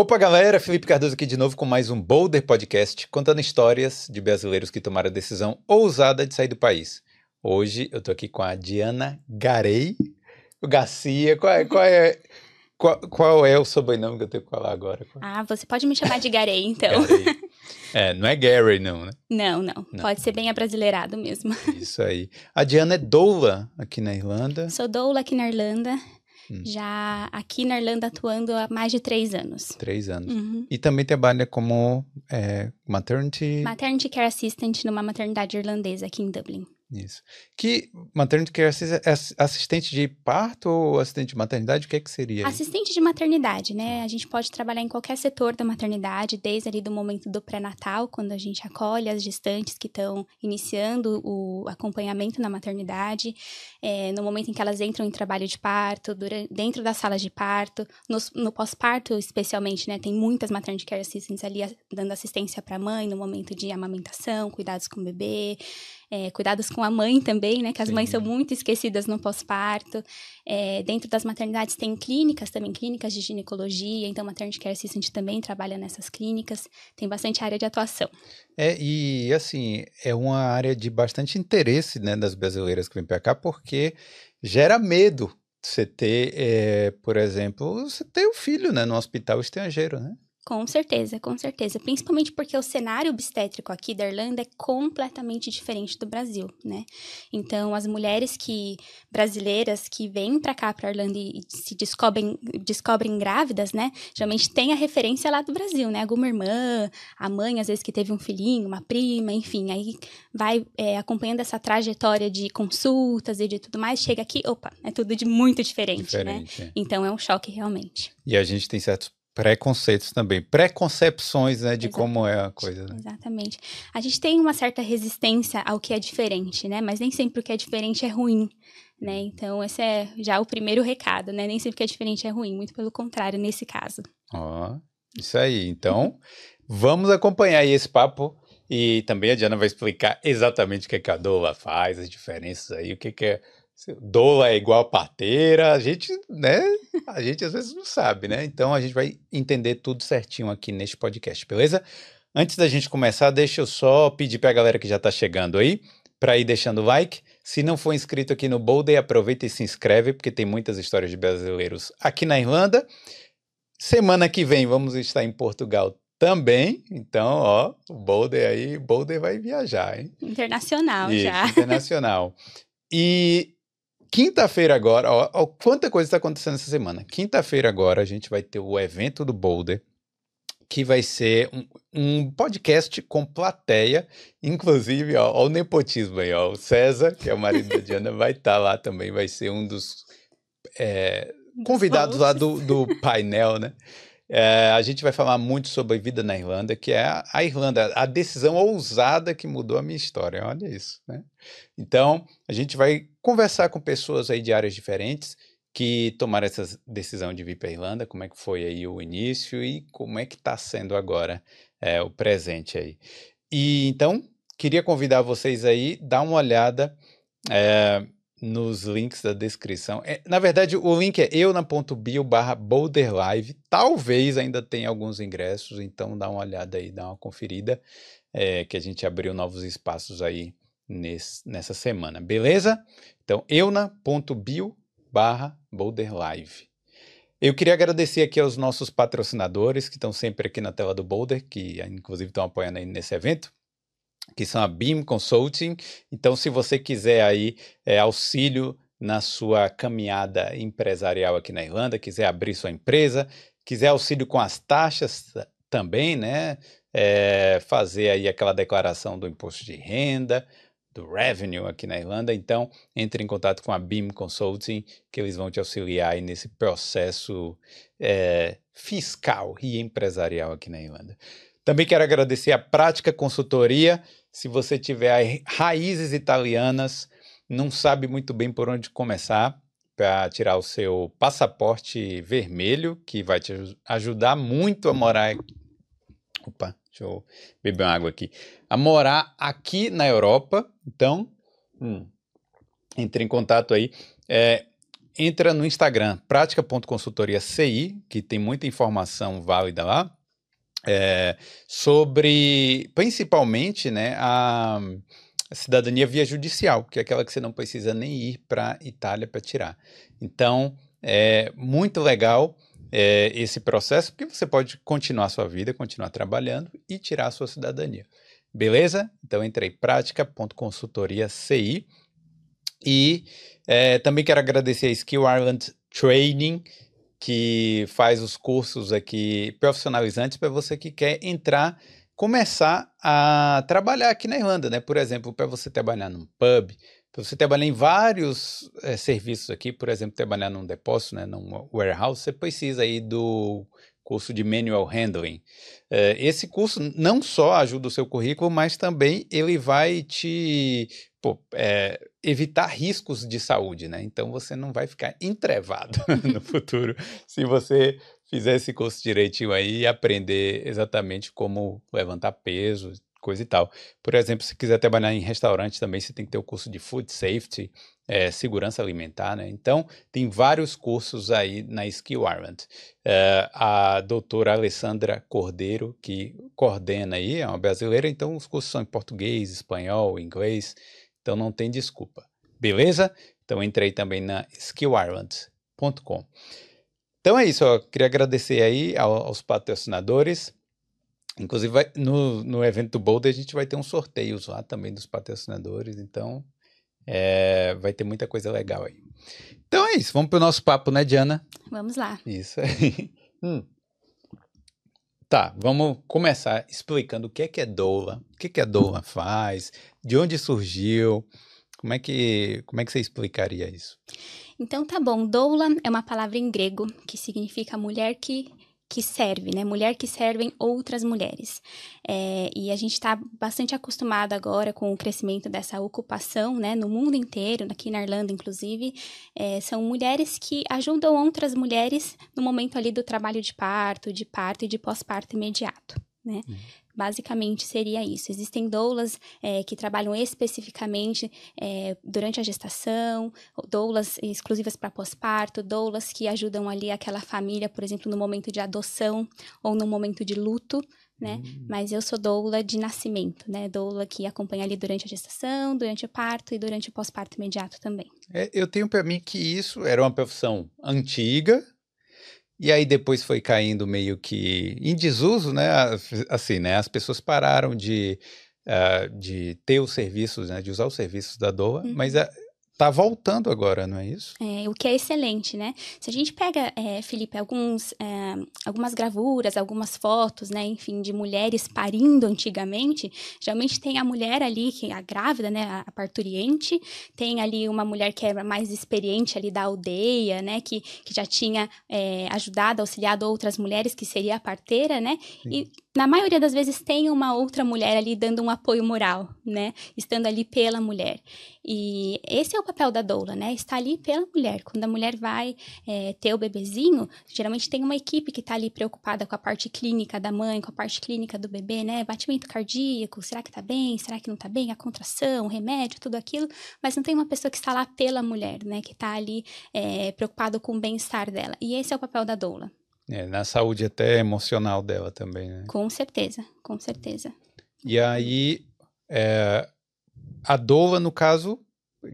Opa, galera! Felipe Cardoso aqui de novo com mais um Boulder Podcast, contando histórias de brasileiros que tomaram a decisão ousada de sair do país. Hoje eu tô aqui com a Diana Garei, o Garcia. Qual é, qual é, qual, qual é o sobrenome que eu tenho que falar agora? Ah, você pode me chamar de Garei, então. Garei. É, não é Gary, não, né? Não, não, não. Pode ser bem abrasileirado mesmo. Isso aí. A Diana é doula aqui na Irlanda. Sou doula aqui na Irlanda. Hum. Já aqui na Irlanda atuando há mais de três anos. Três anos. Uhum. E também trabalha como é, maternity... Maternity Care Assistant numa maternidade irlandesa aqui em Dublin. Isso. Que maternity care é assistente de parto ou assistente de maternidade? O que é que seria? Assistente de maternidade, né? A gente pode trabalhar em qualquer setor da maternidade, desde ali do momento do pré-natal, quando a gente acolhe as gestantes que estão iniciando o acompanhamento na maternidade, é, no momento em que elas entram em trabalho de parto, durante, dentro das salas de parto, no, no pós-parto especialmente, né? Tem muitas maternity care assistants ali dando assistência para a mãe no momento de amamentação, cuidados com o bebê, é, cuidados com a mãe também, né? Que as Sim. mães são muito esquecidas no pós-parto. É, dentro das maternidades tem clínicas também, clínicas de ginecologia, então Maternity Care Assistant também trabalha nessas clínicas, tem bastante área de atuação. É, e assim, é uma área de bastante interesse, né, das brasileiras que vêm para cá, porque gera medo você ter, é, por exemplo, você ter o um filho, né, no hospital estrangeiro, né? Com certeza, com certeza. Principalmente porque o cenário obstétrico aqui da Irlanda é completamente diferente do Brasil, né? Então, as mulheres que brasileiras que vêm para cá, para Irlanda e se descobrem, descobrem grávidas, né? Geralmente tem a referência lá do Brasil, né? Alguma irmã, a mãe, às vezes, que teve um filhinho, uma prima, enfim. Aí vai é, acompanhando essa trajetória de consultas e de tudo mais. Chega aqui, opa, é tudo de muito diferente, né? diferente né? É. Então, é um choque realmente. E a gente tem certos Preconceitos também, preconcepções né, de Exatamente. como é a coisa. Né? Exatamente. A gente tem uma certa resistência ao que é diferente, né? Mas nem sempre o que é diferente é ruim, né? Então, esse é já o primeiro recado, né? Nem sempre o que é diferente é ruim, muito pelo contrário nesse caso. Ó, oh, isso aí. Então, vamos acompanhar esse papo e também a Diana vai explicar exatamente o que, é que a Dola faz, as diferenças aí, o que, que é Dola é igual parteira, a gente, né? A gente às vezes não sabe, né? Então a gente vai entender tudo certinho aqui neste podcast, beleza? Antes da gente começar, deixa eu só pedir para a galera que já está chegando aí para ir deixando o like. Se não for inscrito aqui no Boulder, aproveita e se inscreve, porque tem muitas histórias de brasileiros aqui na Irlanda. Semana que vem vamos estar em Portugal também. Então, ó, o Boulder aí, Boulder vai viajar, hein? Internacional Isso, já. Internacional. E Quinta-feira agora, ó, ó, quanta coisa está acontecendo essa semana. Quinta-feira agora a gente vai ter o evento do Boulder, que vai ser um, um podcast com plateia, inclusive, ó, ó, o nepotismo aí, ó, o César, que é o marido da Diana, vai estar tá lá também, vai ser um dos é, convidados lá do, do painel, né? É, a gente vai falar muito sobre a vida na Irlanda, que é a, Irlanda, a decisão ousada que mudou a minha história. Olha isso, né? Então, a gente vai conversar com pessoas aí de áreas diferentes que tomaram essa decisão de vir para a Irlanda, como é que foi aí o início e como é que está sendo agora é, o presente aí. E então, queria convidar vocês aí, dar uma olhada é, nos links da descrição. É, na verdade, o link é euna.bio barra boulderlive. Talvez ainda tenha alguns ingressos, então dá uma olhada aí, dá uma conferida, é, que a gente abriu novos espaços aí nesse, nessa semana, beleza? Então, euna.bio barra boulderlive. Eu queria agradecer aqui aos nossos patrocinadores que estão sempre aqui na tela do Boulder, que inclusive estão apoiando aí nesse evento que são a Beam Consulting. Então, se você quiser aí é, auxílio na sua caminhada empresarial aqui na Irlanda, quiser abrir sua empresa, quiser auxílio com as taxas também, né? É, fazer aí aquela declaração do imposto de renda, do revenue aqui na Irlanda, então entre em contato com a Beam Consulting, que eles vão te auxiliar aí nesse processo é, fiscal e empresarial aqui na Irlanda. Também quero agradecer a Prática Consultoria. Se você tiver raízes italianas, não sabe muito bem por onde começar para tirar o seu passaporte vermelho, que vai te ajudar muito a morar. Opa, deixa eu beber uma água aqui. A morar aqui na Europa. Então, hum, entre em contato aí. É, entra no Instagram, prática.consultoria.ci, que tem muita informação válida lá, é, sobre principalmente né, a, a, cidadania via judicial, que é aquela que você não precisa nem ir para Itália para tirar. Então, é muito legal é, esse processo, porque você pode continuar sua vida, continuar trabalhando e tirar a sua cidadania. Beleza? Então entrei prática.consultoria.ci e é, também quero agradecer a Skill Ireland Training, que faz os cursos aqui profissionalizantes para você que quer entrar, começar a trabalhar aqui na Irlanda, né? Por exemplo, para você trabalhar num pub, para você trabalhar em vários é, serviços aqui, por exemplo, trabalhar num depósito, né, num warehouse, você precisa aí do curso de Manual Handling. É, esse curso não só ajuda o seu currículo, mas também ele vai te pô, é, evitar riscos de saúde, né? Então você não vai ficar entrevado no futuro se você fizer esse curso direitinho aí e aprender exatamente como levantar peso, coisa e tal. Por exemplo, se quiser trabalhar em restaurante também, você tem que ter o curso de Food Safety, é, segurança alimentar, né? Então, tem vários cursos aí na Skill Ireland. É, a doutora Alessandra Cordeiro, que coordena aí, é uma brasileira, então os cursos são em português, espanhol, inglês, então não tem desculpa. Beleza? Então entrei também na skillireland.com. Então é isso, eu queria agradecer aí aos patrocinadores. Inclusive, vai, no, no evento do Boulder, a gente vai ter um sorteio lá também dos patrocinadores, então é, vai ter muita coisa legal aí. Então é isso, vamos para o nosso papo, né, Diana? Vamos lá. Isso aí. hum. Tá, vamos começar explicando o que é que é doula, o que é que a doula faz, de onde surgiu, como é que, como é que você explicaria isso? Então tá bom, doula é uma palavra em grego que significa mulher que que serve, né? Mulher que servem outras mulheres. É, e a gente está bastante acostumado agora com o crescimento dessa ocupação, né? No mundo inteiro, aqui na Irlanda, inclusive, é, são mulheres que ajudam outras mulheres no momento ali do trabalho de parto, de parto e de pós-parto imediato, né? Uhum. Basicamente seria isso. Existem doulas é, que trabalham especificamente é, durante a gestação, doulas exclusivas para pós-parto, doulas que ajudam ali aquela família, por exemplo, no momento de adoção ou no momento de luto, né? Hum. Mas eu sou doula de nascimento, né? Doula que acompanha ali durante a gestação, durante o parto e durante o pós-parto imediato também. É, eu tenho para mim que isso era uma profissão antiga, e aí depois foi caindo meio que em desuso, né? Assim, né? As pessoas pararam de, uh, de ter os serviços, né? De usar os serviços da DOA, uhum. mas uh, Tá voltando agora, não é isso? É, o que é excelente, né? Se a gente pega, é, Felipe, alguns, é, algumas gravuras, algumas fotos, né, enfim, de mulheres parindo antigamente, geralmente tem a mulher ali, que é a grávida, né, a parturiente, tem ali uma mulher que é mais experiente ali da aldeia, né, que, que já tinha é, ajudado, auxiliado outras mulheres, que seria a parteira, né? Sim. E na maioria das vezes tem uma outra mulher ali dando um apoio moral, né? Estando ali pela mulher. E esse é o papel da doula, né? Está ali pela mulher. Quando a mulher vai é, ter o bebezinho, geralmente tem uma equipe que está ali preocupada com a parte clínica da mãe, com a parte clínica do bebê, né? Batimento cardíaco, será que está bem? Será que não está bem? A contração, o remédio, tudo aquilo. Mas não tem uma pessoa que está lá pela mulher, né? Que está ali é, preocupado com o bem-estar dela. E esse é o papel da doula. É, na saúde até emocional dela também, né? Com certeza, com certeza. E aí, é, a doula, no caso,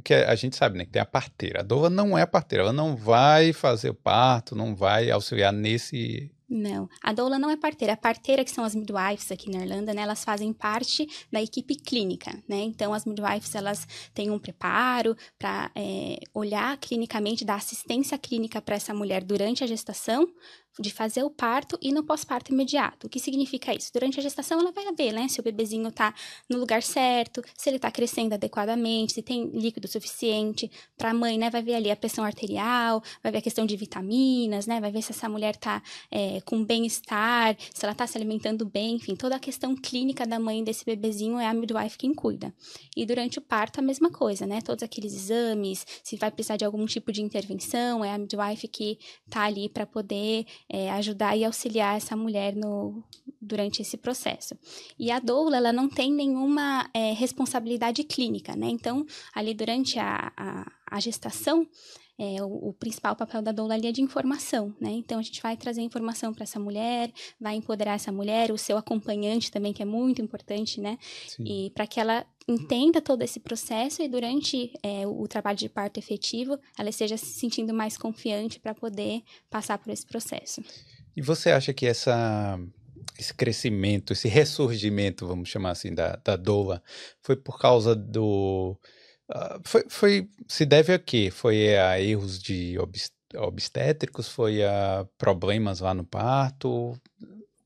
que a gente sabe, né, que tem a parteira. A doula não é a parteira, ela não vai fazer o parto, não vai auxiliar nesse não, a doula não é parteira. A parteira, que são as midwives aqui na Irlanda, né, elas fazem parte da equipe clínica, né? Então, as midwives, elas têm um preparo para é, olhar clinicamente, dar assistência clínica para essa mulher durante a gestação, de fazer o parto e no pós-parto imediato. O que significa isso? Durante a gestação, ela vai ver, né, se o bebezinho está no lugar certo, se ele está crescendo adequadamente, se tem líquido suficiente. Para a mãe, né, vai ver ali a pressão arterial, vai ver a questão de vitaminas, né, vai ver se essa mulher está é, com bem-estar, se ela está se alimentando bem, enfim, toda a questão clínica da mãe desse bebezinho é a midwife quem cuida. E durante o parto, a mesma coisa, né, todos aqueles exames, se vai precisar de algum tipo de intervenção, é a midwife que está ali para poder é, ajudar e auxiliar essa mulher no durante esse processo. E a doula, ela não tem nenhuma é, responsabilidade clínica, né? Então, ali durante a, a, a gestação, é, o, o, principal papel da doula ali é de informação, né? Então a gente vai trazer informação para essa mulher, vai empoderar essa mulher, o seu acompanhante também, que é muito importante, né? Sim. E para que ela entenda todo esse processo e durante é, o trabalho de parto efetivo, ela esteja se sentindo mais confiante para poder passar por esse processo. E você acha que essa esse crescimento, esse ressurgimento, vamos chamar assim, da, da doula, foi por causa do Uh, foi, foi, se deve a quê? Foi a erros de obstétricos? Foi a problemas lá no parto?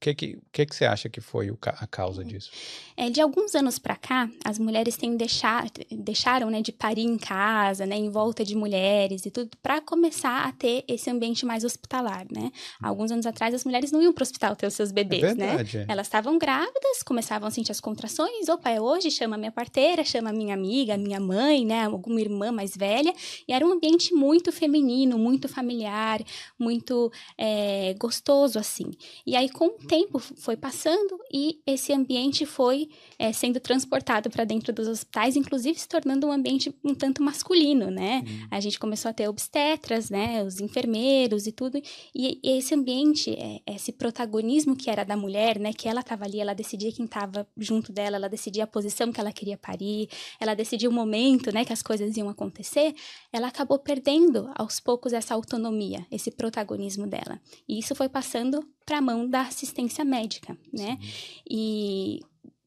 Que, que, que, que você acha que foi o, a causa disso? É, de alguns anos para cá, as mulheres têm deixar, deixaram né, de parir em casa, né, em volta de mulheres e tudo, para começar a ter esse ambiente mais hospitalar, né? Alguns anos atrás, as mulheres não iam para o hospital ter os seus bebês, é né? verdade, né? É. Elas estavam grávidas, começavam a sentir as contrações, opa, é hoje, chama minha parteira, chama minha amiga, minha mãe, né, alguma irmã mais velha, e era um ambiente muito feminino, muito familiar, muito é, gostoso, assim. E aí, com tempo foi passando e esse ambiente foi é, sendo transportado para dentro dos hospitais, inclusive se tornando um ambiente um tanto masculino, né? Uhum. A gente começou a ter obstetras, né? Os enfermeiros e tudo. E, e esse ambiente, é, esse protagonismo que era da mulher, né? Que ela estava ali, ela decidia quem estava junto dela, ela decidia a posição que ela queria parir, ela decidia o momento, né? Que as coisas iam acontecer. Ela acabou perdendo aos poucos essa autonomia, esse protagonismo dela. E isso foi passando para a mão da assistência médica, né? Sim. E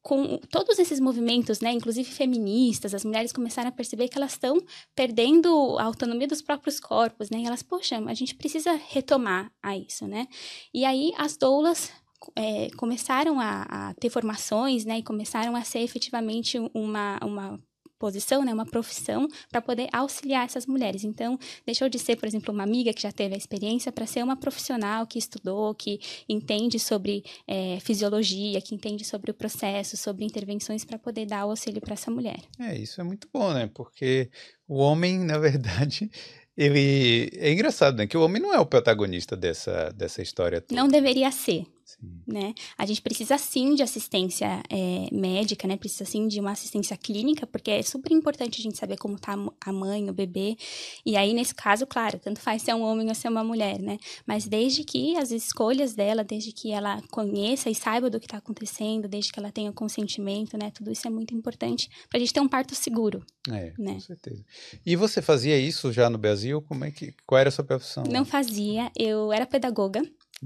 com todos esses movimentos, né, inclusive feministas, as mulheres começaram a perceber que elas estão perdendo a autonomia dos próprios corpos, né? E elas, poxa, a gente precisa retomar a isso, né? E aí as doulas é, começaram a, a, ter formações, né, e começaram a ser efetivamente uma, uma posição, né, uma profissão para poder auxiliar essas mulheres. Então, deixou de ser, por exemplo, uma amiga que já teve a experiência para ser uma profissional que estudou, que entende sobre é, fisiologia, que entende sobre o processo, sobre intervenções para poder dar o auxílio para essa mulher. É, isso é muito bom, né? Porque o homem, na verdade, ele é engraçado, né? Que o homem não é o protagonista dessa, dessa história toda. Não deveria ser. Né? A gente precisa sim de assistência é, médica, né? Precisa sim de uma assistência clínica, porque é super importante a gente saber como tá a mãe, o bebê. E aí, nesse caso, claro, tanto faz ser um homem ou ser uma mulher, né? Mas desde que as escolhas dela, desde que ela conheça e saiba do que está acontecendo, desde que ela tenha consentimento, né? Tudo isso é muito importante para a gente ter um parto seguro. É, né? com certeza. E você fazia isso já no Brasil? Como é que, qual era a sua profissão? Não fazia. Eu era pedagoga.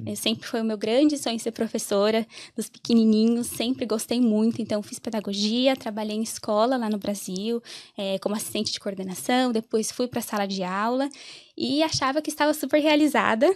Eu sempre foi o meu grande sonho ser professora dos pequenininhos, sempre gostei muito, então fiz pedagogia, trabalhei em escola lá no Brasil, é, como assistente de coordenação, depois fui para a sala de aula e achava que estava super realizada.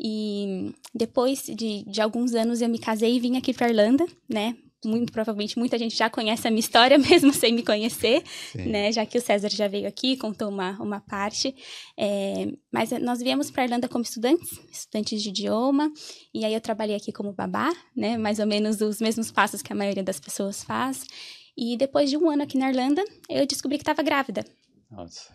E depois de, de alguns anos eu me casei e vim aqui para Irlanda, né, muito provavelmente muita gente já conhece a minha história, mesmo sem me conhecer, Sim. né? Já que o César já veio aqui, contou uma, uma parte. É, mas nós viemos para a Irlanda como estudantes, estudantes de idioma, e aí eu trabalhei aqui como babá, né? Mais ou menos os mesmos passos que a maioria das pessoas faz. E depois de um ano aqui na Irlanda, eu descobri que estava grávida. Nossa.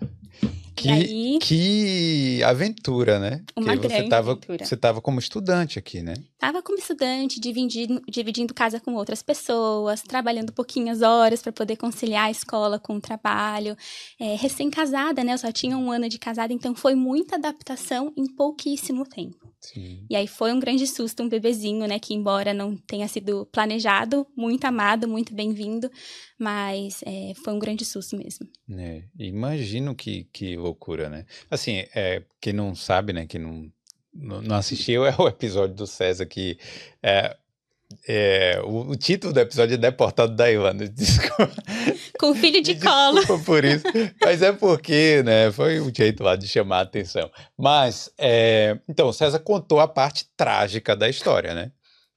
Que, aí, que aventura, né? Uma Porque grande você tava, aventura. Você estava como estudante aqui, né? Estava como estudante, dividindo, dividindo casa com outras pessoas, trabalhando pouquinhas horas para poder conciliar a escola com o trabalho. É, Recém-casada, né? Eu só tinha um ano de casada, então foi muita adaptação em pouquíssimo tempo. Sim. E aí foi um grande susto, um bebezinho, né? Que embora não tenha sido planejado, muito amado, muito bem-vindo, mas é, foi um grande susto mesmo. É, imagino que, que loucura, né? Assim, é, quem não sabe, né? Quem não, não assistiu é o episódio do César que é, é, o, o, título do episódio é Deportado da Irlanda. Desculpa. Com filho de. Desculpa por isso. Mas é porque, né, foi um jeito lá de chamar a atenção. Mas, é, então, César contou a parte trágica da história, né?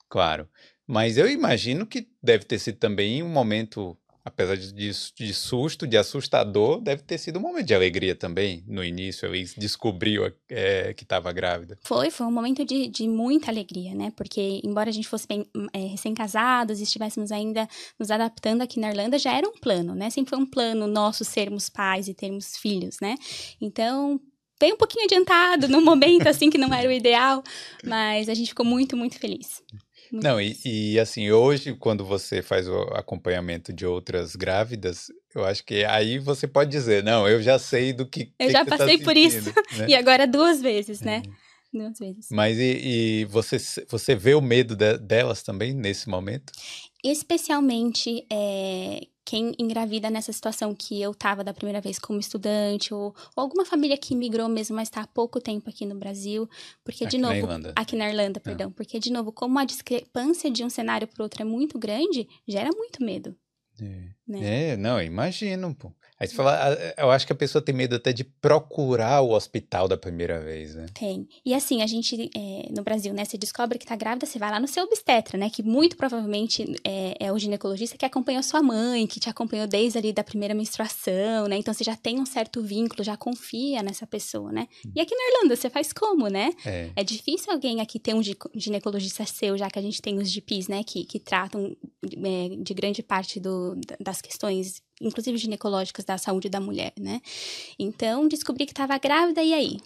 Claro. Mas eu imagino que deve ter sido também um momento apesar de, de, susto, de assustador, deve ter sido um momento de alegria também no início. Ele descobriu é, que estava grávida. Foi, foi um momento de, de muita alegria, né? Porque, embora a gente fosse bem é, recém-casados e estivéssemos ainda nos adaptando aqui na Irlanda, já era um plano, né? Sempre foi um plano nosso sermos pais e termos filhos, né? Então, bem um pouquinho adiantado, num momento assim que não era o ideal, mas a gente ficou muito, muito feliz. Não. E, e assim, hoje, quando você faz o acompanhamento de outras grávidas, eu acho que aí você pode dizer, não, eu já sei do que. Eu que já que passei tá por isso. né? E agora duas vezes, né? Duas vezes. Mas e, e você, você vê o medo de, delas também nesse momento? Especialmente é, quem engravida nessa situação que eu estava da primeira vez como estudante, ou, ou, alguma família que migrou mesmo, mas está há pouco tempo aqui no Brasil, porque, aqui de novo. Na Irlanda. Aqui na Irlanda, perdão. Ah. Porque, de novo, como a discrepância de um cenário para outro é muito grande, gera muito medo. É, né? é não, imagino, pô. Aí você fala, eu acho que a pessoa tem medo até de procurar o hospital da primeira vez, né? Tem. E assim, a gente, é, no Brasil, né, você descobre que tá grávida, você vai lá no seu obstetra, né, que muito provavelmente é, é, o ginecologista que acompanhou sua mãe, que te acompanhou desde ali da primeira menstruação, né? Então você já tem um certo vínculo, já confia nessa pessoa, né? E aqui na Irlanda, você faz como, né? É, é difícil alguém aqui ter um ginecologista seu, já que a gente tem os GPs, né, que, que tratam é, de grande parte do, das questões inclusive ginecológicas da saúde da mulher, né? Então, descobri que estava grávida e aí?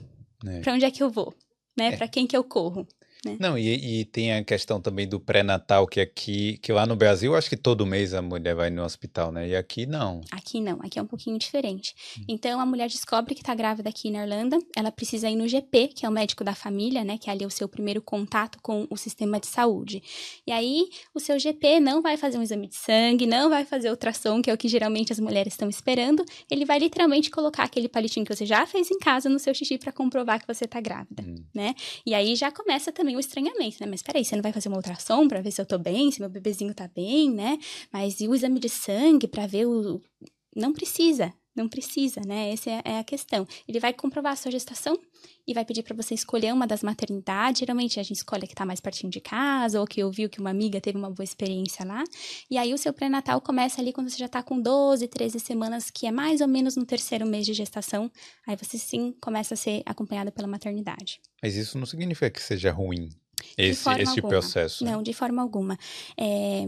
É. Para onde é que eu vou? Né? É. Para quem que eu corro? Né? Não, e, e, tem a questão também do pré-natal, que aqui, que lá no Brasil, acho que todo mês a mulher vai no hospital, né? E aqui não. Aqui não, aqui é um pouquinho diferente. Hum. Então a mulher descobre que está grávida aqui na Irlanda, ela precisa ir no GP, que é o médico da família, né? Que é ali o seu primeiro contato com o sistema de saúde. E aí o seu GP não vai fazer um exame de sangue, não vai fazer ultrassom, que é o que geralmente as mulheres estão esperando. Ele vai literalmente colocar aquele palitinho que você já fez em casa no seu xixi para comprovar que você está grávida, hum. né? E aí já começa também o estranhamento, né? Mas peraí, você não vai fazer uma ultrassom para ver se eu tô bem, se meu bebezinho tá bem, né? Mas e o exame de sangue para ver o. Não precisa, não precisa, né? Essa é, é a questão. Ele vai comprovar a sua gestação e vai pedir para você escolher uma das maternidades. Geralmente a gente escolhe a que está mais pertinho de casa ou que ouviu que uma amiga teve uma boa experiência lá. E aí o seu pré-natal começa ali quando você já está com 12, 13 semanas, que é mais ou menos no terceiro mês de gestação. Aí você sim começa a ser acompanhada pela maternidade. Mas isso não significa que seja ruim esse, esse processo. Não, de forma alguma. É,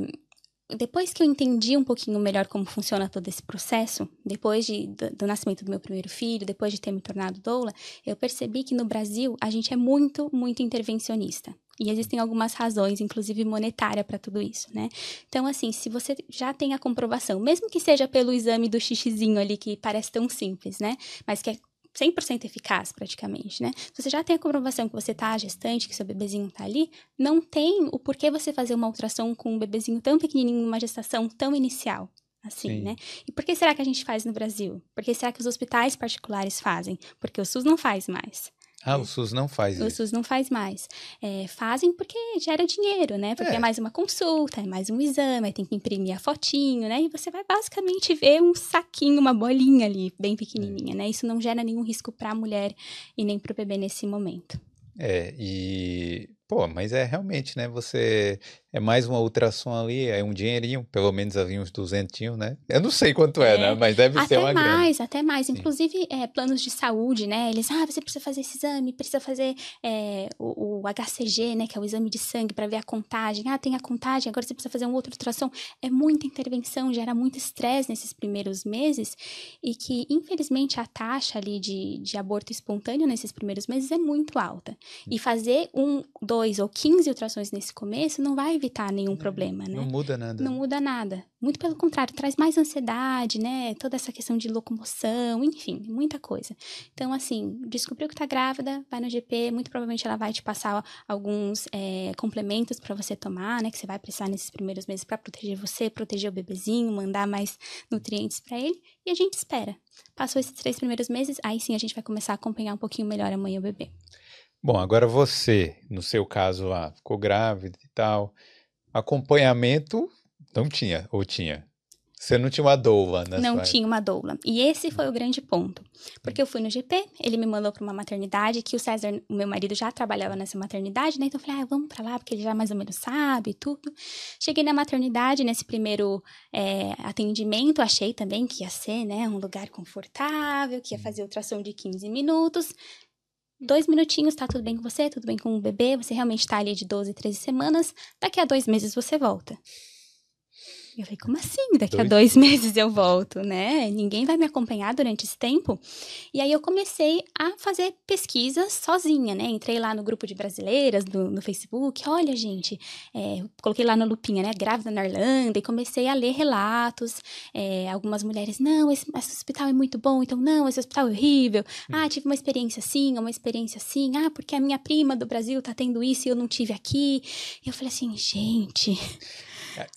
depois que eu entendi um pouquinho melhor como funciona todo esse processo, depois de, do, do, nascimento do meu primeiro filho, depois de ter me tornado doula, eu percebi que no Brasil a gente é muito, muito intervencionista. E existem algumas razões, inclusive monetária, para tudo isso, né? Então, assim, se você já tem a comprovação, mesmo que seja pelo exame do xixizinho ali, que parece tão simples, né? Mas que é 100% eficaz, praticamente, né? Se você já tem a comprovação que você tá gestante, que seu bebezinho tá ali, não tem o porquê você fazer uma ultrassom com um bebezinho tão pequenininho numa gestação tão inicial. Assim, Sim. né? E por que será que a gente faz no Brasil? Por que será que os hospitais particulares fazem? Porque o SUS não faz mais. Ah, o SUS não faz O isso. SUS não faz mais. É, fazem porque gera dinheiro, né? Porque é. É. mais uma consulta, é mais um exame, tem que imprimir a fotinho, né? E você vai basicamente ver um saquinho, uma bolinha ali, bem pequenininha, né? Isso não gera nenhum risco para a mulher e nem para o bebê nesse momento. É, e. Pô, mas é realmente, né? Você. É mais uma ultrassom ali, é um dinheirinho, pelo menos ali uns duzentinhos, né? Eu não sei quanto é, É, né? Mas deve ser Até uma grana. mais, até mais. Inclusive, é, planos de saúde, né? Eles, ah, você precisa fazer esse exame, precisa fazer é, o, o HCG, né? Que é o exame de sangue para ver a contagem. Ah, tem a contagem, agora você precisa fazer um outro ultrassom. É muita intervenção, gera muito estresse nesses primeiros meses e que, infelizmente, a taxa ali de, de aborto espontâneo nesses primeiros meses é muito alta. E fazer um, dois ou quinze ultrassons nesse começo não vai evitar nenhum problema, né? Não muda nada. Não muda nada. Muito pelo contrário, traz mais ansiedade, né? Toda essa questão de locomoção, enfim, muita coisa. Então, assim, descobriu que tá grávida, vai no GP, muito provavelmente ela vai te passar alguns é, complementos para você tomar, né? Que você vai precisar nesses primeiros meses para proteger você, proteger o bebezinho, mandar mais nutrientes para ele. E a gente espera. Passou esses três primeiros meses, aí sim a gente vai começar a acompanhar um pouquinho melhor a mãe e o bebê. Bom, agora você, no seu caso lá, ficou grávida e tal. Acompanhamento não tinha, ou tinha? Você não tinha uma doula, né? Não tinha uma doula. E esse foi o grande ponto. Porque eu fui no GP, ele me mandou para uma maternidade, que o César, o meu marido, já trabalhava nessa maternidade, né? Então eu falei, ah, vamos para lá, porque ele já mais ou menos sabe tudo. Cheguei na maternidade, nesse primeiro é, atendimento, achei também que ia ser, né, um lugar confortável, que ia fazer ultrassom de 15 minutos. Dois minutinhos, tá tudo bem com você, tudo bem com o bebê, você realmente tá ali de 12, 13 semanas, daqui a dois meses você volta. Eu falei, como assim? Daqui dois. a dois meses eu volto, né? Ninguém vai me acompanhar durante esse tempo. E aí eu comecei a fazer pesquisas sozinha, né? Entrei lá no grupo de brasileiras do, no Facebook. Olha, gente, é, coloquei lá na lupinha, né? Grávida na Irlanda. E comecei a ler relatos. É, algumas mulheres, não, esse, esse, hospital é muito bom. Então, não, esse hospital é horrível. Hum. Ah, tive uma experiência assim, uma experiência assim. Ah, porque a minha prima do Brasil tá tendo isso e eu não tive aqui. E eu falei assim, gente...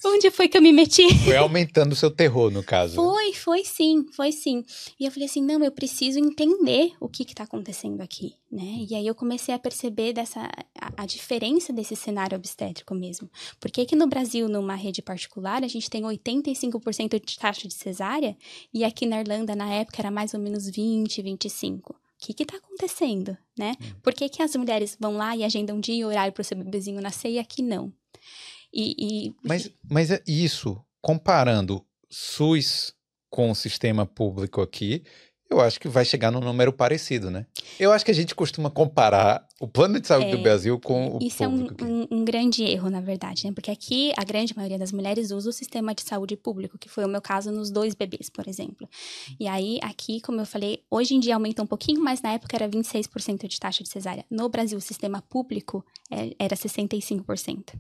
Onde foi que eu me meti? Foi aumentando o seu terror, no caso. Foi, foi sim, foi sim. E eu falei assim, não, eu preciso entender o que está acontecendo aqui, né? E aí eu comecei a perceber dessa, a, a, diferença desse cenário obstétrico mesmo. Por que que no Brasil, numa rede particular, a gente tem 85% de taxa de cesárea e aqui na Irlanda, na época, era mais ou menos 20, 25%? o que está acontecendo, né? Hum. Por que, que as mulheres vão lá e agendam um dia e horário para o seu bebezinho nascer e aqui não? E, e... Mas, mas é isso, comparando SUS com o sistema público aqui, eu acho que vai chegar num número parecido, né? Eu acho que a gente costuma comparar o plano de saúde é, do Brasil com o Isso público é um, um, um, grande erro, na verdade, né? Porque aqui a grande maioria das mulheres usa o sistema de saúde público, que foi o meu caso nos dois bebês, por exemplo. E aí, aqui, como eu falei, hoje em dia aumenta um pouquinho, mas na época era 26% de taxa de cesárea. No Brasil, o sistema público é, era 65%.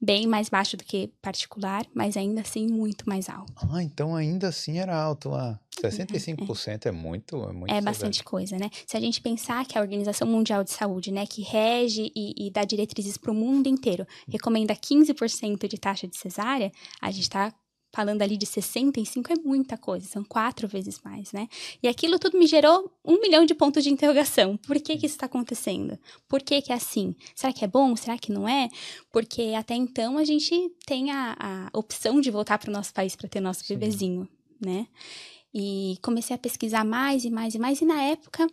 Bem mais baixo do que particular, mas ainda assim muito mais alto. Ah, então ainda assim era alto lá. 65% é, é muito, é muito. É bastante coisa, né? Se a gente pensar que a Organização Mundial de Saúde, né, que rege e, e dá diretrizes para o mundo inteiro, recomenda 15% de taxa de cesárea, a gente está falando ali de 65 é muita coisa, são quatro vezes mais, né? E aquilo tudo me gerou um milhão de pontos de interrogação. Por que, que isso está acontecendo? Por que, que é assim? Será que é bom? Será que não é? Porque até então a gente tem a, a opção de voltar para o nosso país para ter nosso Sim. bebezinho, né? E comecei a pesquisar mais e mais e mais, e na época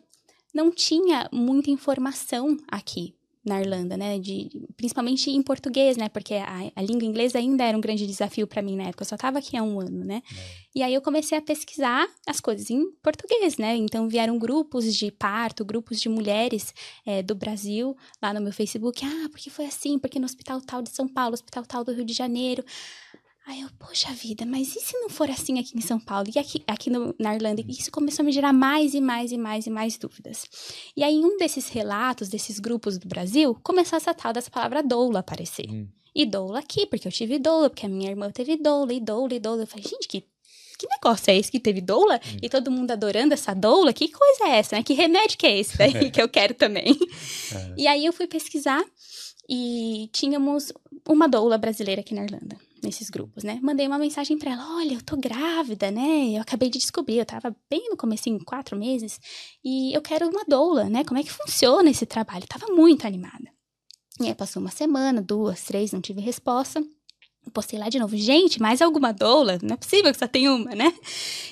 não tinha muita informação aqui na Irlanda, né? De, principalmente em português, né? Porque a, a língua inglesa ainda era um grande desafio para mim na época. Eu só estava aqui há um ano, né? É. E aí eu comecei a pesquisar as coisas em português, né? Então vieram grupos de parto, grupos de mulheres é, do Brasil lá no meu Facebook. Ah, porque foi assim? Porque no hospital tal de São Paulo, hospital tal do Rio de Janeiro. Aí eu, poxa vida, mas e se não for assim aqui em São Paulo e aqui, aqui no, na Irlanda? E isso começou a me gerar mais e mais e mais e mais dúvidas. E aí, em um desses relatos, desses grupos do Brasil, começou essa tal dessa palavra doula aparecer. Hum. E doula aqui, porque eu tive doula, porque a minha irmã teve doula, e doula, e doula. Eu falei, gente, que, que negócio é esse que teve doula? Hum. E todo mundo adorando essa doula? Que coisa é essa, né? Que remédio que é esse daí que eu quero também? É. E aí eu fui pesquisar e tínhamos uma doula brasileira aqui na Irlanda nesses grupos, né? Mandei uma mensagem para ela: olha, eu tô grávida, né? Eu acabei de descobrir, eu tava bem no comecinho, quatro meses, e eu quero uma doula, né? Como é que funciona esse trabalho? Eu tava muito animada. E aí passou uma semana, duas, três, não tive resposta postei lá de novo, gente, mais alguma doula? Não é possível que só tem uma, né?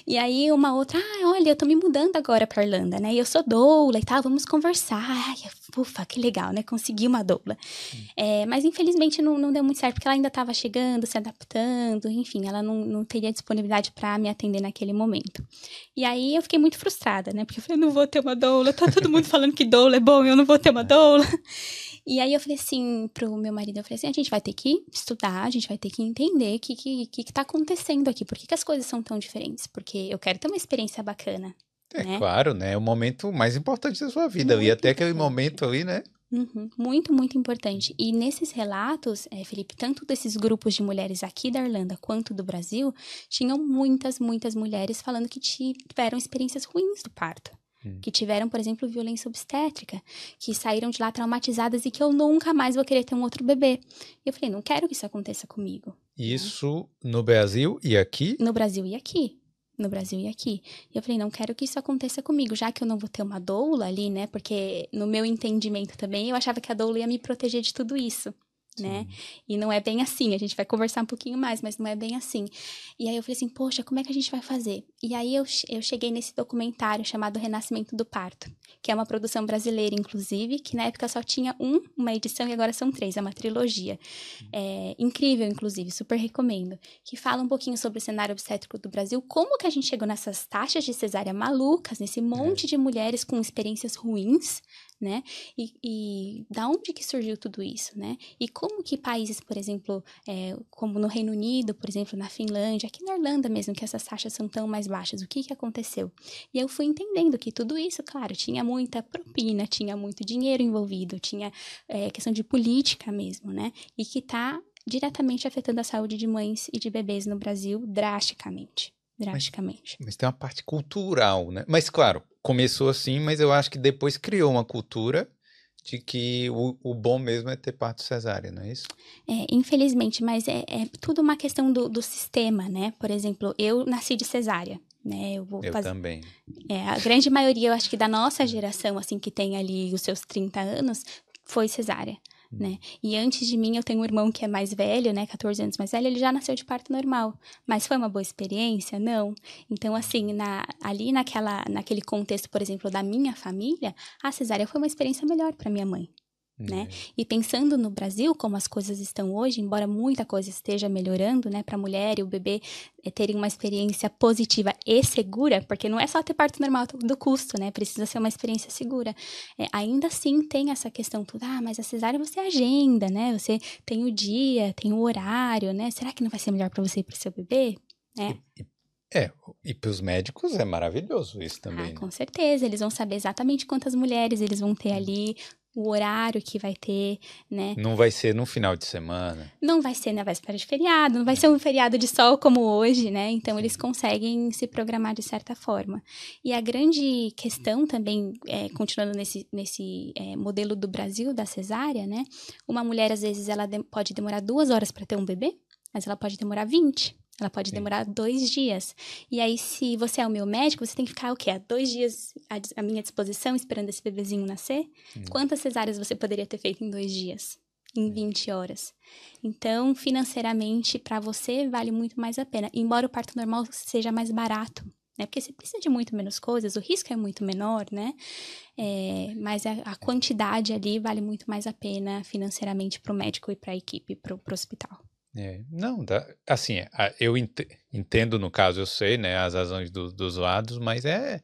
E aí uma outra, ah, olha, eu tô me mudando agora pra Irlanda, né? E eu sou doula e tal, vamos conversar. Ai, ufa, que legal, né? Consegui uma doula. Hum. É, mas infelizmente não, não deu muito certo, porque ela ainda tava chegando, se adaptando, enfim, ela não, não teria disponibilidade para me atender naquele momento. E aí eu fiquei muito frustrada, né? Porque eu falei, não vou ter uma doula, tá todo mundo falando que doula é bom, eu não vou ter uma doula. E aí eu falei assim pro meu marido, eu falei assim, a gente vai ter que estudar, a gente vai ter que entender o que, que, que, que tá acontecendo aqui, por que, que as coisas são tão diferentes, porque eu quero ter uma experiência bacana. É né? claro, né? É o momento mais importante da sua vida. Muito e até aquele momento ali, né? Uhum, muito, muito importante. E nesses relatos, é, Felipe, tanto desses grupos de mulheres aqui da Irlanda quanto do Brasil, tinham muitas, muitas mulheres falando que tiveram experiências ruins do parto. Hum. que tiveram, por exemplo, violência obstétrica, que saíram de lá traumatizadas e que eu nunca mais vou querer ter um outro bebê. E eu falei, não quero que isso aconteça comigo. Né? Isso né? no Brasil e aqui? No Brasil e aqui. No Brasil e aqui. E eu falei, não quero que isso aconteça comigo, já que eu não vou ter uma doula ali, né? Porque no meu entendimento também, eu achava que a doula ia me proteger de tudo isso né? E não é bem assim, a gente vai conversar um pouquinho mais, mas não é bem assim. E aí eu falei assim, poxa, como é que a gente vai fazer? E aí eu, eu cheguei nesse documentário chamado Renascimento do Parto, que é uma produção brasileira, inclusive, que na época só tinha um, uma edição e agora são três, é uma trilogia. É incrível, inclusive, super recomendo. Que fala um pouquinho sobre o cenário obstétrico do Brasil, como que a gente chegou nessas taxas de cesárea malucas, nesse monte é. de mulheres com experiências ruins, né? E, e da onde que surgiu tudo isso, né? E como que países, por exemplo, é, como no Reino Unido, por exemplo, na Finlândia, aqui na Irlanda mesmo, que essas taxas são tão mais baixas, o que que aconteceu? E eu fui entendendo que tudo isso, claro, tinha muita propina, tinha muito dinheiro envolvido, tinha é, questão de política mesmo, né? E que está diretamente afetando a saúde de mães e de bebês no Brasil drasticamente. Drasticamente. Mas, mas tem uma parte cultural, né? Mas, claro, começou assim, mas eu acho que depois criou uma cultura de que o, o bom mesmo é ter parto cesárea, não é isso? É, infelizmente, mas é, é tudo uma questão do, do sistema, né? Por exemplo, eu nasci de cesárea. Né, eu vou eu fazer... também. É, a grande maioria, eu acho que da nossa geração, assim, que tem ali os seus 30 anos, foi cesárea né? E antes de mim, eu tenho um irmão que é mais velho, né? 14 anos mais velho, ele já nasceu de parto normal. Mas foi uma boa experiência? Não. Então, assim, na, ali naquela, naquele contexto, por exemplo, da minha família, a cesárea foi uma experiência melhor para minha mãe né? Uhum. E pensando no Brasil, como as coisas estão hoje, embora muita coisa esteja melhorando, né, para a mulher e o bebê é, terem uma experiência positiva e segura, porque não é só ter parto normal do custo, né? Precisa ser uma experiência segura. É, ainda assim tem essa questão toda, ah, mas a cesárea você agenda, né? Você tem o dia, tem o horário, né? Será que não vai ser melhor para você e para o seu bebê? É. É, e para os médicos é maravilhoso isso também. Ah, com certeza, eles vão saber exatamente quantas mulheres eles vão ter ali, o horário que vai ter, né? Não vai ser no final de semana. Não vai ser na véspera de feriado, não vai ser um feriado de sol como hoje, né? Então eles conseguem se programar de certa forma. E a grande questão também, é, continuando nesse, nesse é, modelo do Brasil da cesárea, né? Uma mulher às vezes ela de pode demorar duas horas para ter um bebê, mas ela pode demorar 20. Ela pode Sim. demorar dois dias. E aí, se você é o meu médico, você tem que ficar o quê? Há dois dias à, minha disposição, esperando esse bebezinho nascer? Hum. Quantas cesáreas você poderia ter feito em dois dias? Em 20 horas. Então, financeiramente, para você, vale muito mais a pena. Embora o parto normal seja mais barato, né? Porque você precisa de muito menos coisas, o risco é muito menor, né? É, mas a, a, quantidade ali vale muito mais a pena financeiramente para o médico e para a equipe, para o hospital. É, não, dá, assim, eu entendo no caso, eu sei, né, as razões do, dos lados, mas é,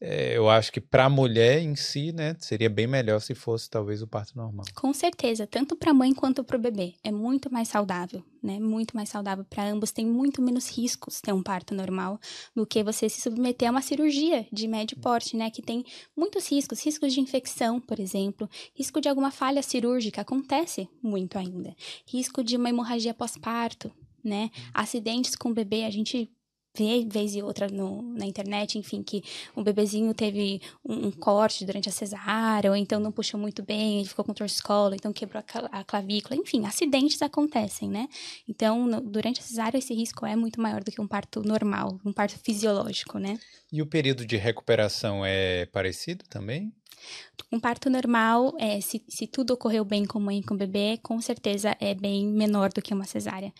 é, eu acho que para a mulher em si, né, seria bem melhor se fosse talvez o parto normal. Com certeza, tanto para a mãe quanto para o bebê. É muito mais saudável, né? Muito mais saudável para ambos. Tem muito menos riscos ter um parto normal do que você se submeter a uma cirurgia de médio porte, né? Que tem muitos riscos, riscos de infecção, por exemplo, risco de alguma falha cirúrgica, acontece muito ainda. Risco de uma hemorragia pós-parto, né? Acidentes com o bebê, a gente vez e outra no, na internet, enfim, que um bebezinho teve um, um, corte durante a cesárea, ou então não puxou muito bem, ele ficou com torcicolo, então quebrou a, a clavícula, enfim, acidentes acontecem, né? Então, no, durante a cesárea, esse risco é muito maior do que um parto normal, um parto fisiológico, né? E o período de recuperação é parecido também? Um parto normal, é, se, se tudo ocorreu bem com mãe e com bebê, com certeza é bem menor do que uma cesárea.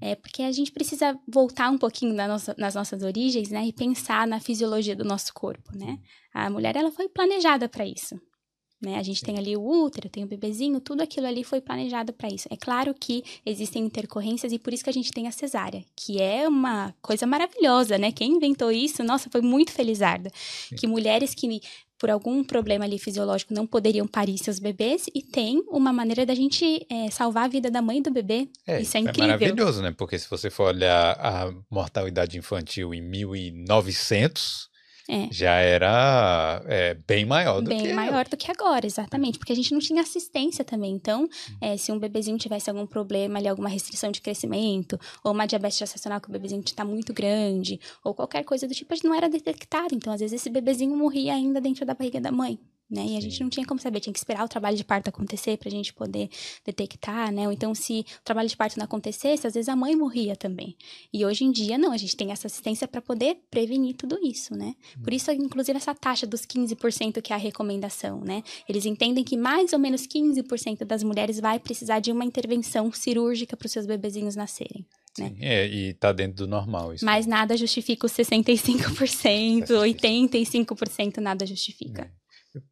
É porque a gente precisa voltar um pouquinho na nossa, nas nossas origens, né? E pensar na fisiologia do nosso corpo, né? A mulher, ela foi planejada para isso. Né? A gente tem ali o útero, tem o bebezinho, tudo aquilo ali foi planejado para isso. É claro que existem intercorrências e por isso que a gente tem a cesárea, que é uma coisa maravilhosa, né? Quem inventou isso, nossa, foi muito felizarda. Sim. Que mulheres que por algum problema ali fisiológico não poderiam parir seus bebês e tem uma maneira da gente é, salvar a vida da mãe e do bebê. É, isso é, é incrível. É maravilhoso, né? Porque se você for olhar a mortalidade infantil em 1900, é. já era é, bem maior do bem que Bem maior do que agora, exatamente, porque a gente não tinha assistência também. Então, hum. é, se um bebezinho tivesse algum problema ali, alguma restrição de crescimento, ou uma diabetes gestacional que o bebezinho está muito grande, ou qualquer coisa do tipo, a gente não era detectado. Então, às vezes, esse bebezinho morria ainda dentro da barriga da mãe né? E a gente não tinha como saber, tinha que esperar o trabalho de parto acontecer para a gente poder detectar, né? Ou então, se o trabalho de parto não acontecesse, às vezes a mãe morria também. E hoje em dia, não, a gente tem essa assistência para poder prevenir tudo isso, né? Por isso, inclusive, essa taxa dos 15% que é a recomendação, né? Eles entendem que mais ou menos 15% das mulheres vai precisar de uma intervenção cirúrgica para os seus bebezinhos nascerem. Né? É, e tá dentro do normal isso. Mas nada justifica os 65%, 85% nada justifica.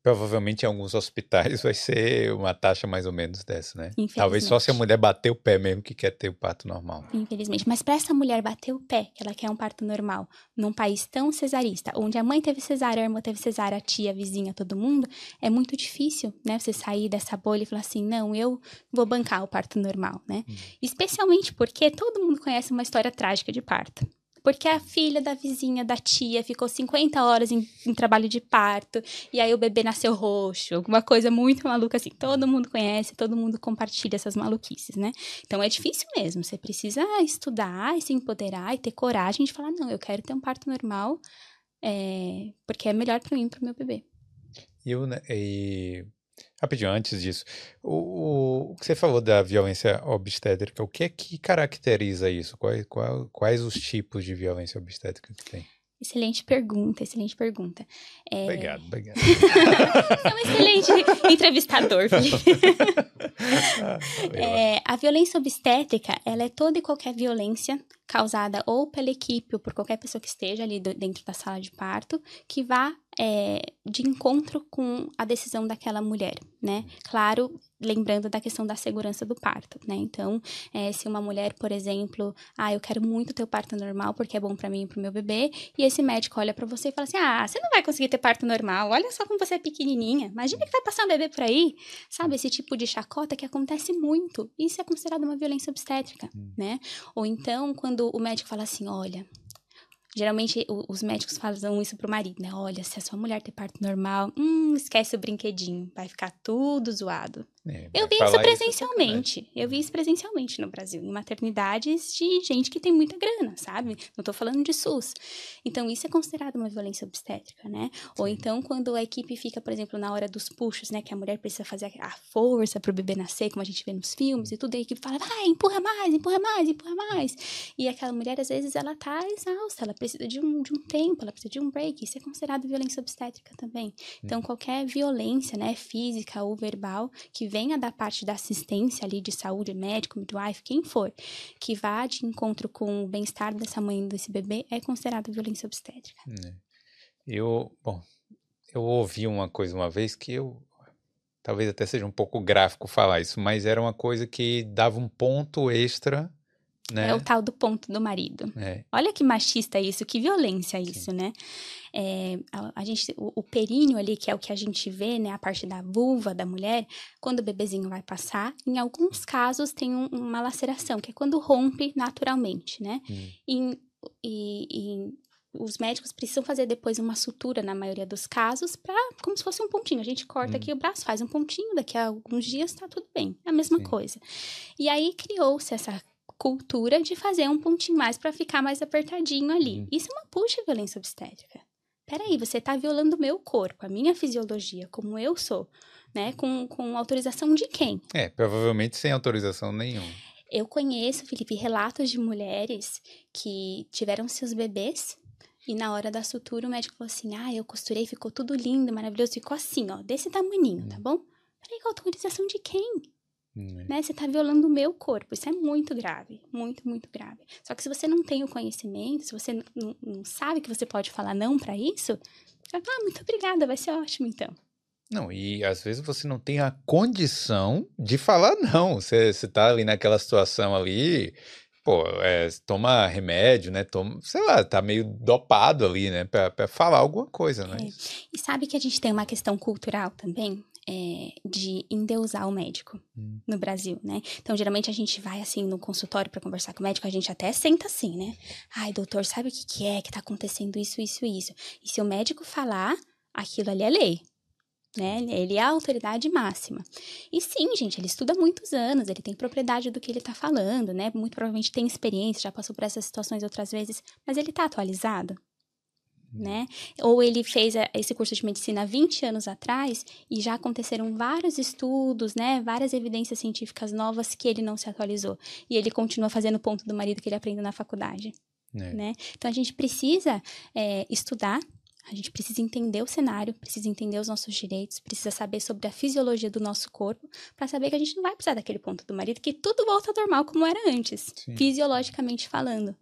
Provavelmente em alguns hospitais vai ser uma taxa mais ou menos dessa, né? Talvez só se a mulher bater o pé mesmo que quer ter o parto normal. Infelizmente. Mas para essa mulher bater o pé, que ela quer um parto normal, num país tão cesarista, onde a mãe teve cesárea, a irmã teve cesárea, a tia, a vizinha, todo mundo, é muito difícil, né? Você sair dessa bolha e falar assim, não, eu vou bancar o parto normal, né? Hum. Especialmente porque todo mundo conhece uma história trágica de parto porque a filha da vizinha, da tia, ficou 50 horas em, em, trabalho de parto, e aí o bebê nasceu roxo, alguma coisa muito maluca assim. Todo mundo conhece, todo mundo compartilha essas maluquices, né? Então é difícil mesmo. Você precisa estudar e se empoderar e ter coragem de falar: não, eu quero ter um parto normal, é, porque é melhor para mim e para meu bebê. Eu, né, e Rapidinho, antes disso, o, o, que você falou da violência obstétrica, o que é que caracteriza isso? Quais, quais, quais os tipos de violência obstétrica que tem? Excelente pergunta, excelente pergunta. É... Obrigado, obrigado. é um excelente entrevistador, Felipe. É, a violência obstétrica, ela é toda e qualquer violência causada ou pela equipe ou por qualquer pessoa que esteja ali dentro da sala de parto, que vá é, de encontro com a decisão daquela mulher, né? Claro, lembrando da questão da segurança do parto, né? Então, é, se uma mulher, por exemplo, ah, eu quero muito ter o parto normal porque é bom para mim e pro meu bebê, e esse médico olha para você e fala assim: ah, você não vai conseguir ter parto normal, olha só como você é pequenininha, imagina que vai passar um bebê por aí, sabe? Esse tipo de chacota que acontece muito, isso é considerado uma violência obstétrica, hum. né? Ou então, quando o médico fala assim: olha, Geralmente os médicos falam isso pro marido, né? Olha, se a sua mulher ter parto normal, hum, esquece o brinquedinho, vai ficar tudo zoado. É, eu vi isso presencialmente. Isso eu vi isso presencialmente no Brasil, em maternidades de gente que tem muita grana, sabe? Não tô falando de SUS. Então, isso é considerado uma violência obstétrica, né? Sim. Ou então, quando a equipe fica, por exemplo, na hora dos puxos, né? Que a mulher precisa fazer a força pro bebê nascer, como a gente vê nos filmes e tudo, e a equipe fala, vai, empurra mais, empurra mais, empurra mais. E aquela mulher, às vezes, ela tá exausta, ela precisa de um, de um tempo, ela precisa de um break. Isso é considerado violência obstétrica também. Então, qualquer violência, né? Física ou verbal que venha da parte da assistência ali de saúde, médico, midwife, quem for, que vá de encontro com o bem-estar dessa mãe desse bebê, é considerado violência obstétrica. É. Eu, bom, eu ouvi uma coisa uma vez que eu talvez até seja um pouco gráfico falar isso, mas era uma coisa que dava um ponto extra né? É o tal do ponto do marido. É. Olha que machista isso, que violência isso, Sim. né? É, a, a, gente, o, o, períneo ali, que é o que a gente vê, né? A parte da vulva da mulher, quando o bebezinho vai passar, em alguns casos tem um, uma laceração, que é quando rompe naturalmente, né? Hum. E, e, e os médicos precisam fazer depois uma sutura na maioria dos casos para como se fosse um pontinho. A gente corta hum. aqui o braço, faz um pontinho, daqui a alguns dias tá tudo bem. É a mesma Sim. coisa. E aí criou-se essa cultura de fazer um pontinho mais para ficar mais apertadinho ali. Uhum. Isso é uma puxa violência obstétrica. Peraí, você está violando o meu corpo, a minha fisiologia, como eu sou, né? Com, com autorização de quem? É, provavelmente sem autorização nenhuma. Eu conheço, Felipe, relatos de mulheres que tiveram seus bebês e na hora da sutura o médico falou assim: Ah, eu costurei, ficou tudo lindo, maravilhoso, ficou assim, ó, desse tamaninho, tá bom? Peraí, com autorização de quem? Hum. Né? Você está violando o meu corpo. Isso é muito grave. Muito, muito grave. Só que se você não tem o conhecimento, se você não, não sabe que você pode falar não para isso, fala, ah, muito obrigada, vai ser ótimo então. Não, e às vezes você não tem a condição de falar não. Você, você tá ali naquela situação ali, pô, é, toma remédio, né? Toma, sei lá, tá meio dopado ali, né? Pra, pra falar alguma coisa, né? É. E sabe que a gente tem uma questão cultural também? É, de endeusar o médico hum. no Brasil, né? Então, geralmente a gente vai assim no consultório para conversar com o médico, a gente até senta assim, né? Ai, doutor, sabe o que, que é que tá acontecendo isso, isso, isso? E se o médico falar, aquilo ali é lei. Né? Ele é a autoridade máxima. E sim, gente, ele estuda muitos anos, ele tem propriedade do que ele está falando, né? Muito provavelmente tem experiência, já passou por essas situações outras vezes, mas ele está atualizado? Né? Ou ele fez esse curso de medicina há 20 anos atrás e já aconteceram vários estudos, né? Várias evidências científicas novas que ele não se atualizou. E ele continua fazendo o ponto do marido que ele aprende na faculdade, é. né? Então a gente precisa é, estudar, a gente precisa entender o cenário, precisa entender os nossos direitos, precisa saber sobre a fisiologia do nosso corpo, para saber que a gente não vai precisar daquele ponto do marido, que tudo volta ao normal como era antes, Sim. fisiologicamente falando.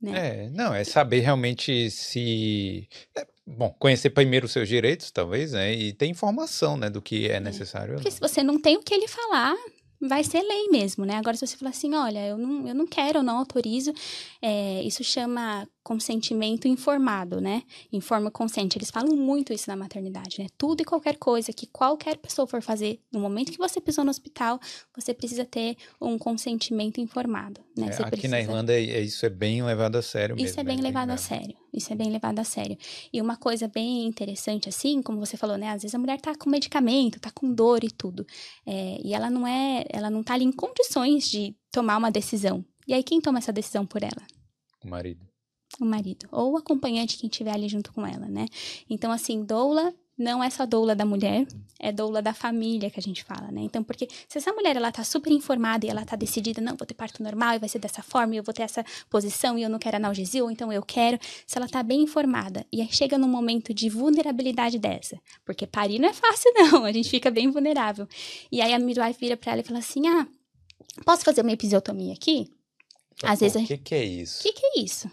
Né? É, não, é saber realmente se. É, bom, conhecer primeiro os seus direitos, talvez, né? E ter informação, né, do que é necessário. Porque se você não tem o que ele falar, vai ser lei mesmo, né? Agora, se você falar assim, olha, eu não, eu não quero, eu não autorizo, é, isso chama consentimento informado, né? Informa consente. Eles falam muito isso na maternidade, né? Tudo e qualquer coisa que qualquer pessoa for fazer, no momento que você pisou no hospital, você precisa ter um consentimento informado, né? É, aqui precisa... na Irlanda é, é, isso é bem levado a sério mesmo. Isso é bem né? levado a sério. Isso é bem levado a sério. E uma coisa bem interessante, assim, como você falou, né? Às vezes a mulher tá com medicamento, tá com dor e tudo. É, e ela não é, ela não tá ali em condições de tomar uma decisão. E aí, quem toma essa decisão por ela? O marido o marido, ou o acompanhante quem estiver ali junto com ela, né? Então, assim, doula não é só doula da mulher, é doula da família que a gente fala, né? Então, porque se essa mulher ela tá super informada e ela tá decidida, não, vou ter parto normal e vai ser dessa forma, e eu vou ter essa posição e eu não quero analgesia, ou então eu quero, se ela tá bem informada e aí chega num momento de vulnerabilidade dessa, porque parir não é fácil não, a gente fica bem vulnerável. E aí a midwife vira para ela e fala assim: "Ah, posso fazer uma episiotomia aqui?" Às vezes, o que, que é isso? O que, que é isso?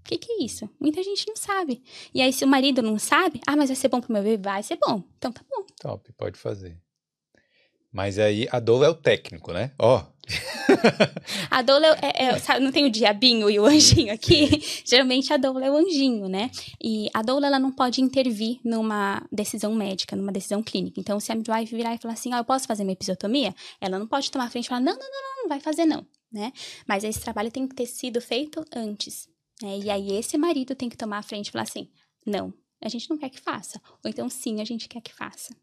O que, que é isso? Muita gente não sabe. E aí, se o marido não sabe, ah, mas vai ser bom pro meu bebê? Vai ser bom. Então tá bom. Top, pode fazer. Mas aí a doula é o técnico, né? Ó. Oh. a doula é, é, sabe, não tem o diabinho e o anjinho aqui? Geralmente a doula é o anjinho, né? E a doula ela não pode intervir numa decisão médica, numa decisão clínica. Então, se a midwife virar e falar assim, ah, eu posso fazer uma episiotomia? Ela não pode tomar a frente e falar, não, não, não, não, não vai fazer não, né? Mas esse trabalho tem que ter sido feito antes. É, e aí esse marido tem que tomar a frente e falar assim: não, a gente não quer que faça. Ou então, sim, a gente quer que faça.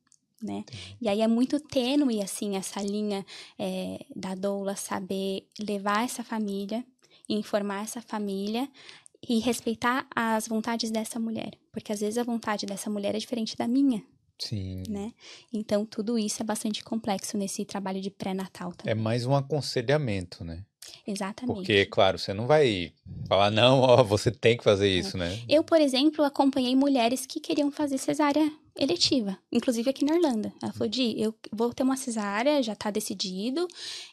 Né? E aí é muito tênue, assim, essa linha é, da doula saber levar essa família, informar essa família e respeitar as vontades dessa mulher. Porque às vezes a vontade dessa mulher é diferente da minha. Sim. Né? Então, tudo isso é bastante complexo nesse trabalho de pré-natal também. É mais um aconselhamento, né? Exatamente. Porque, claro, você não vai falar, não, ó, você tem que fazer é. isso, né? Eu, por exemplo, acompanhei mulheres que queriam fazer cesárea eletiva, inclusive aqui na Irlanda. Ela falou: Di, eu vou ter uma cesárea, já tá decidido,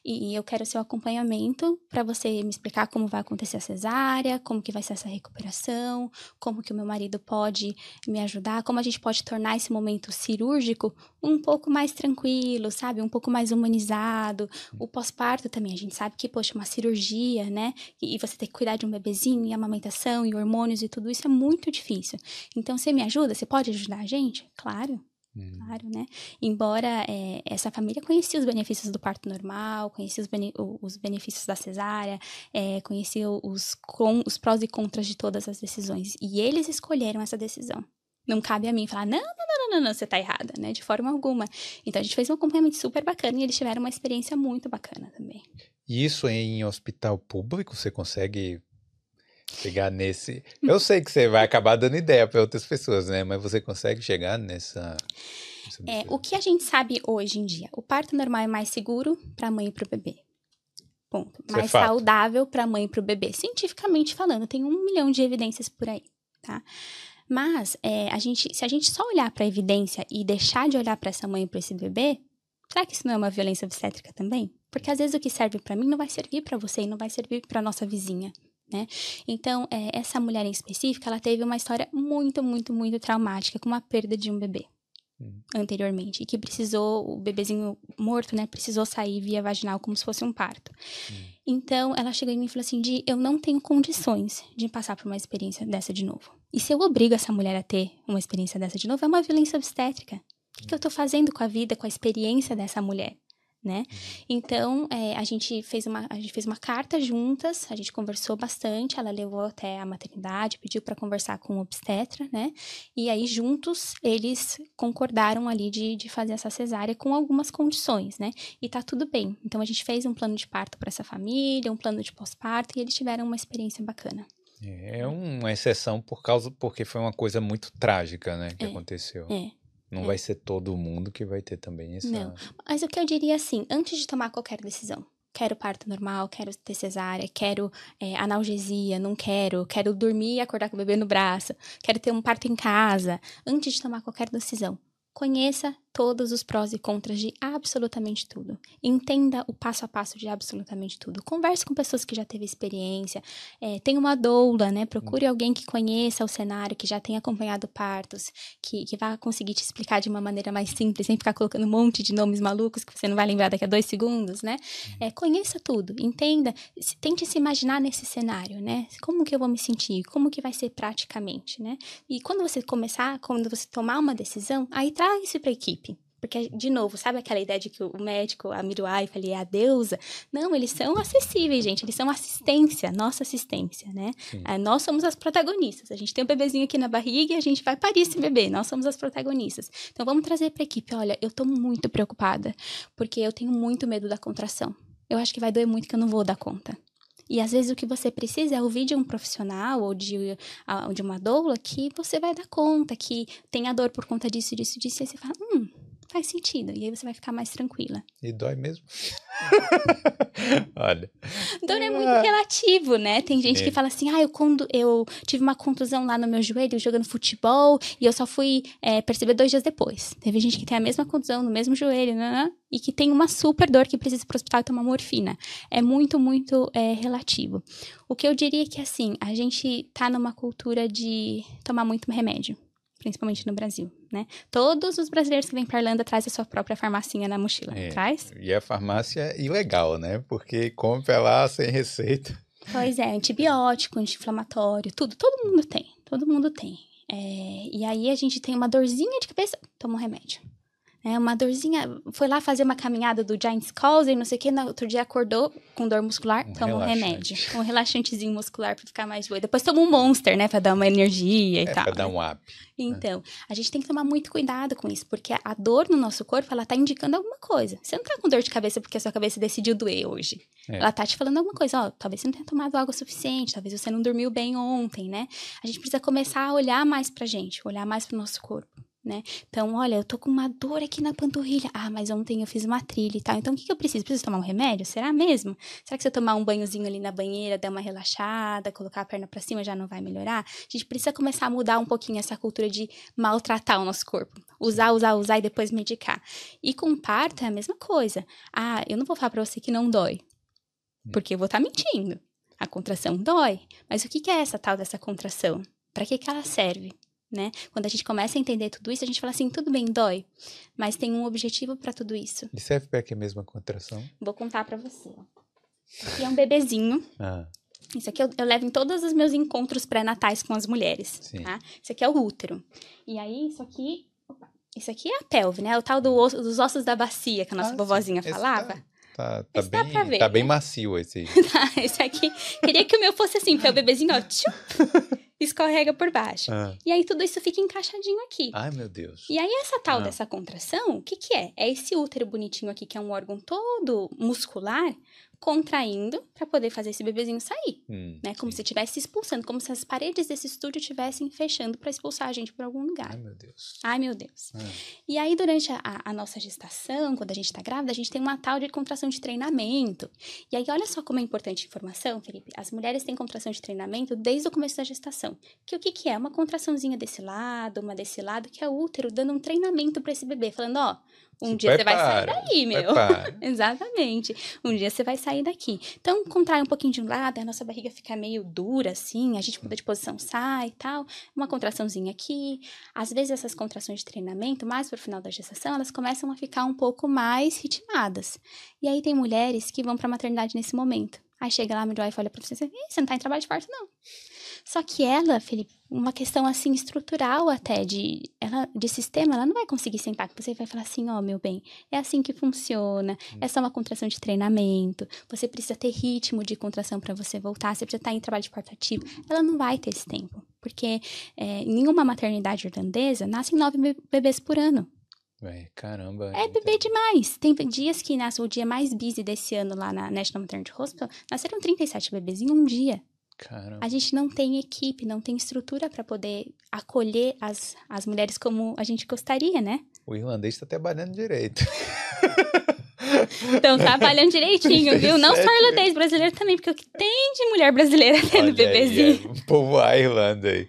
e eu quero seu acompanhamento para você me explicar como vai acontecer a cesárea, como que vai ser essa recuperação, como que o meu marido pode me ajudar, como a gente pode tornar esse momento cirúrgico um pouco mais tranquilo, sabe? Um pouco mais humanizado. O pós-parto também, a gente sabe que, poxa, uma cirurgia, né? E você ter que cuidar de um bebezinho, e amamentação, e hormônios e tudo isso é muito difícil. Então, você me ajuda? Você pode ajudar a gente? Claro. Hum. Claro, né? Embora é, essa família conhecia os benefícios do parto normal, conhecia os, bene, os benefícios da cesárea, é, conhecia os, com, os prós e contras de todas as decisões. E eles escolheram essa decisão. Não cabe a mim falar, não, não, não, não, não, você tá errada, né? De forma alguma. Então a gente fez um acompanhamento super bacana e eles tiveram uma experiência muito bacana também. E isso em hospital público você consegue chegar nesse. Eu sei que você vai acabar dando ideia para outras pessoas, né? Mas você consegue chegar nessa. É, o que a gente sabe hoje em dia? O parto normal é mais seguro para a mãe e para o bebê. Ponto. Isso é mais é saudável para a mãe e para o bebê. Cientificamente falando, tem um milhão de evidências por aí, tá? Mas é, a gente, se a gente só olhar para a evidência e deixar de olhar para essa mãe e para esse bebê, será que isso não é uma violência obstétrica também? Porque às vezes o que serve para mim não vai servir para você e não vai servir para nossa vizinha, né? Então, é, essa mulher em específico, ela teve uma história muito, muito, muito traumática com uma perda de um bebê hum. anteriormente e que precisou o bebezinho morto, né, precisou sair via vaginal como se fosse um parto. Hum. Então, ela chegou em mim e falou assim: "De eu não tenho condições de passar por uma experiência dessa de novo. E se eu obrigo essa mulher a ter uma experiência dessa de novo, é uma violência obstétrica. O que, que eu tô fazendo com a vida, com a experiência dessa mulher?" Né? Uhum. Então, é, a gente fez uma a gente fez uma carta juntas, a gente conversou bastante, ela levou até a maternidade, pediu para conversar com o obstetra, né? E aí juntos eles concordaram ali de, de fazer essa cesárea com algumas condições, né? E tá tudo bem. Então a gente fez um plano de parto para essa família, um plano de pós-parto e eles tiveram uma experiência bacana. É, é uma exceção por causa porque foi uma coisa muito trágica, né, que é, aconteceu. É. Não é. vai ser todo mundo que vai ter também essa. Não. Mas o que eu diria assim, antes de tomar qualquer decisão, quero parto normal, quero ter cesárea, quero é, analgesia, não quero, quero dormir e acordar com o bebê no braço, quero ter um parto em casa, antes de tomar qualquer decisão, conheça todos os prós e contras de absolutamente tudo. Entenda o passo a passo de absolutamente tudo. Converse com pessoas que já teve experiência. É, tenha uma doula, né? Procure alguém que conheça o cenário, que já tenha acompanhado partos, que, que vá conseguir te explicar de uma maneira mais simples, sem ficar colocando um monte de nomes malucos que você não vai lembrar daqui a dois segundos, né? É, conheça tudo, entenda, tente se imaginar nesse cenário, né? Como que eu vou me sentir? Como que vai ser praticamente, né? E quando você começar, quando você tomar uma decisão, aí traz isso para a equipe. Porque, de novo, sabe aquela ideia de que o médico, a midwife ali é a deusa? Não, eles são acessíveis, gente. Eles são assistência, nossa assistência, né? Ah, nós somos as protagonistas. A gente tem um bebezinho aqui na barriga e a gente vai parir esse bebê. Nós somos as protagonistas. Então, vamos trazer para a equipe. Olha, eu tô muito preocupada, porque eu tenho muito medo da contração. Eu acho que vai doer muito que eu não vou dar conta. E às vezes o que você precisa é ouvir de um profissional ou de, de uma doula que você vai dar conta, que tem a dor por conta disso, disso, disso. E você fala, hum, faz sentido. E aí você vai ficar mais tranquila. E dói mesmo? Olha. Dor é muito relativo, né? Tem gente Sim. que fala assim: ah, eu, quando eu tive uma contusão lá no meu joelho jogando futebol e eu só fui é, perceber dois dias depois. Teve gente que tem a mesma contusão no mesmo joelho, né? E que tem uma super dor que precisa ir pro hospital e tomar morfina. É muito, muito é, relativo. O que eu diria é que, assim, a gente tá numa cultura de tomar muito remédio principalmente no Brasil, né? Todos os brasileiros que vêm para Irlanda trazem a sua própria farmacinha na mochila, é, traz? E a farmácia é ilegal, né? Porque compra lá sem receita. Pois é, antibiótico, anti-inflamatório, tudo, todo mundo tem, todo mundo tem. É, e aí a gente tem uma dorzinha de cabeça, toma um remédio. É, uma dorzinha, foi lá fazer uma caminhada do Giant's Calls e não sei o que, no outro dia acordou com dor muscular, um toma um remédio. Um relaxantezinho muscular pra ficar mais boa. Depois toma um Monster, né, pra dar uma energia e é, tal. pra dar um up. Então, a gente tem que tomar muito cuidado com isso, porque a dor no nosso corpo, ela tá indicando alguma coisa. Você não tá com dor de cabeça porque a sua cabeça decidiu doer hoje. É. Ela tá te falando alguma coisa, ó, talvez você não tenha tomado água suficiente, talvez você não dormiu bem ontem, né? A gente precisa começar a olhar mais pra gente, olhar mais pro nosso corpo né? Então, olha, eu tô com uma dor aqui na panturrilha. Ah, mas ontem eu fiz uma trilha e tal. Então, o que, que eu preciso? Preciso tomar um remédio? Será mesmo? Será que se eu tomar um banhozinho ali na banheira, dar uma relaxada, colocar a perna para cima, já não vai melhorar? A gente precisa começar a mudar um pouquinho essa cultura de maltratar o nosso corpo. Usar, usar, usar e depois medicar. E com parto é a mesma coisa. Ah, eu não vou falar pra você que não dói. Porque eu vou estar tá mentindo. A contração dói. Mas o que, que é essa tal dessa contração? Para que, que ela serve? Né? Quando a gente começa a entender tudo isso, a gente fala assim, tudo bem, dói, mas tem um objetivo para tudo isso. E que é a mesma contração? Vou contar para você. Aqui é um bebezinho. Ah. Isso aqui eu, eu, levo em todos os meus encontros pré-natais com as mulheres, Sim. tá? Isso aqui é o útero. E aí, isso aqui... Opa, isso aqui é a pelve, né? O tal do osso, dos ossos da bacia que a nossa ah, vovozinha sim. falava. Tá, tá, tá bem, ver, tá né? bem macio esse. tá, esse aqui. Queria que o meu fosse assim, porque o bebezinho, ó, escorrega por baixo. Ah. E aí tudo isso fica encaixadinho aqui. Ai, meu Deus. E aí essa tal ah. dessa contração, o que que é? É esse útero bonitinho aqui, que é um órgão todo muscular, contraindo para poder fazer esse bebezinho sair, hum, né? Como sim. se estivesse expulsando, como se as paredes desse estúdio estivessem fechando para expulsar a gente para algum lugar. Ai, meu Deus. Ai, meu Deus. Ah. E aí, durante a, a, nossa gestação, quando a gente está grávida, a gente tem uma tal de contração de treinamento. E aí, olha só como é importante a informação, Felipe. As mulheres têm contração de treinamento desde o começo da gestação. Que o que, que é? Uma contraçãozinha desse lado, uma desse lado, que é o útero dando um treinamento para esse bebê, falando, ó, um Se dia prepara, você vai sair daí, meu. Exatamente. Um dia você vai sair daqui. Então, contrai um pouquinho de um lado, a nossa barriga fica meio dura, assim, a gente muda de posição, sai e tal. Uma contraçãozinha aqui. Às vezes, essas contrações de treinamento, mais pro final da gestação, elas começam a ficar um pouco mais ritmadas. E aí, tem mulheres que vão pra maternidade nesse momento. Aí chega lá, a midwife olha pra você e diz, você não tá em trabalho de parto, não. Só que ela, Felipe, uma questão assim estrutural até de ela de sistema, ela não vai conseguir sentar com você vai falar assim, ó, oh, meu bem, é assim que funciona. Essa é uma contração de treinamento. Você precisa ter ritmo de contração para você voltar. Você precisa estar em trabalho de parto ativo. Ela não vai ter esse tempo, porque é, em nenhuma maternidade irlandesa nascem nove bebês por ano. É, caramba. É bebê demais. Tem dias que nasce o dia mais busy desse ano lá na National Maternity Hospital, nasceram 37 bebês em um dia. Caramba. A gente não tem equipe, não tem estrutura para poder acolher as, as mulheres como a gente gostaria, né? O irlandês está trabalhando direito. Estão trabalhando direitinho, viu? Não só irlandês, brasileiro também, porque o que tem de mulher brasileira tendo Olha bebezinho. Aí, é, o povo a Irlanda aí.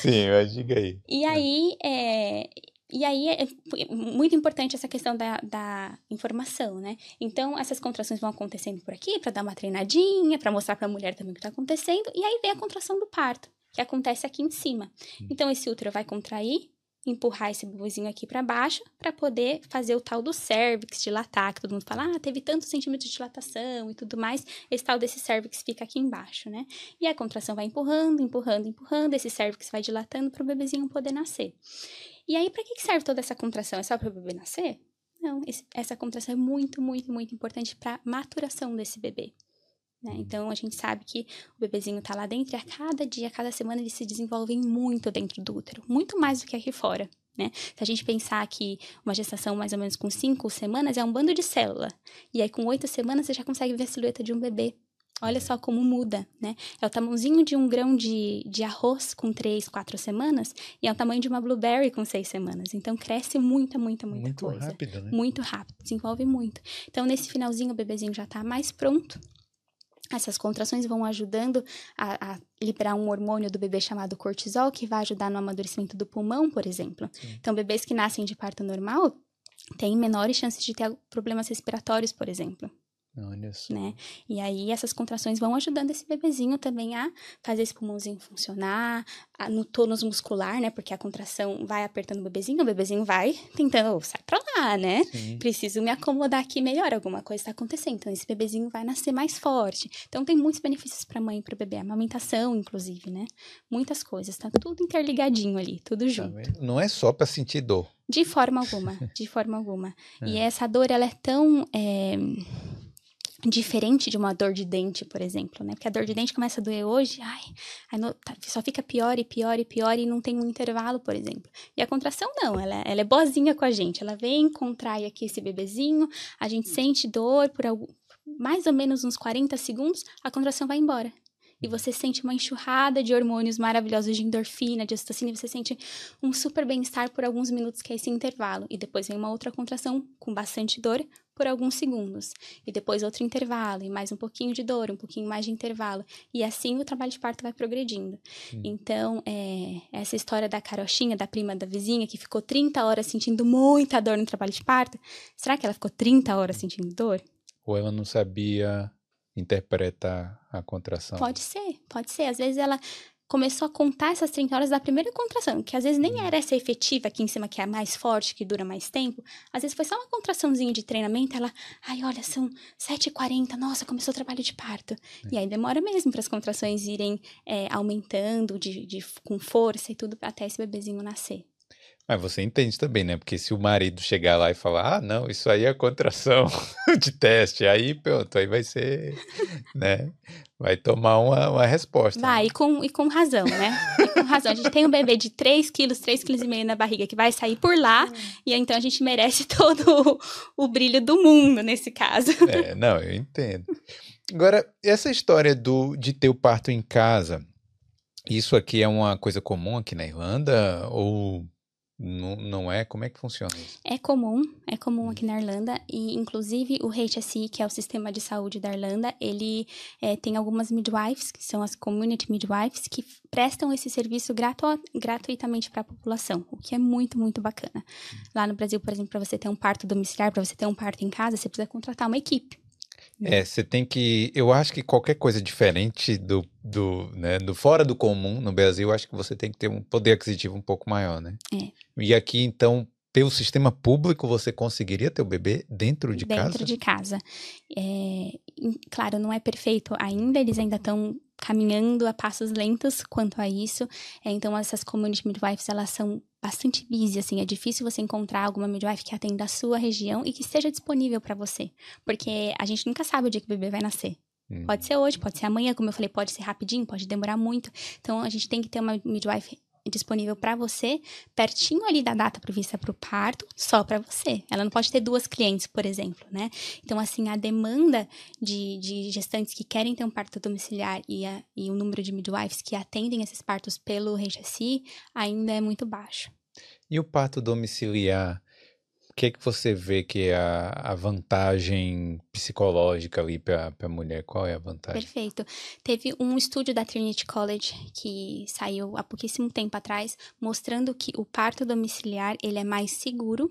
Sim, mas diga aí. E aí, é, e aí é muito importante essa questão da, da informação, né? Então, essas contrações vão acontecendo por aqui para dar uma treinadinha, para mostrar para a mulher também o que está acontecendo, e aí vem a contração do parto, que acontece aqui em cima. Então, esse útero vai contrair, empurrar esse bubuzinho aqui para baixo para poder fazer o tal do cervix dilatar, que todo mundo fala, ah, teve tantos centímetros de dilatação e tudo mais, esse tal desse cervix fica aqui embaixo, né? E a contração vai empurrando, empurrando, empurrando, esse cervix vai dilatando para o bebezinho poder nascer. E aí, para que serve toda essa contração? É só para o bebê nascer? Não, esse, essa contração é muito, muito, muito importante para a maturação desse bebê. Né? Então, a gente sabe que o bebezinho está lá dentro e a cada dia, a cada semana, eles se desenvolvem muito dentro do útero, muito mais do que aqui fora. Né? Se a gente pensar que uma gestação mais ou menos com cinco semanas é um bando de célula, e aí com oito semanas você já consegue ver a silhueta de um bebê. Olha só como muda, né? É o tamanhozinho de um grão de, de arroz com três, quatro semanas e é o tamanho de uma blueberry com seis semanas. Então cresce muita, muita, muita muito coisa. Muito rápido, né? Muito rápido, desenvolve muito. Então nesse finalzinho o bebezinho já está mais pronto essas contrações vão ajudando a, a, liberar um hormônio do bebê chamado cortisol, que vai ajudar no amadurecimento do pulmão, por exemplo. Sim. Então, bebês que nascem de parto normal têm menores chances de ter problemas respiratórios, por exemplo. Olha só. Né? E aí essas contrações vão ajudando esse bebezinho também a fazer esse pulmãozinho funcionar, a, no tônus muscular, né? Porque a contração vai apertando o bebezinho, o bebezinho vai tentando, sai pra lá, né? Sim. Preciso me acomodar aqui melhor, alguma coisa está acontecendo. Então esse bebezinho vai nascer mais forte. Então tem muitos benefícios para mãe e para o bebê, amamentação, inclusive, né? Muitas coisas, tá tudo interligadinho ali, tudo tá junto. Não é só para sentir dor. De forma alguma, de forma alguma. É. E essa dor, ela é tão. É diferente de uma dor de dente, por exemplo, né? Porque a dor de dente começa a doer hoje, ai, no, tá, só fica pior e pior e pior e não tem um intervalo, por exemplo. E a contração não, ela, ela é boazinha com a gente, ela vem, contrai aqui esse bebezinho, a gente sente dor por algum, mais ou menos uns 40 segundos, a contração vai embora e você sente uma enxurrada de hormônios maravilhosos de endorfina, de ocitocina, e você sente um super bem-estar por alguns minutos, que é esse intervalo. E depois vem uma outra contração com bastante dor por alguns segundos. E depois outro intervalo, e mais um pouquinho de dor, um pouquinho mais de intervalo. E assim o trabalho de parto vai progredindo. Então, é, essa história da carochinha, da prima da vizinha, que ficou 30 horas sentindo muita dor no trabalho de parto, será que ela ficou 30 horas sentindo dor? Ou ela não sabia interpreta a contração. Pode ser, pode ser. Às vezes ela começou a contar essas 30 horas da primeira contração, que às vezes nem era essa efetiva aqui em cima, que é a mais forte, que dura mais tempo. Às vezes foi só uma contraçãozinha de treinamento, ela, ai, olha, são 7h40, nossa, começou o trabalho de parto. É. E aí demora mesmo para as contrações irem é, aumentando de, de, com força e tudo, até esse bebezinho nascer. Mas você entende também, né? Porque se o marido chegar lá e falar, ah, não, isso aí é contração de teste, aí pronto, aí vai ser, né? Vai tomar uma, uma resposta. Vai, né? e, com, e com razão, né? E com razão. A gente tem um bebê de 3 quilos, 3 quilos e meio na barriga que vai sair por lá, hum. e então a gente merece todo o, o brilho do mundo nesse caso. É, não, eu entendo. Agora, essa história do, de ter o parto em casa, isso aqui é uma coisa comum aqui na Irlanda? Ou não, não é? Como é que funciona isso? É comum, é comum aqui na Irlanda e inclusive o HSE, que é o sistema de saúde da Irlanda, ele é, tem algumas midwives, que são as community midwives, que prestam esse serviço gratu gratuitamente para a população, o que é muito, muito bacana. Lá no Brasil, por exemplo, para você ter um parto domiciliar, para você ter um parto em casa, você precisa contratar uma equipe. É, você tem que. Eu acho que qualquer coisa diferente do, do, né, do fora do comum no Brasil, eu acho que você tem que ter um poder aquisitivo um pouco maior, né? É. E aqui, então, pelo sistema público, você conseguiria ter o bebê dentro de dentro casa? Dentro de casa. É, claro, não é perfeito ainda, eles ainda estão caminhando a passos lentos quanto a isso. É, então, essas community midwives, elas são bastante busy, assim, é difícil você encontrar alguma midwife que atenda a sua região e que esteja disponível para você, porque a gente nunca sabe o dia que o bebê vai nascer. Hum. Pode ser hoje, pode ser amanhã, como eu falei, pode ser rapidinho, pode demorar muito. Então, a gente tem que ter uma midwife disponível para você, pertinho ali da data prevista para o parto, só para você. Ela não pode ter duas clientes, por exemplo, né? Então, assim, a demanda de, de gestantes que querem ter um parto domiciliar e, a, e o número de midwives que atendem esses partos pelo HSI ainda é muito baixo. E o parto domiciliar? O que, que você vê que é a, a vantagem psicológica ali para a mulher? Qual é a vantagem? Perfeito. Teve um estudo da Trinity College que saiu há pouquíssimo tempo atrás, mostrando que o parto domiciliar ele é mais seguro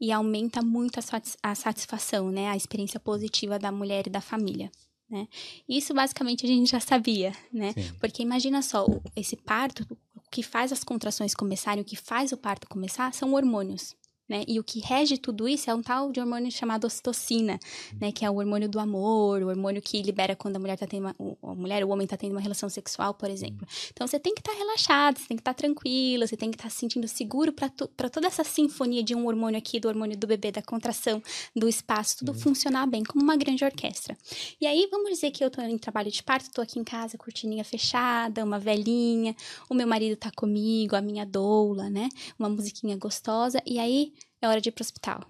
e aumenta muito a, a satisfação, né? A experiência positiva da mulher e da família. Né? Isso basicamente a gente já sabia, né? Sim. Porque imagina só, esse parto, o que faz as contrações começarem, o que faz o parto começar são hormônios né? E o que rege tudo isso é um tal de hormônio chamado ocitocina, né? Que é o hormônio do amor, o hormônio que libera quando a mulher tá tendo uma, a mulher, o homem tá tendo uma relação sexual, por exemplo. Então você tem que estar tá relaxado, você tem que estar tá tranquilo, você tem que estar tá se sentindo seguro para toda essa sinfonia de um hormônio aqui, do hormônio do bebê, da contração, do espaço, tudo uhum. funcionar bem, como uma grande orquestra. E aí vamos dizer que eu tô em trabalho de parto, tô aqui em casa, cortininha fechada, uma velhinha, o meu marido tá comigo, a minha doula, né? Uma musiquinha gostosa, e aí é hora de ir pro hospital.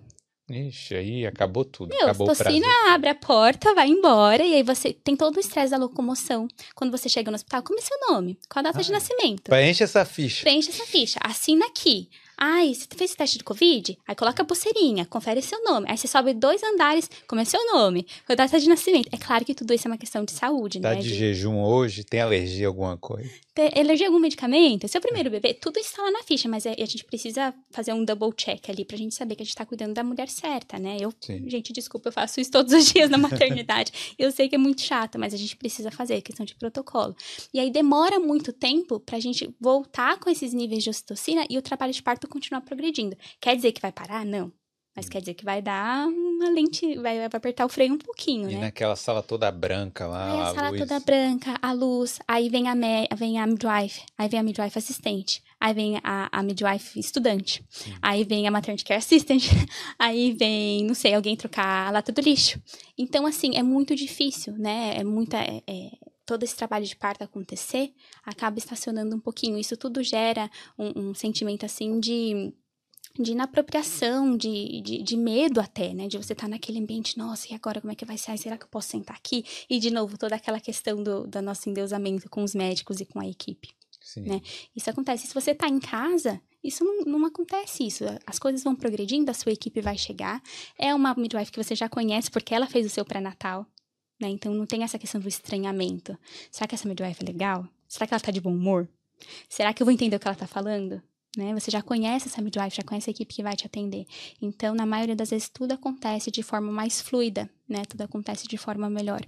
Ixi, aí acabou tudo. Meu, acabou tocina abre a porta, vai embora, e aí você tem todo o estresse da locomoção. Quando você chega no hospital, como é seu nome? Qual a data ah, de nascimento? Preenche essa ficha. Preenche essa ficha. Assina aqui. Ai, você fez esse teste de Covid? Aí coloca a pulseirinha, confere seu nome. Aí você sobe dois andares, como é seu nome? A data de nascimento. É claro que tudo isso é uma questão de saúde, tá né? Tá de, de jejum hoje? Tem alergia a alguma coisa? A algum medicamento? Seu primeiro bebê, tudo isso tá lá na ficha, mas é, a gente precisa fazer um double check ali pra gente saber que a gente tá cuidando da mulher certa, né? Eu, Sim. gente, desculpa, eu faço isso todos os dias na maternidade. eu sei que é muito chato, mas a gente precisa fazer, é questão de protocolo. E aí demora muito tempo pra gente voltar com esses níveis de ocitocina e o trabalho de parto continuar progredindo. Quer dizer que vai parar? Não. Mas quer dizer que vai dar uma lente, vai, vai apertar o freio um pouquinho, e né? E naquela sala toda branca lá, aí a, a sala luz. toda branca, a luz, aí vem a, me, vem a midwife, aí vem a midwife assistente, aí vem a, a midwife estudante, hum. aí vem a maternity care assistant, aí vem, não sei, alguém trocar a lata do lixo. Então, assim, é muito difícil, né? É muita... É, é, todo esse trabalho de parto acontecer, acaba estacionando um pouquinho. Isso tudo gera um, um sentimento, assim, de de inapropriação, de, de, de, medo até, né? De você estar tá naquele ambiente, nossa, e agora como é que vai ser? Será que eu posso sentar aqui? E, de novo, toda aquela questão do, do nosso endeusamento com os médicos e com a equipe. Sim. Né? Isso acontece. Se você está em casa, isso não, não, acontece isso. As coisas vão progredindo, a sua equipe vai chegar. É uma midwife que você já conhece porque ela fez o seu pré-natal, né? Então não tem essa questão do estranhamento. Será que essa midwife é legal? Será que ela está de bom humor? Será que eu vou entender o que ela está falando? Né? Você já conhece essa midwife, já conhece a equipe que vai te atender. Então, na maioria das vezes, tudo acontece de forma mais fluida, né? Tudo acontece de forma melhor.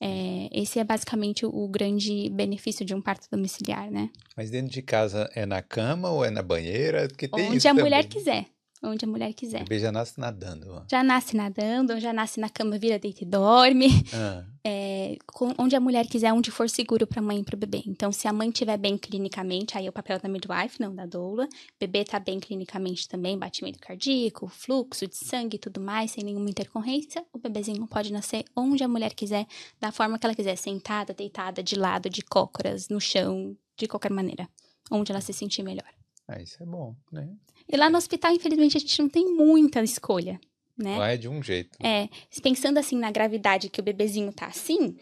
É, esse é basicamente o, grande benefício de um parto domiciliar, né? Mas dentro de casa é na cama ou é na banheira? Porque tem Onde a também. mulher quiser onde a mulher quiser. O bebê já nasce nadando. Ó. Já nasce nadando, já nasce na cama, vira, deita e dorme. Ah. É, com, onde a mulher quiser, onde for seguro para a mãe e para o bebê. Então, se a mãe estiver bem clinicamente, aí é o papel da midwife, não da doula. O bebê está bem clinicamente também, batimento cardíaco, fluxo de sangue e tudo mais, sem nenhuma intercorrência, o bebezinho pode nascer onde a mulher quiser, da forma que ela quiser, sentada, deitada, de lado, de cócoras, no chão, de qualquer maneira, onde ela se sentir melhor. Ah, isso é bom, né? E lá no hospital, infelizmente, a gente não tem muita escolha, né? Lá é de um jeito. É, pensando assim na gravidade que o bebezinho tá assim,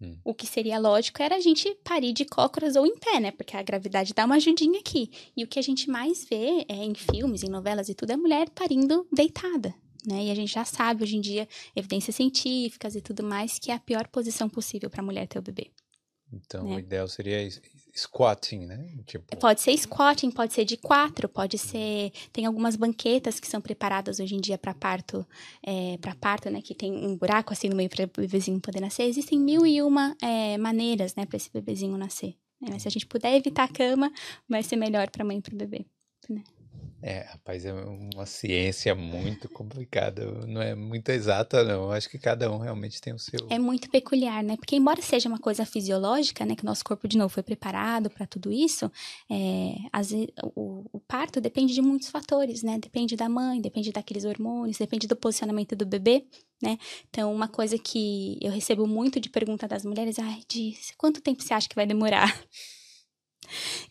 hum. o que seria lógico era a gente parir de cócoras ou em pé, né? Porque a gravidade dá uma ajudinha aqui. E o que a gente mais vê é em filmes, em novelas e tudo, é mulher parindo deitada. Né? E a gente já sabe hoje em dia, evidências científicas e tudo mais, que é a pior posição possível para a mulher ter o bebê. Então, né? o ideal seria squatting, né? Tipo... Pode ser squatting, pode ser de quatro, pode ser. Tem algumas banquetas que são preparadas hoje em dia para parto, é, para parto, né? Que tem um buraco assim no meio para o bebezinho poder nascer. Existem mil e uma é, maneiras, né, para esse bebezinho nascer. Né? Mas se a gente puder evitar a cama, vai ser melhor para a mãe e para o bebê. Né? É, rapaz, é uma ciência muito complicada, não é muito exata, não. Acho que cada um realmente tem o seu. É muito peculiar, né? Porque, embora seja uma coisa fisiológica, né, que o nosso corpo, de novo, foi preparado para tudo isso, é, as, o, o, parto depende de muitos fatores, né? Depende da mãe, depende daqueles hormônios, depende do posicionamento do bebê, né? Então, uma coisa que eu recebo muito de pergunta das mulheres, ai, diz, quanto tempo você acha que vai demorar?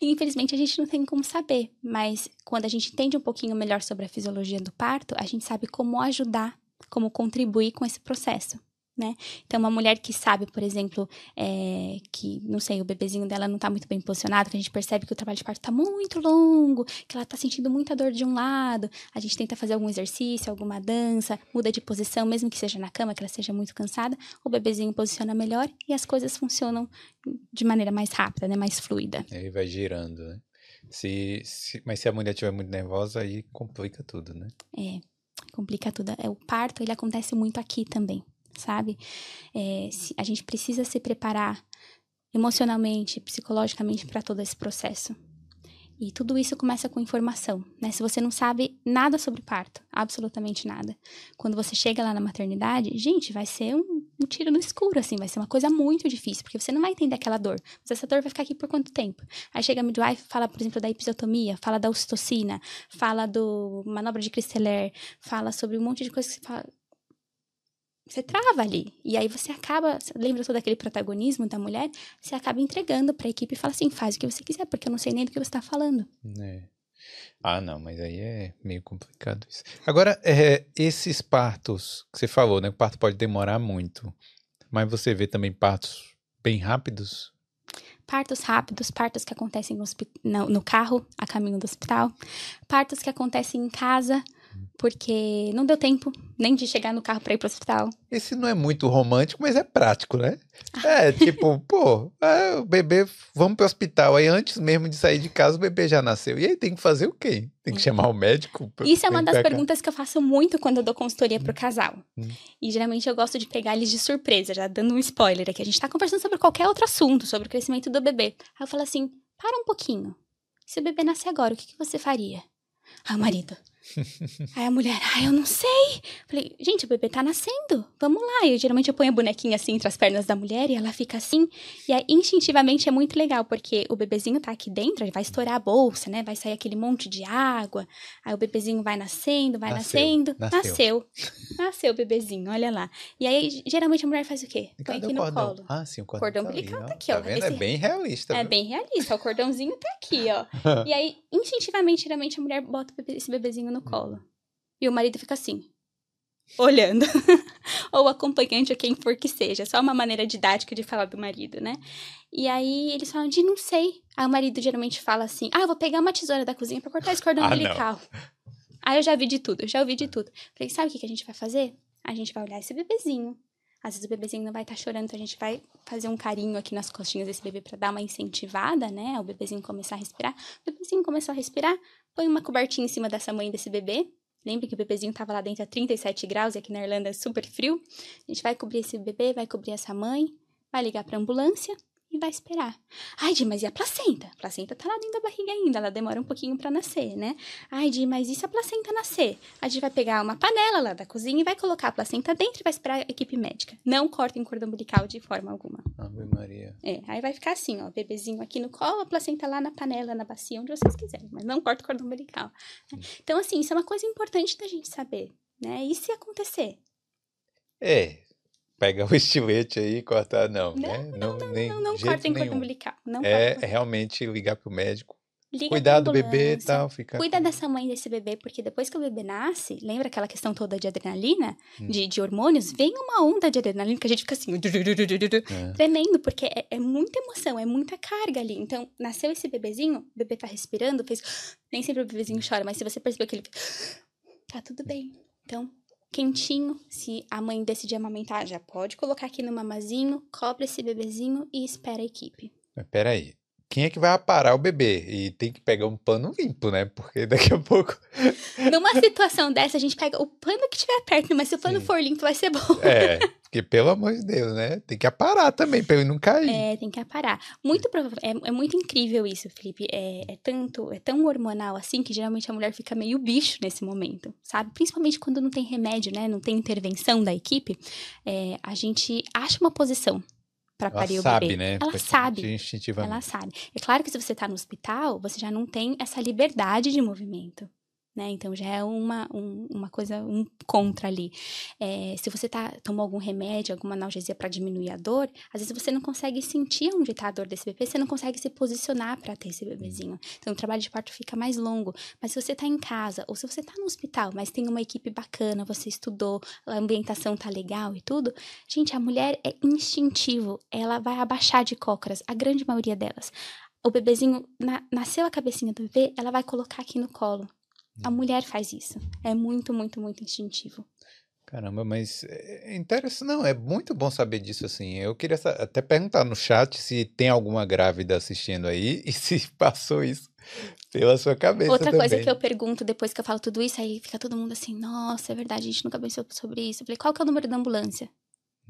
E infelizmente a gente não tem como saber, mas quando a gente entende um pouquinho melhor sobre a fisiologia do parto, a gente sabe como ajudar, como contribuir com esse processo. Né? Então, uma mulher que sabe, por exemplo, é, que, não sei, o bebezinho dela não tá muito bem posicionado, que a gente percebe que o trabalho de parto tá muito longo, que ela tá sentindo muita dor de um lado, a gente tenta fazer algum exercício, alguma dança, muda de posição, mesmo que seja na cama, que ela esteja muito cansada, o bebezinho posiciona melhor e as coisas funcionam de maneira mais rápida, né? Mais fluida. E aí vai girando, né? Se, se, mas se a mulher estiver muito nervosa, aí complica tudo, né? É, complica tudo. É, o parto, ele acontece muito aqui também sabe? É, a gente precisa se preparar emocionalmente, psicologicamente para todo esse processo. E tudo isso começa com informação, né? Se você não sabe nada sobre parto, absolutamente nada, quando você chega lá na maternidade, gente, vai ser um, um, tiro no escuro, assim, vai ser uma coisa muito difícil, porque você não vai entender aquela dor. Mas essa dor vai ficar aqui por quanto tempo? Aí chega a midwife, fala, por exemplo, da episiotomia, fala da ocitocina, fala do manobra de Christeler, fala sobre um monte de coisas que você fala, você trava ali. E aí você acaba, lembra todo aquele protagonismo da mulher? Você acaba entregando para a equipe e fala assim: faz o que você quiser, porque eu não sei nem do que você está falando. É. Ah, não, mas aí é meio complicado isso. Agora, é, esses partos que você falou, né? O parto pode demorar muito, mas você vê também partos bem rápidos? Partos rápidos, partos que acontecem no, no, no carro, a caminho do hospital, partos que acontecem em casa, porque não deu tempo nem de chegar no carro para ir pro hospital. Esse não é muito romântico, mas é prático, né? É tipo, pô, é, o bebê, vamos pro hospital. Aí antes mesmo de sair de casa, o bebê já nasceu. E aí tem que fazer o quê? Tem que é. chamar o médico? Isso é uma das perguntas que eu faço muito quando eu dou consultoria pro hum. casal. Hum. E geralmente eu gosto de pegar eles de surpresa, já dando um spoiler aqui. A gente tá conversando sobre qualquer outro assunto, sobre o crescimento do bebê. Aí eu falo assim: para um pouquinho. Se o bebê nascer agora, o que, que você faria? Ah, o marido. Aí a mulher, ah, eu não sei. Falei, gente, o bebê tá nascendo, vamos lá. Eu geralmente eu ponho a bonequinha assim entre as pernas da mulher e ela fica assim. E aí, instintivamente, é muito legal, porque o bebezinho tá aqui dentro, ele vai estourar a bolsa, né? Vai sair aquele monte de água. Aí o bebezinho vai nascendo, vai nasceu, nascendo. Nasceu. Nasceu. Nasceu o bebezinho, olha lá. E aí, geralmente a mulher faz o quê? Põe aqui no cordão? colo. Ah, sim, o cordão. Cordão tá umbilical tá aqui, ó. Tá Esse... É bem realista. É viu? bem realista. O cordãozinho tá aqui, ó. e aí, instintivamente, geralmente a mulher bota esse bebezinho no colo. E o marido fica assim, olhando. Ou acompanhante, ou quem for que seja. Só uma maneira didática de falar do marido, né? E aí eles falam de não sei. Aí o marido geralmente fala assim: ah, eu vou pegar uma tesoura da cozinha para cortar esse cordão ah, umbilical. Aí eu já vi de tudo, eu já ouvi de tudo. Falei, sabe o que, que a gente vai fazer? A gente vai olhar esse bebezinho. Às vezes o bebezinho não vai estar tá chorando, então a gente vai fazer um carinho aqui nas costinhas desse bebê para dar uma incentivada, né? O bebezinho começar a respirar. O bebezinho começou a respirar, põe uma cobertinha em cima dessa mãe desse bebê, Lembre que o bebezinho estava lá dentro a 37 graus e aqui na Irlanda é super frio. A gente vai cobrir esse bebê, vai cobrir essa mãe, vai ligar para ambulância e vai esperar. Ai, Di, mas e a placenta? A placenta tá lá dentro da barriga ainda, ela demora um pouquinho para nascer, né? Ai, Di, mas e se a placenta nascer? A gente vai pegar uma panela lá da cozinha e vai colocar a placenta dentro e vai esperar a equipe médica. Não cortem cordão umbilical de forma alguma. Ave Maria. É, aí vai ficar assim, ó, bebezinho aqui no colo, a placenta lá na panela, na bacia, onde vocês quiserem, mas não corta o cordão umbilical. Então, assim, isso é uma coisa importante da gente saber, né? E se acontecer? É, pega o estilete aí e cortar, não, não né? Não, não, nem, não, não, corta em cordão umbilical. Não é corta. realmente ligar pro médico. Liga cuidar do bebê e tal, fica. Cuida dessa mãe desse bebê, porque depois que o bebê nasce, lembra aquela questão toda de adrenalina, hum. de, de hormônios? Vem uma onda de adrenalina que a gente fica assim, é. tremendo, porque é, é, muita emoção, é muita carga ali. Então, nasceu esse bebezinho, o bebê tá respirando, fez. Nem sempre o bebezinho chora, mas se você perceber que ele. Tá tudo bem. Então, quentinho. Se a mãe decidir amamentar, já pode colocar aqui no mamazinho, cobre esse bebezinho e espera a equipe. Peraí, quem é que vai aparar o bebê? E tem que pegar um pano limpo, né? Porque daqui a pouco. Numa situação dessa, a gente pega o pano que tiver perto, mas se o pano Sim. for limpo, vai ser bom. É, porque pelo amor de Deus, né? Tem que aparar também, pra ele não cair. É, tem que aparar. Muito provável. É, é muito incrível isso, Felipe. É, é, tanto, é tão hormonal assim que geralmente a mulher fica meio bicho nesse momento, sabe? Principalmente quando não tem remédio, né? Não tem intervenção da equipe. É, a gente acha uma posição para parir sabe, o bebê. Né? Ela sabe, Ela sabe. É claro que se você está no hospital, você já não tem essa liberdade de movimento. Né? Então já é uma, um, uma coisa, um contra ali. É, se você tá, tomou algum remédio, alguma analgesia para diminuir a dor, às vezes você não consegue sentir onde está a dor desse bebê, você não consegue se posicionar para ter esse bebezinho. Então o trabalho de parto fica mais longo. Mas se você está em casa, ou se você está no hospital, mas tem uma equipe bacana, você estudou, a ambientação tá legal e tudo, gente, a mulher é instintivo, ela vai abaixar de cócoras, a grande maioria delas. O bebezinho, na, nasceu a cabecinha do bebê, ela vai colocar aqui no colo. A mulher faz isso. É muito, muito, muito instintivo. Caramba, mas é interessante, não, é muito bom saber disso assim. Eu queria até perguntar no chat se tem alguma grávida assistindo aí e se passou isso pela sua cabeça Outra também. coisa que eu pergunto depois que eu falo tudo isso, aí fica todo mundo assim, nossa, é verdade, a gente nunca pensou sobre isso. Eu falei, qual que é o número da ambulância?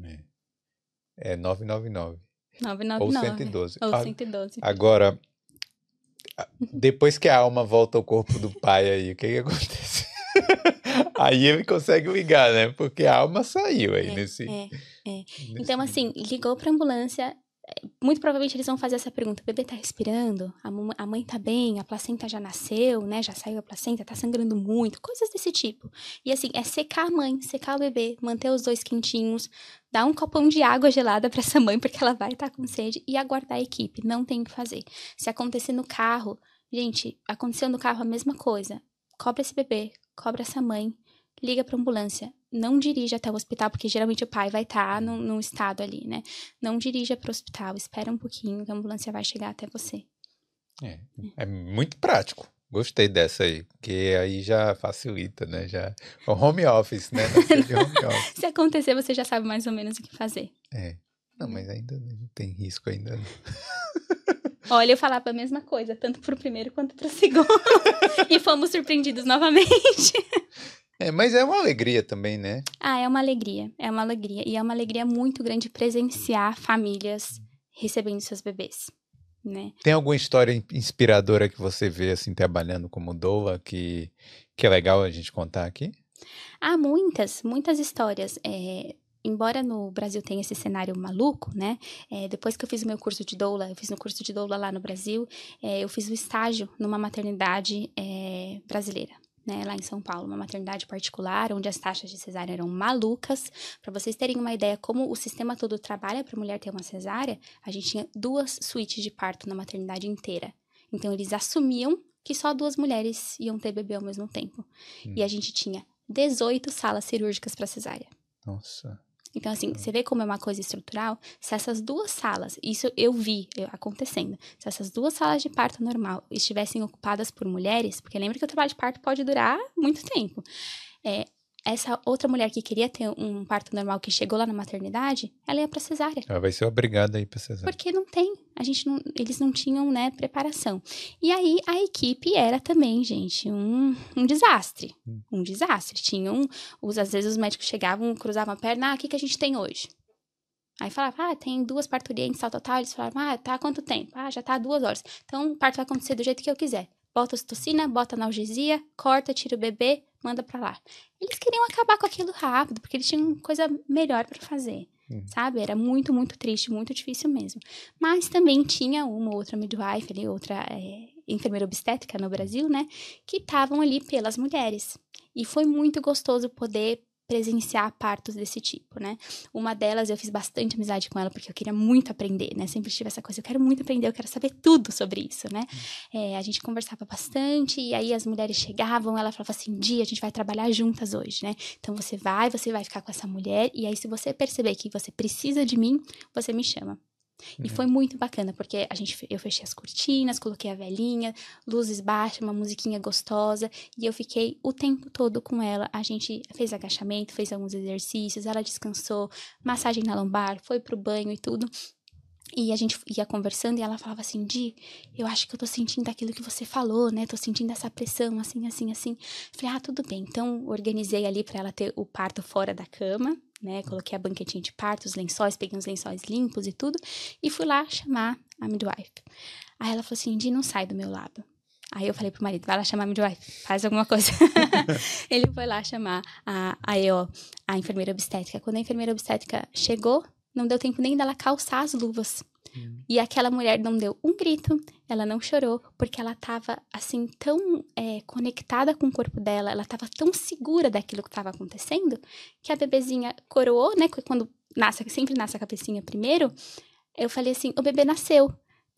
É, é 999. 999. Ou 112. Ou 112. Agora, depois que a alma volta ao corpo do pai aí, o que que acontece? aí ele consegue ligar, né? Porque a alma saiu aí é, nesse, é, é. nesse, Então, assim, ligou pra ambulância. Muito provavelmente eles vão fazer essa pergunta: o bebê tá respirando? A, a mãe tá bem? A placenta já nasceu, né? Já saiu a placenta? Tá sangrando muito? Coisas desse tipo. E assim, é secar a mãe, secar o bebê, manter os dois quentinhos, dar um copão de água gelada para essa mãe, porque ela vai estar tá com sede, e aguardar a equipe. Não tem o que fazer. Se acontecer no carro, gente, aconteceu no carro a mesma coisa. Cobra esse bebê, cobra essa mãe, liga pra ambulância. Não dirija até o hospital, porque geralmente o pai vai estar tá no, no estado ali, né? Não dirija para o hospital, espera um pouquinho que a ambulância vai chegar até você. É, é muito prático. Gostei dessa aí, porque aí já facilita, né? Já o home office, né? Home office. Se acontecer, você já sabe mais ou menos o que fazer. É. Não, mas ainda não tem risco ainda. Não. Olha, eu falava a mesma coisa, tanto pro primeiro quanto pro segundo. e fomos surpreendidos novamente. É, mas é uma alegria também, né? Ah, é uma alegria. É uma alegria. E é uma alegria muito grande presenciar famílias recebendo seus bebês. Né? Tem alguma história inspiradora que você vê assim trabalhando como doula que, que é legal a gente contar aqui? Ah, muitas, muitas histórias. É, embora no Brasil tenha esse cenário maluco, né? É, depois que eu fiz o meu curso de doula, eu fiz um curso de doula lá no Brasil, é, eu fiz o um estágio numa maternidade é, brasileira. Né, lá em São Paulo, uma maternidade particular, onde as taxas de cesárea eram malucas. Para vocês terem uma ideia como o sistema todo trabalha para a mulher ter uma cesárea, a gente tinha duas suítes de parto na maternidade inteira. Então, eles assumiam que só duas mulheres iam ter bebê ao mesmo tempo. Hum. E a gente tinha 18 salas cirúrgicas para cesárea. Nossa. Então, assim, você vê como é uma coisa estrutural? Se essas duas salas, isso eu vi acontecendo, se essas duas salas de parto normal estivessem ocupadas por mulheres, porque lembra que o trabalho de parto pode durar muito tempo, é, essa outra mulher que queria ter um parto normal que chegou lá na maternidade, ela ia para cesárea. Ela vai ser obrigada a ir para cesárea. Porque não tem, a gente não, eles não tinham, né, preparação. E aí a equipe era também, gente, um, um desastre, hum. um desastre. Tinham, os, às vezes os médicos chegavam, cruzavam a perna, ah, o que que a gente tem hoje? Aí falava, ah, tem duas parturientes, tal, tal, tal. Eles falavam, ah, tá há quanto tempo? Ah, já tá há duas horas. Então, o parto vai acontecer do jeito que eu quiser. Bota ocitocina, bota analgesia, corta, tira o bebê, manda para lá. Eles queriam acabar com aquilo rápido, porque eles tinham coisa melhor para fazer. Uhum. Sabe? Era muito, muito triste, muito difícil mesmo. Mas também tinha uma outra midwife ali, outra é, enfermeira obstétrica no Brasil, né? Que estavam ali pelas mulheres. E foi muito gostoso poder presenciar partos desse tipo, né? Uma delas eu fiz bastante amizade com ela porque eu queria muito aprender, né? Sempre tive essa coisa, eu quero muito aprender, eu quero saber tudo sobre isso, né? Hum. É, a gente conversava bastante e aí as mulheres chegavam, ela falava assim, dia a gente vai trabalhar juntas hoje, né? Então você vai, você vai ficar com essa mulher e aí se você perceber que você precisa de mim, você me chama. E foi muito bacana, porque a gente, eu fechei as cortinas, coloquei a velhinha, luzes baixas, uma musiquinha gostosa, e eu fiquei o tempo todo com ela. A gente fez agachamento, fez alguns exercícios, ela descansou, massagem na lombar, foi pro banho e tudo. E a gente ia conversando e ela falava assim: Di, eu acho que eu tô sentindo aquilo que você falou, né? Tô sentindo essa pressão, assim, assim, assim. Falei: ah, tudo bem. Então, organizei ali para ela ter o parto fora da cama, né? Coloquei a banquetinha de parto, os lençóis, peguei uns lençóis limpos e tudo, e fui lá chamar a midwife. Aí ela falou assim: Di, não sai do meu lado. Aí eu falei pro marido, vai lá chamar a midwife, faz alguma coisa. Ele foi lá chamar a, a EO, a enfermeira obstétrica. Quando a enfermeira obstétrica chegou, não deu tempo nem dela calçar as luvas. Hum. E aquela mulher não deu um grito, ela não chorou, porque ela estava assim tão é, conectada com o corpo dela, ela estava tão segura daquilo que estava acontecendo, que a bebezinha coroou, né? Quando nasce, sempre nasce a cabecinha primeiro, eu falei assim: o bebê nasceu.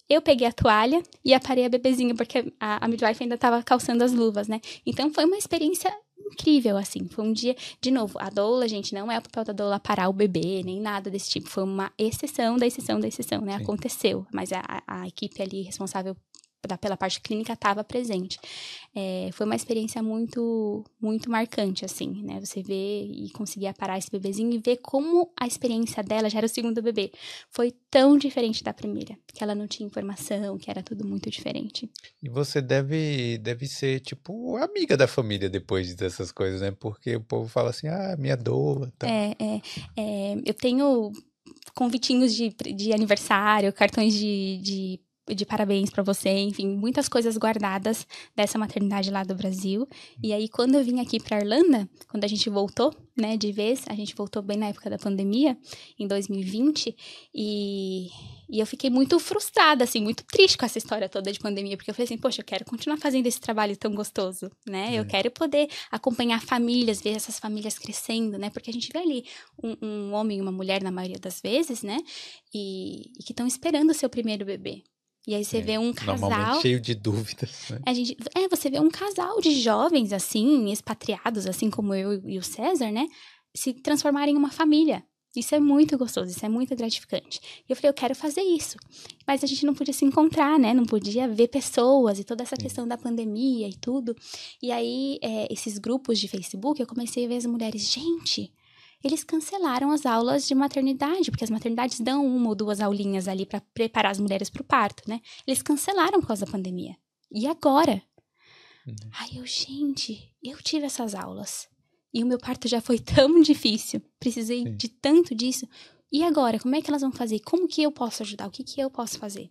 Eu peguei a toalha e aparei a bebezinha, porque a, a midwife ainda estava calçando as luvas, né? Então foi uma experiência incrível, assim. Foi um dia, de novo, a doula, gente, não é o papel da doula parar o bebê, nem nada desse tipo. Foi uma exceção da exceção da exceção, né? Sim. Aconteceu. Mas a, a equipe ali responsável pela parte clínica estava presente. É, foi uma experiência muito, muito marcante, assim, né? Você ver e conseguir aparar esse bebezinho e ver como a experiência dela já era o segundo bebê. Foi tão diferente da primeira, que ela não tinha informação, que era tudo muito diferente. E você deve, deve ser, tipo, amiga da família depois dessas coisas, né? Porque o povo fala assim, ah, minha doa. Tá. É, é, é, eu tenho convitinhos de, de aniversário, cartões de, de de parabéns para você, enfim, muitas coisas guardadas dessa maternidade lá do Brasil. E aí, quando eu vim aqui para Irlanda, quando a gente voltou, né, de vez, a gente voltou bem na época da pandemia, em 2020, e, e eu fiquei muito frustrada, assim, muito triste com essa história toda de pandemia, porque eu falei assim, poxa, eu quero continuar fazendo esse trabalho tão gostoso, né? É. Eu quero poder acompanhar famílias, ver essas famílias crescendo, né? Porque a gente vê ali um, um homem e uma mulher, na maioria das vezes, né? E, e que estão esperando o seu primeiro bebê. E aí você é, vê um casal. cheio de dúvidas. Né? A gente, é, você vê um casal de jovens, assim, expatriados, assim como eu e o César, né? Se transformarem em uma família. Isso é muito gostoso, isso é muito gratificante. E eu falei, eu quero fazer isso. Mas a gente não podia se encontrar, né? Não podia ver pessoas e toda essa questão da pandemia e tudo. E aí, é, esses grupos de Facebook, eu comecei a ver as mulheres, gente, eles cancelaram as aulas de maternidade, porque as maternidades dão uma ou duas aulinhas ali para preparar as mulheres para o parto, né? Eles cancelaram por causa da pandemia. E agora? Uhum. Aí eu, gente, eu tive essas aulas. E o meu parto já foi tão difícil. Precisei Sim. de tanto disso. E agora, como é que elas vão fazer? Como que eu posso ajudar? O que, que eu posso fazer?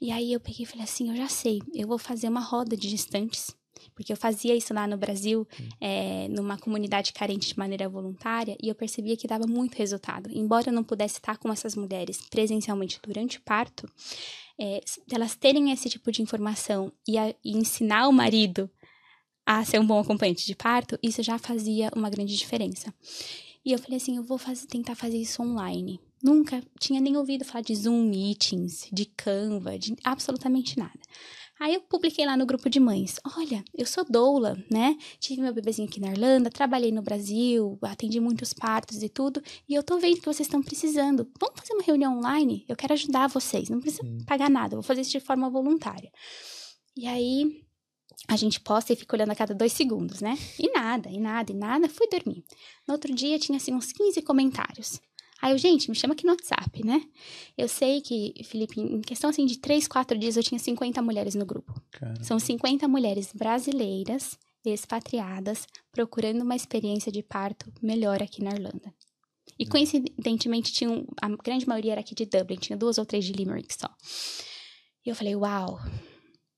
E aí eu peguei e falei assim: eu já sei, eu vou fazer uma roda de gestantes porque eu fazia isso lá no Brasil, é, numa comunidade carente de maneira voluntária, e eu percebia que dava muito resultado. Embora eu não pudesse estar com essas mulheres presencialmente durante o parto, é, elas terem esse tipo de informação e, a, e ensinar o marido a ser um bom acompanhante de parto, isso já fazia uma grande diferença. E eu falei assim, eu vou fazer, tentar fazer isso online. Nunca tinha nem ouvido falar de Zoom Meetings, de Canva, de absolutamente nada. Aí eu publiquei lá no grupo de mães: olha, eu sou doula, né? Tive meu bebezinho aqui na Irlanda, trabalhei no Brasil, atendi muitos partos e tudo, e eu tô vendo que vocês estão precisando. Vamos fazer uma reunião online? Eu quero ajudar vocês, não precisa hum. pagar nada, vou fazer isso de forma voluntária. E aí a gente posta e fica olhando a cada dois segundos, né? E nada, e nada, e nada, fui dormir. No outro dia tinha assim uns 15 comentários. Aí eu, gente, me chama aqui no WhatsApp, né? Eu sei que, Felipe, em questão assim de 3, 4 dias eu tinha 50 mulheres no grupo. Caramba. São 50 mulheres brasileiras, expatriadas, procurando uma experiência de parto melhor aqui na Irlanda. E hum. coincidentemente, tinha a grande maioria era aqui de Dublin, tinha duas ou três de Limerick só. E eu falei, uau,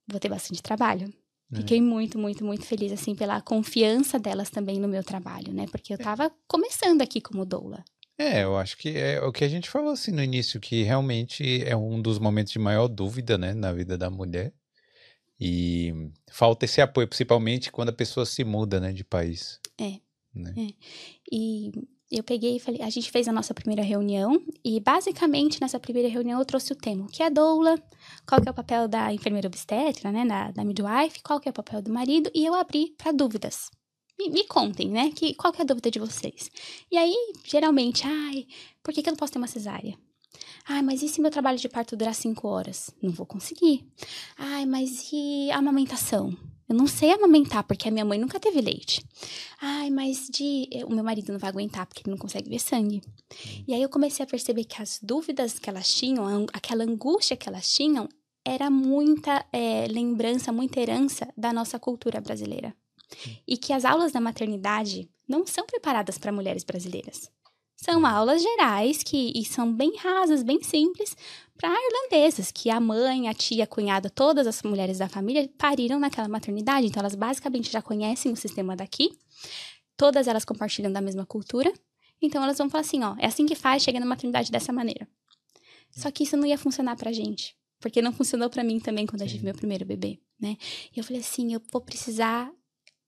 vou ter bastante trabalho. É. Fiquei muito, muito, muito feliz, assim, pela confiança delas também no meu trabalho, né? Porque eu é. tava começando aqui como doula. É, eu acho que é o que a gente falou assim no início, que realmente é um dos momentos de maior dúvida, né, na vida da mulher. E falta esse apoio, principalmente quando a pessoa se muda, né, de país. É. Né? é. E eu peguei e falei, a gente fez a nossa primeira reunião e basicamente nessa primeira reunião eu trouxe o tema, o que é doula, qual que é o papel da enfermeira obstétrica, né, da, da midwife, qual que é o papel do marido e eu abri para dúvidas. Me, me, contem, né? Que, qual que é a dúvida de vocês? E aí, geralmente, ai, por que, que eu não posso ter uma cesárea? Ai, mas e se meu trabalho de parto durar cinco horas? Não vou conseguir. Ai, mas e a amamentação? Eu não sei amamentar porque a minha mãe nunca teve leite. Ai, mas de o meu marido não vai aguentar porque ele não consegue ver sangue. E aí eu comecei a perceber que as dúvidas que elas tinham, aquela angústia que elas tinham, era muita é, lembrança, muita herança da nossa cultura brasileira e que as aulas da maternidade não são preparadas para mulheres brasileiras. São aulas gerais que e são bem rasas, bem simples para irlandesas, que a mãe, a tia, a cunhada, todas as mulheres da família pariram naquela maternidade, então elas basicamente já conhecem o sistema daqui. Todas elas compartilham da mesma cultura, então elas vão falar assim, ó, é assim que faz, chega na maternidade dessa maneira. Só que isso não ia funcionar pra gente. Porque não funcionou para mim também quando Sim. eu tive meu primeiro bebê, né? E eu falei assim, eu vou precisar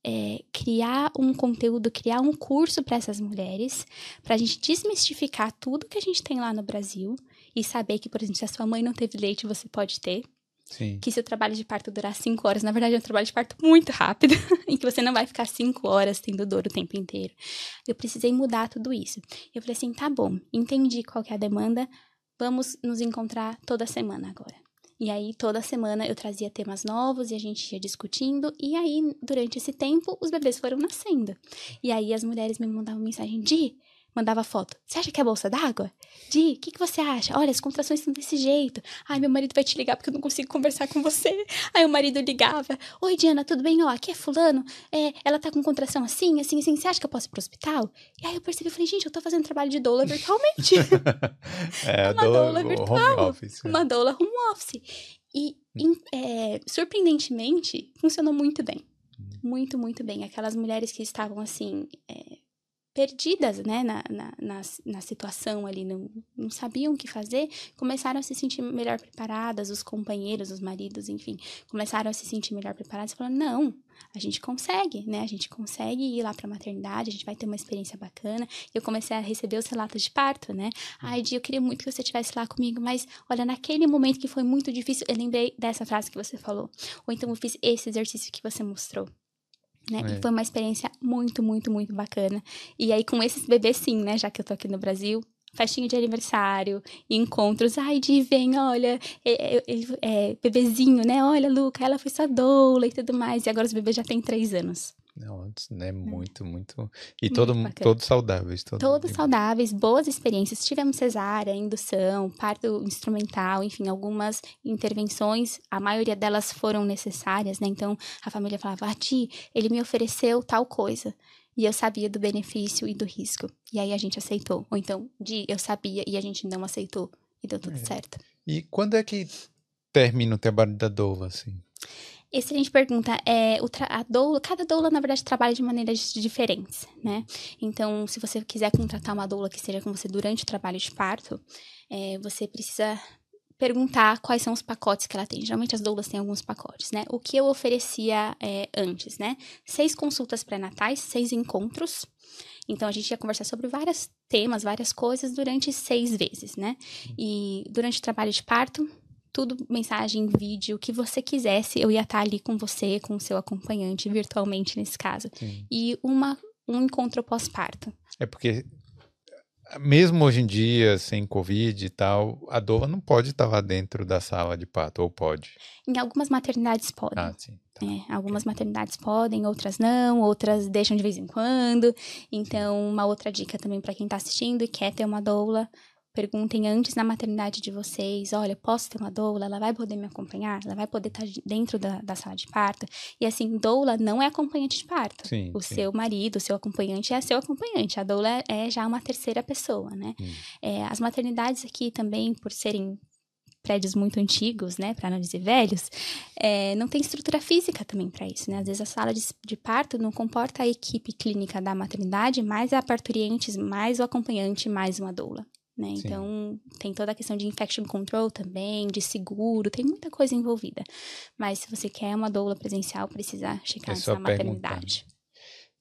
é, criar um conteúdo, criar um curso para essas mulheres, para a gente desmistificar tudo que a gente tem lá no Brasil e saber que, por exemplo, se a sua mãe não teve leite, você pode ter. Sim. Que se o trabalho de parto durar cinco horas, na verdade é um trabalho de parto muito rápido, em que você não vai ficar cinco horas tendo dor o tempo inteiro. Eu precisei mudar tudo isso. Eu falei assim, tá bom, entendi qual é a demanda, vamos nos encontrar toda semana agora. E aí, toda semana eu trazia temas novos e a gente ia discutindo. E aí, durante esse tempo, os bebês foram nascendo. E aí, as mulheres me mandavam mensagem: Di, mandava foto. Você acha que é bolsa d'água? Di, o que, que você acha? Olha, as contrações são desse jeito. Ai, meu marido vai te ligar porque eu não consigo conversar com você. Aí o marido ligava. Oi, Diana, tudo bem? Ó, aqui é fulano. É, ela tá com contração assim, assim, assim. Você acha que eu posso ir pro hospital? E aí eu percebi, falei, gente, eu tô fazendo trabalho de doula virtualmente. é, é uma doula, doula virtual. Home office. É. Uma doula home office. E, é, surpreendentemente, funcionou muito bem. Hum. Muito, muito bem. Aquelas mulheres que estavam assim... É, perdidas né, na, na, na, na, situação ali, não, não sabiam o que fazer, começaram a se sentir melhor preparadas, os companheiros, os maridos, enfim, começaram a se sentir melhor preparados, falando, não, a gente consegue, né, a gente consegue ir lá para a maternidade, a gente vai ter uma experiência bacana, e eu comecei a receber os relatos de parto, né, ai, Di, eu queria muito que você estivesse lá comigo, mas, olha, naquele momento que foi muito difícil, eu lembrei dessa frase que você falou, ou então eu fiz esse exercício que você mostrou, né? É. E foi uma experiência muito, muito, muito bacana. E aí, com esses bebês, sim, né? Já que eu tô aqui no Brasil, festinha de aniversário, encontros. Ai, Di, vem, olha, é, é, é, bebezinho, né? Olha, Luca, ela foi sua doula e tudo mais. E agora os bebês já têm três anos. Não, né? Muito, muito. E muito todo, todos saudáveis. Todo todos saudáveis, boas experiências. Tivemos cesárea, indução, parto instrumental, enfim, algumas intervenções. A maioria delas foram necessárias, né? Então a família falava: Ah, Ti, ele me ofereceu tal coisa. E eu sabia do benefício e do risco. E aí a gente aceitou. Ou então, Di, eu sabia e a gente não aceitou. E deu tudo é. certo. E quando é que termina o trabalho da doula, assim? Excelente pergunta. É, a doula, cada doula, na verdade, trabalha de maneiras diferentes, né? Então, se você quiser contratar uma doula que esteja com você durante o trabalho de parto, é, você precisa perguntar quais são os pacotes que ela tem. Geralmente as doulas têm alguns pacotes, né? O que eu oferecia é, antes, né? Seis consultas pré-natais, seis encontros. Então, a gente ia conversar sobre vários temas, várias coisas durante seis vezes, né? E durante o trabalho de parto, tudo, mensagem, vídeo, o que você quisesse, eu ia estar ali com você, com o seu acompanhante, virtualmente nesse caso. Sim. E uma, um encontro pós-parto. É porque, mesmo hoje em dia, sem Covid e tal, a doula não pode estar lá dentro da sala de parto, ou pode? Em algumas maternidades podem. Ah, sim. Tá. É, algumas maternidades podem, outras não, outras deixam de vez em quando. Então, uma outra dica também para quem está assistindo e quer ter uma doula, Perguntem antes na maternidade de vocês: olha, posso ter uma doula? Ela vai poder me acompanhar? Ela vai poder estar dentro da, da sala de parto? E assim, doula não é acompanhante de parto. Sim, o sim. seu marido, o seu acompanhante é seu acompanhante. A doula é já uma terceira pessoa, né? Hum. É, as maternidades aqui também, por serem prédios muito antigos, né, para não dizer velhos, é, não tem estrutura física também para isso, né? Às vezes a sala de, de, parto não comporta a equipe clínica da maternidade, mais a parturientes, mais o acompanhante, mais uma doula né? Então, tem toda a questão de infection control também, de seguro, tem muita coisa envolvida. Mas se você quer uma doula presencial, precisa checar é na maternidade.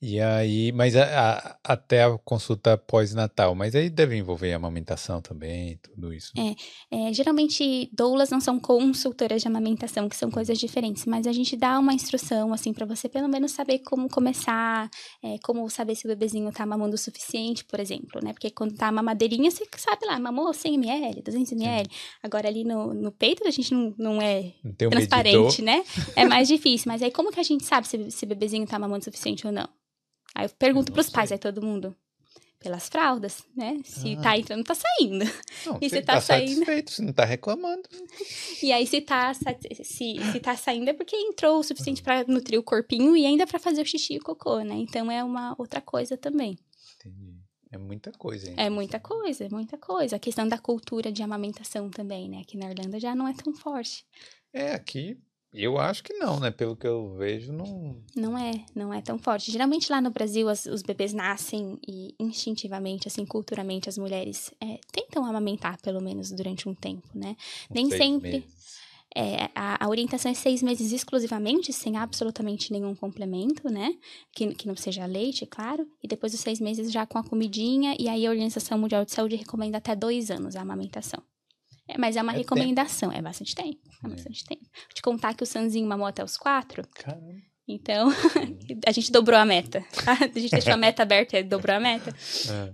E aí, mas a, a, até a consulta pós-natal, mas aí deve envolver amamentação também, tudo isso. É, é, geralmente doulas não são consultoras de amamentação, que são coisas diferentes, mas a gente dá uma instrução, assim, para você pelo menos saber como começar, é, como saber se o bebezinho tá mamando o suficiente, por exemplo, né? Porque quando tá a mamadeirinha, você sabe lá, mamou 100 ml, 200 ml. Sim. Agora ali no, no peito a gente não, não é não transparente, né? É mais difícil, mas aí como que a gente sabe se, se o bebezinho tá mamando o suficiente ou não? Aí eu pergunto para os pais, aí todo mundo pelas fraldas, né? Se ah. tá entrando, tá saindo. Não, e se tá, tá saindo. Satisfeito, se não tá reclamando. E aí, se tá, se, se tá saindo, é porque entrou o suficiente para nutrir o corpinho e ainda para fazer o xixi e o cocô, né? Então é uma outra coisa também. Entendi. É muita coisa, hein? É muita coisa, é muita coisa. A questão da cultura de amamentação também, né? Aqui na Irlanda já não é tão forte. É, aqui Eu acho que não, né? Pelo que eu vejo, não. Não é, não é tão forte. Geralmente lá no Brasil as, os bebês nascem e instintivamente, assim, culturalmente, as mulheres é, tentam amamentar pelo menos durante um tempo, né? Nem sempre. É, a, a, orientação é seis meses exclusivamente, sem absolutamente nenhum complemento, né? Que, que não seja leite, claro. E depois dos seis meses já com a comidinha. E aí a Organização Mundial de Saúde recomenda até dois anos a amamentação. É, mas é uma é recomendação, tempo. é bastante tempo. É, é bastante tempo. Vou te contar que o Sanzinho mamou até os quatro. Caramba. Então, a gente dobrou a meta. A gente deixou a meta aberta e dobrou a meta.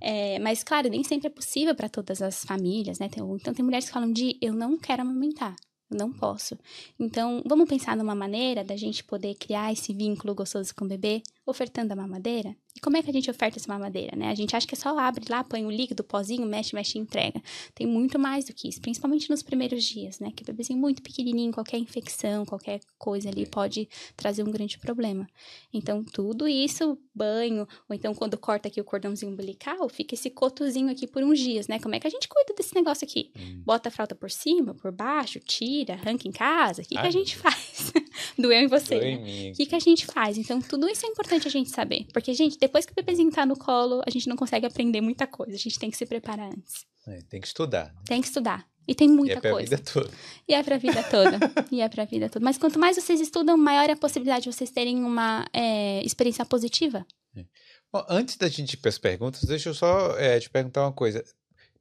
É. É, mas, claro, nem sempre é possível para todas as famílias, né? então, tem mulheres que falam de eu não quero amamentar. Eu não posso. Então, vamos pensar numa maneira da gente poder criar esse vínculo gostoso com o bebê, ofertando a mamadeira? E como é que a gente oferta essa mamadeira, né? A gente acha que é só abre lá, põe o líquido, o pozinho, mexe, mexe e entrega. Tem muito mais do que isso, principalmente nos primeiros dias, né? Que o bebezinho muito pequenininho, qualquer infecção, qualquer coisa ali pode trazer um grande problema. Então, tudo isso, banho, ou então quando corta aqui o cordãozinho umbilical, fica esse cotozinho aqui por uns dias, né? Como é que a gente cuida desse negócio aqui? Hum. Bota a fralda por cima, por baixo, tira, arranca em casa? O que, que a gente faz? Doeu em você. Doeu em mim. O que, que a gente faz? Então, tudo isso é importante a gente saber. Porque, gente, depois que o bebezinho tá no colo, a gente não consegue aprender muita coisa. A gente tem que se preparar antes. É, tem que estudar. Né? Tem que estudar. E tem muita e é pra coisa. Vida toda. E é pra vida toda. e é pra vida toda. Mas quanto mais vocês estudam, maior é a possibilidade de vocês terem uma é, experiência positiva. É. Bom, antes da gente ir para as perguntas, deixa eu só é, te perguntar uma coisa.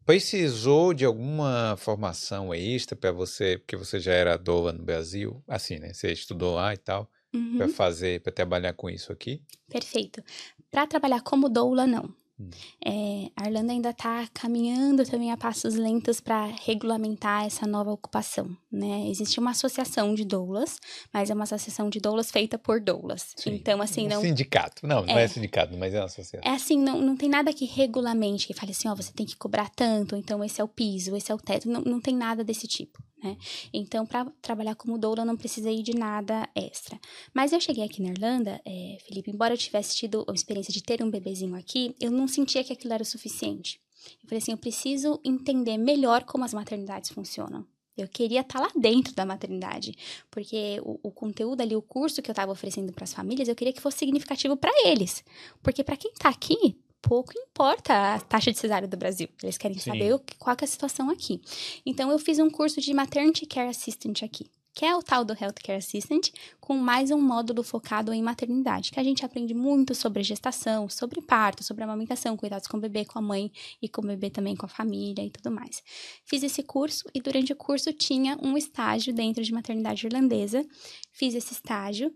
Precisou de alguma formação extra para você, porque você já era doula no Brasil, assim, né? Você estudou lá e tal, uhum. para fazer, para trabalhar com isso aqui? Perfeito. Para trabalhar como doula, não. Hum. É, a Irlanda ainda está caminhando também a passos lentos para regulamentar essa nova ocupação, né? Existe uma associação de doulas, mas é uma associação de doulas feita por doulas. Sim. Então, assim, um não... Sindicato. Não, é, não é sindicato, mas é uma associação. É assim, não, não tem nada que regulamente, que fale assim, ó, você tem que cobrar tanto, então esse é o piso, esse é o teto. Não, não tem nada desse tipo, né? Então, para trabalhar como doula, eu não precisei de nada extra. Mas eu cheguei aqui na Irlanda, é, Felipe, embora eu tivesse tido a experiência de ter um bebezinho aqui, eu não sentia que aquilo era o suficiente. Eu falei assim, eu preciso entender melhor como as maternidades funcionam. Eu queria estar tá lá dentro da maternidade, porque o, o conteúdo ali, o curso que eu estava oferecendo para as famílias, eu queria que fosse significativo para eles. Porque para quem está aqui, pouco importa a taxa de cesárea do Brasil. Eles querem Sim. saber o, qual é a situação aqui. Então, eu fiz um curso de Maternity Care Assistant aqui que é o tal do Healthcare Assistant, com mais um módulo focado em maternidade, que a gente aprende muito sobre gestação, sobre parto, sobre amamentação, cuidados com o bebê, com a mãe e com o bebê também com a família e tudo mais. Fiz esse curso e durante o curso tinha um estágio dentro de maternidade irlandesa. Fiz esse estágio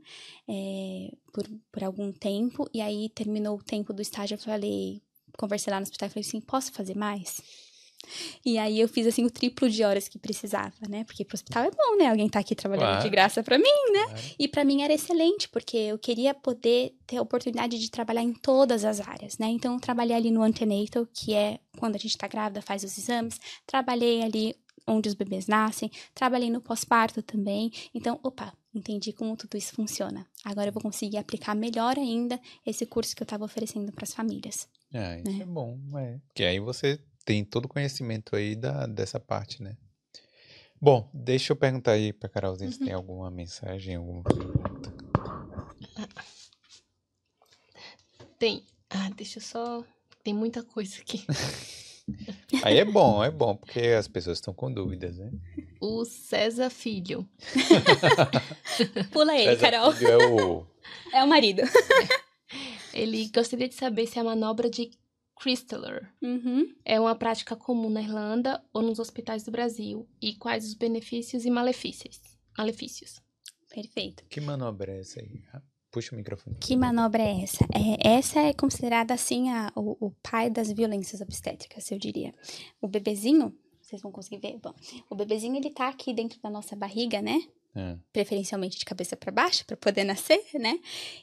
é, por, por algum tempo e aí terminou o tempo do estágio, eu falei, conversei lá no hospital e falei assim, posso fazer mais? E aí eu fiz assim o triplo de horas que precisava, né? Porque pro hospital é bom, né? Alguém tá aqui trabalhando claro. de graça para mim, né? Claro. E para mim era excelente, porque eu queria poder ter a oportunidade de trabalhar em todas as áreas, né? Então eu trabalhei ali no antenatal, que é quando a gente tá grávida, faz os exames, trabalhei ali onde os bebês nascem, trabalhei no pós-parto também. Então, opa, entendi como tudo isso funciona. Agora eu vou conseguir aplicar melhor ainda esse curso que eu estava oferecendo para as famílias. É, isso né? é bom, é. Porque aí você tem todo o conhecimento aí da, dessa parte, né? Bom, deixa eu perguntar aí pra Carolzinha uhum. se tem alguma mensagem, alguma pergunta. Tem. Ah, deixa eu só. Tem muita coisa aqui. Aí é bom, é bom, porque as pessoas estão com dúvidas, né? O César Filho. Pula ele, César Carol. Filho é o. É o marido. Ele gostaria de saber se a manobra de Crystaller uhum. é uma prática comum na Irlanda ou nos hospitais do Brasil e quais os benefícios e malefícios. malefícios. Perfeito. Que manobra é essa aí? Puxa o microfone. Que manobra é essa? É, essa é considerada assim a, o, o pai das violências obstétricas, eu diria. O bebezinho, vocês vão conseguir ver, bom, o bebezinho ele tá aqui dentro da nossa barriga, né? É. Preferencialmente de cabeça para baixo, para poder nascer, né?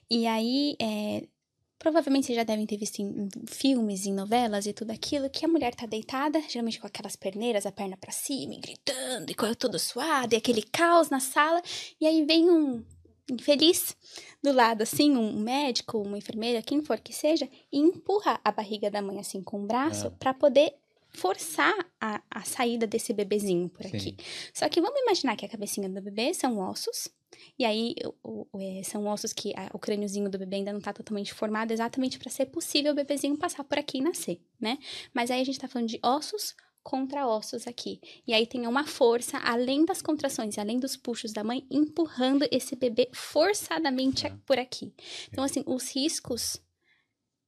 E aí, é, Provavelmente vocês já devem ter visto em filmes, em novelas e tudo aquilo, que a mulher tá deitada, geralmente com aquelas perneiras, a perna para cima, e gritando, e tudo suado, e aquele caos na sala, e aí vem um infeliz do lado, assim, um médico, uma enfermeira, quem for que seja, e empurra a barriga da mãe, assim, com o braço, é. para poder forçar a, a saída desse bebezinho por aqui. Sim. Só que vamos imaginar que a cabecinha do bebê são ossos, e aí o, o, é, são ossos que a, o crâniozinho do bebê ainda não está totalmente formado, exatamente para ser possível o bebezinho passar por aqui e nascer, né? Mas aí a gente está falando de ossos contra ossos aqui. E aí tem uma força, além das contrações, além dos puxos da mãe, empurrando esse bebê forçadamente por aqui. Então, assim, os riscos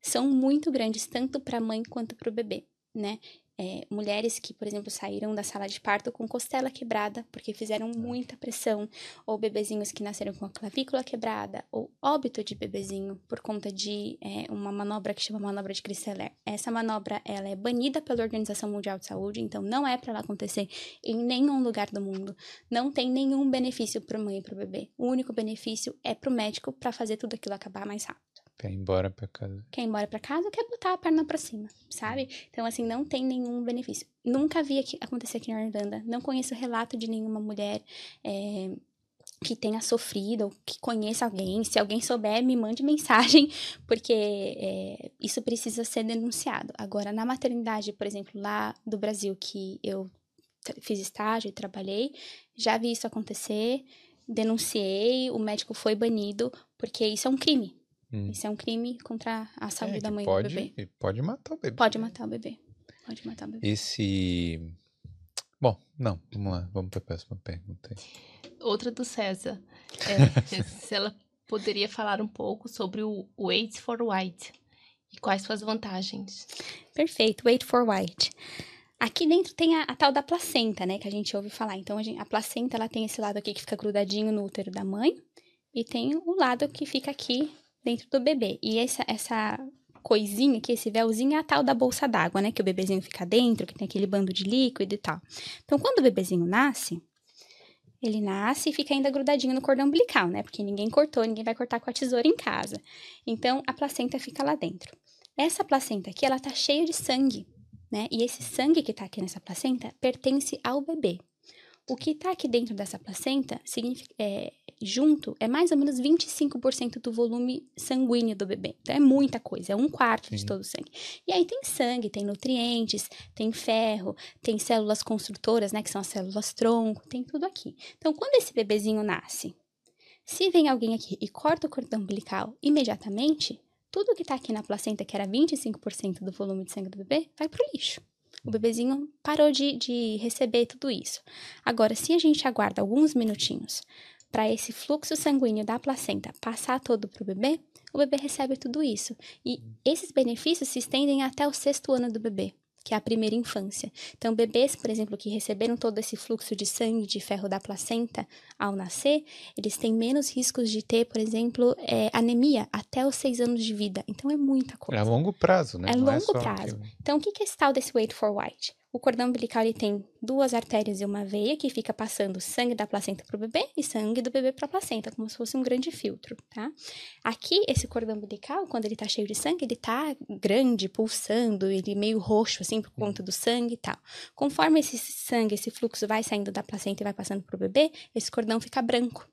são muito grandes, tanto para a mãe quanto para o bebê, né? É, mulheres que, por exemplo, saíram da sala de parto com costela quebrada, porque fizeram muita pressão, ou bebezinhos que nasceram com a clavícula quebrada, ou óbito de bebezinho por conta de é, uma manobra que chama manobra de Crisseler. Essa manobra, ela é banida pela Organização Mundial de Saúde, então não é para ela acontecer em nenhum lugar do mundo. Não tem nenhum benefício para mãe e para o bebê. O único benefício é para o médico para fazer tudo aquilo acabar mais rápido Quer ir embora pra casa. quer ir embora pra casa ou quer botar a perna pra cima, sabe? Então, assim, não tem nenhum benefício. Nunca vi aqui, acontecer aqui na Irlanda. Não conheço relato de nenhuma mulher é, que tenha sofrido ou que conheça alguém. Se alguém souber, me mande mensagem, porque é, isso precisa ser denunciado. Agora, na maternidade, por exemplo, lá do Brasil, que eu fiz estágio e trabalhei, já vi isso acontecer, denunciei, o médico foi banido, porque isso é um crime. Hum. Isso é um crime contra a saúde É, da mãe pode, e do bebê. Pode matar o bebê. Pode matar o bebê. Pode matar o bebê. Esse. Bom, não, vamos lá, vamos pra próxima pergunta. Outra do César. É, se ela poderia falar um pouco sobre o Wait for White e quais suas vantagens. Perfeito. Wait for white. Aqui dentro tem a, a tal da placenta, né? Que a gente ouve falar. Então, a, gente- a placenta, ela tem esse lado aqui que fica grudadinho no útero da mãe. E tem o lado que fica aqui dentro do bebê. E essa, essa coisinha aqui, esse véuzinho, é a tal da bolsa d'água, né? Que o bebezinho fica dentro, que tem aquele bando de líquido e tal. Então, quando o bebezinho nasce, ele nasce e fica ainda grudadinho no cordão umbilical, né? Porque ninguém cortou, ninguém vai cortar com a tesoura em casa. Então, a placenta fica lá dentro. Essa placenta aqui, ela tá cheia de sangue, né? E esse sangue que tá aqui nessa placenta pertence ao bebê. O que tá aqui dentro dessa placenta, significa, é, junto, é mais ou menos 25% do volume sanguíneo do bebê. Então, é muita coisa, é um quarto de Sim. todo o sangue. E aí tem sangue, tem nutrientes, tem ferro, tem células construtoras, né? Que são as células tronco, tem tudo aqui. Então, quando esse bebezinho nasce, se vem alguém aqui e corta o cordão umbilical imediatamente, tudo que tá aqui na placenta, que era 25% do volume de sangue do bebê, vai pro lixo. O bebezinho parou de, de receber tudo isso. Agora, se a gente aguarda alguns minutinhos para esse fluxo sanguíneo da placenta passar todo pro bebê, o bebê recebe tudo isso. E esses benefícios se estendem até o sexto ano do bebê, que é a primeira infância. Então, bebês, por exemplo, que receberam todo esse fluxo de sangue de ferro da placenta ao nascer, eles têm menos riscos de ter, por exemplo, é, anemia até os seis anos de vida. Então, é muita É coisa. a longo prazo, né? É Não longo só prazo. Então, o que que é esse tal desse wait for white? O cordão umbilical ele tem duas artérias e uma veia que fica passando sangue da placenta para o bebê e sangue do bebê para a placenta, como se fosse um grande filtro, tá? Aqui, esse cordão umbilical, quando ele tá cheio de sangue, ele tá grande, pulsando, ele meio roxo, assim, por conta do sangue e tal. Conforme esse sangue, esse fluxo vai saindo da placenta e vai passando pro bebê, esse cordão fica branco.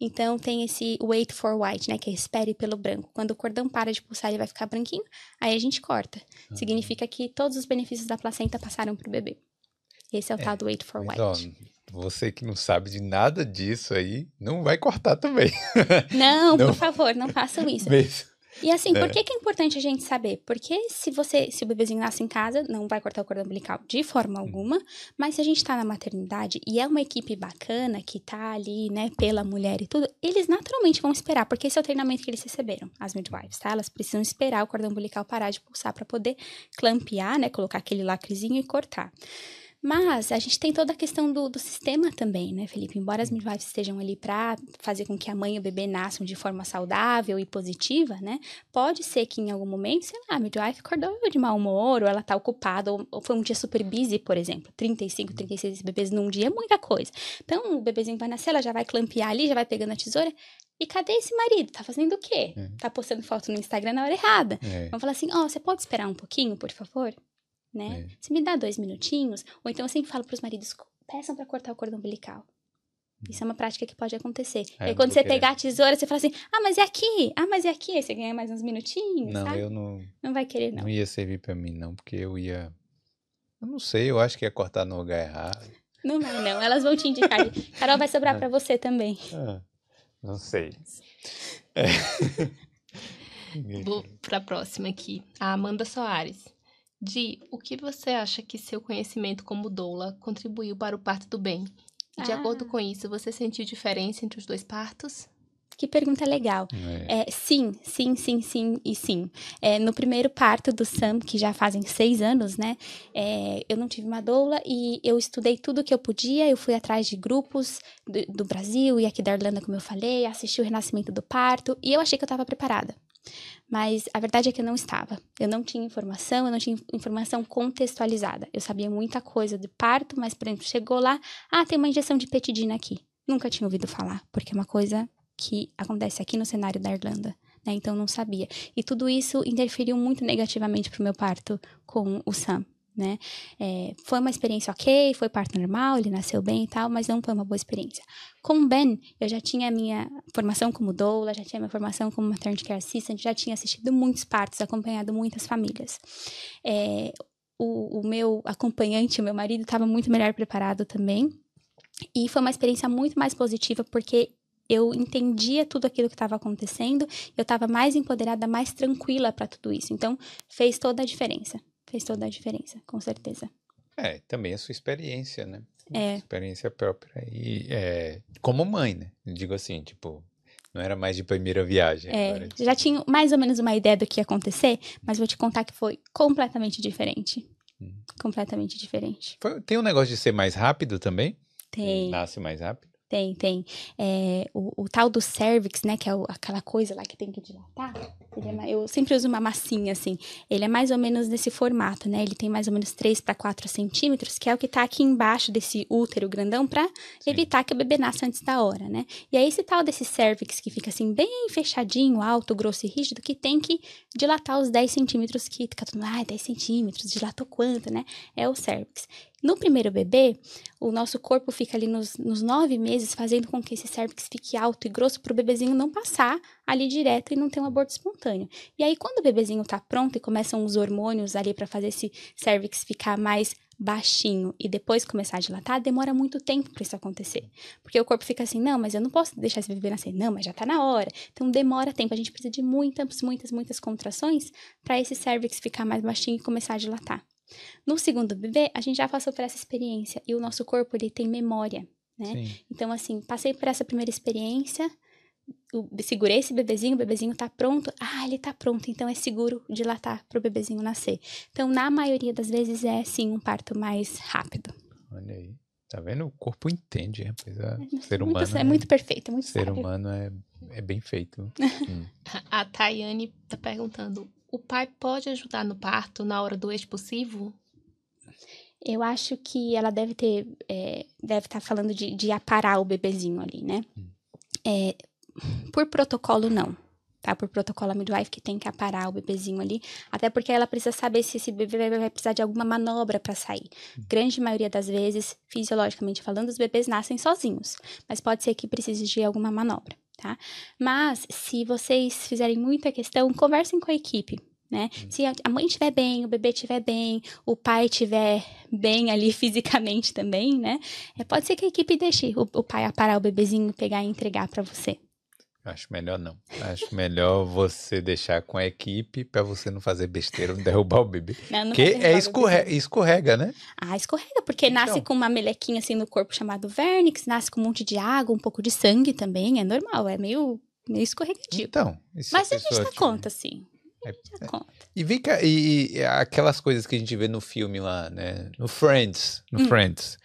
Então, tem esse wait for white, né? Que é espere pelo branco. Quando o cordão para de pulsar, ele vai ficar branquinho, aí a gente corta. Significa que todos os benefícios da placenta passaram pro bebê. Esse é o É, tal do wait for white. ó, você que não sabe de nada disso aí, não vai cortar também. Não, Não. por favor, não façam isso. Mesmo. E assim, É. por que, que é importante a gente saber? Porque se você, se o bebezinho nasce em casa, não vai cortar o cordão umbilical de forma Hum. alguma, mas se a gente tá na maternidade e é uma equipe bacana que tá ali, né, pela mulher e tudo, eles naturalmente vão esperar, porque esse é o treinamento que eles receberam, as midwives, tá? Elas precisam esperar o cordão umbilical parar de pulsar para poder clampear, né, colocar aquele lacrezinho e cortar. Mas a gente tem toda a questão do, do sistema também, né, Felipe? Embora as midwives estejam ali para fazer com que a mãe e o bebê nasçam de forma saudável e positiva, né? Pode ser que em algum momento, sei lá, a midwife acordou de mau humor, ou ela tá ocupada, ou, ou foi um dia super busy, por exemplo. 35, 36 bebês num dia é muita coisa. Então, o bebezinho vai nascer, ela já vai clampear ali, já vai pegando a tesoura. E cadê esse marido? Tá fazendo o quê? É. Tá postando foto no Instagram na hora errada. É. Vamos falar assim, ó, você pode esperar um pouquinho, por favor? Né? É. Você me dá dois minutinhos? Ou então eu sempre falo pros maridos, peçam pra cortar o cordão umbilical. Isso é uma prática que pode acontecer. Ah, Aí quando você querer. pegar a tesoura, você fala assim, ah, mas é aqui, ah, mas é aqui. Aí você ganha mais uns minutinhos, Não, sabe? eu não, Não vai querer, não. não ia servir pra mim, não, porque eu ia Eu não sei, eu acho que ia cortar no lugar errado. Não vai, não. Elas vão te indicar. Carol vai sobrar para você também. Ah, não sei. Vou para a próxima aqui. A Amanda Soares. Di, o que você acha que seu conhecimento como doula contribuiu para o parto do bem? E de Ah. acordo com isso, você sentiu diferença entre os dois partos? Que pergunta legal. É. É, sim, sim, sim, sim e sim. É, no primeiro parto do Sam, que já fazem seis anos, né? é, eu não tive uma doula e eu estudei tudo que eu podia. Eu fui atrás de grupos do, do Brasil e aqui da Irlanda, como eu falei, assisti o renascimento do parto e eu achei que eu estava preparada. Mas a verdade é que eu não estava. Eu não tinha informação, eu não tinha informação contextualizada. Eu sabia muita coisa de parto, mas, por exemplo, chegou lá, ah, tem uma injeção de petidina aqui. Nunca tinha ouvido falar, porque é uma coisa que acontece aqui no cenário da Irlanda, né? Então não sabia. E tudo isso interferiu muito negativamente pro meu parto com o Sam, né? É, foi uma experiência ok, foi parto normal, ele nasceu bem e tal, mas não foi uma boa experiência. Com o Ben, eu já tinha minha formação como doula, já tinha minha formação como maternity care assistant, já tinha assistido muitos partos, acompanhado muitas famílias. É, o, o meu acompanhante, o meu marido, estava muito melhor preparado também. E foi uma experiência muito mais positiva, porque eu entendia tudo aquilo que estava acontecendo, eu estava mais empoderada, mais tranquila para tudo isso. Então, fez toda a diferença. Fez toda a diferença, com certeza. É, também a sua experiência, né? É. Experiência própria. E é, como mãe, né? Digo assim, tipo, não era mais de primeira viagem. É, agora, já tinha mais ou menos uma ideia do que ia acontecer, mas vou te contar que foi completamente diferente. Hum. Completamente diferente. Foi- Tem um negócio de ser mais rápido também? Tem. Nasce mais rápido? Tem, tem. É, o, o tal do cervix, né? Que é o- aquela coisa lá que tem que dilatar. é eu sempre uso uma massinha, assim. Ele é mais ou menos nesse formato, né? Ele tem mais ou menos 3 para 4 centímetros, que é o que tá aqui embaixo desse útero grandão pra evitar que o bebê nasça antes da hora, né? E aí esse tal desse cervix que fica assim, bem fechadinho, alto, grosso e rígido, que tem que dilatar os 10 centímetros que fica mundo, ah, 10 centímetros, dilatou quanto, né? É o cervix. No primeiro bebê, o nosso corpo fica ali nos, nos nove meses fazendo com que esse cervix fique alto e grosso para o bebezinho não passar ali direto e não ter um aborto espontâneo. E aí, quando o bebezinho tá pronto e começam os hormônios ali para fazer esse cervix ficar mais baixinho e depois começar a dilatar, demora muito tempo para isso acontecer. Porque o corpo fica assim, não, mas eu não posso deixar esse bebê nascer. Não, mas já tá na hora. Então demora tempo. A gente precisa de muitas, muitas, muitas contrações para esse cervix ficar mais baixinho e começar a dilatar. No segundo bebê, a gente já passou por essa experiência e o nosso corpo ele tem memória, né? Sim. Então assim, passei por essa primeira experiência, o- segurei esse bebezinho, o bebezinho tá pronto. Ah, ele tá pronto, então é seguro dilatar pro bebezinho nascer. Então, na maioria das vezes é sim um parto mais rápido. Olha aí. Tá vendo? O corpo entende, rapaz. É ser muito, humano é muito perfeito, é muito ser sábio. humano é, é bem feito. Hum. A Tayane tá perguntando: o pai pode ajudar no parto na hora do expulsivo? Eu acho que ela deve ter, é, deve estar falando de, de aparar o bebezinho ali, né? É, por protocolo, não. Tá? Por protocolo, a midwife que tem que aparar o bebezinho ali. Até porque ela precisa saber se esse bebê vai- vai precisar de alguma manobra para sair. Grande maioria das vezes, fisiologicamente falando, os bebês nascem sozinhos. Mas pode ser que precise de alguma manobra, tá? Mas, se vocês fizerem muita questão, conversem com a equipe. Né? Se a a mãe estiver bem, o bebê estiver bem, o pai estiver bem ali fisicamente também, né? É, pode ser que a equipe deixe o, o pai aparar o bebezinho, pegar e entregar para você. Acho melhor não. Acho melhor você deixar com a equipe pra você não fazer besteira, não derrubar o bebê. Não, não Porque é escorrega, escorrega, né? Ah, escorrega, porque nasce Então. com uma melequinha assim no corpo chamado vernix, nasce com um monte de água, um pouco de sangue também, é normal, é meio, meio escorregadio. Então. e se Mas a gente pessoa dá tiver- conta, sim. É- A gente dá conta. E vem cá, e, e aquelas coisas que a gente vê no filme lá, né? No Friends, no Hum. Friends.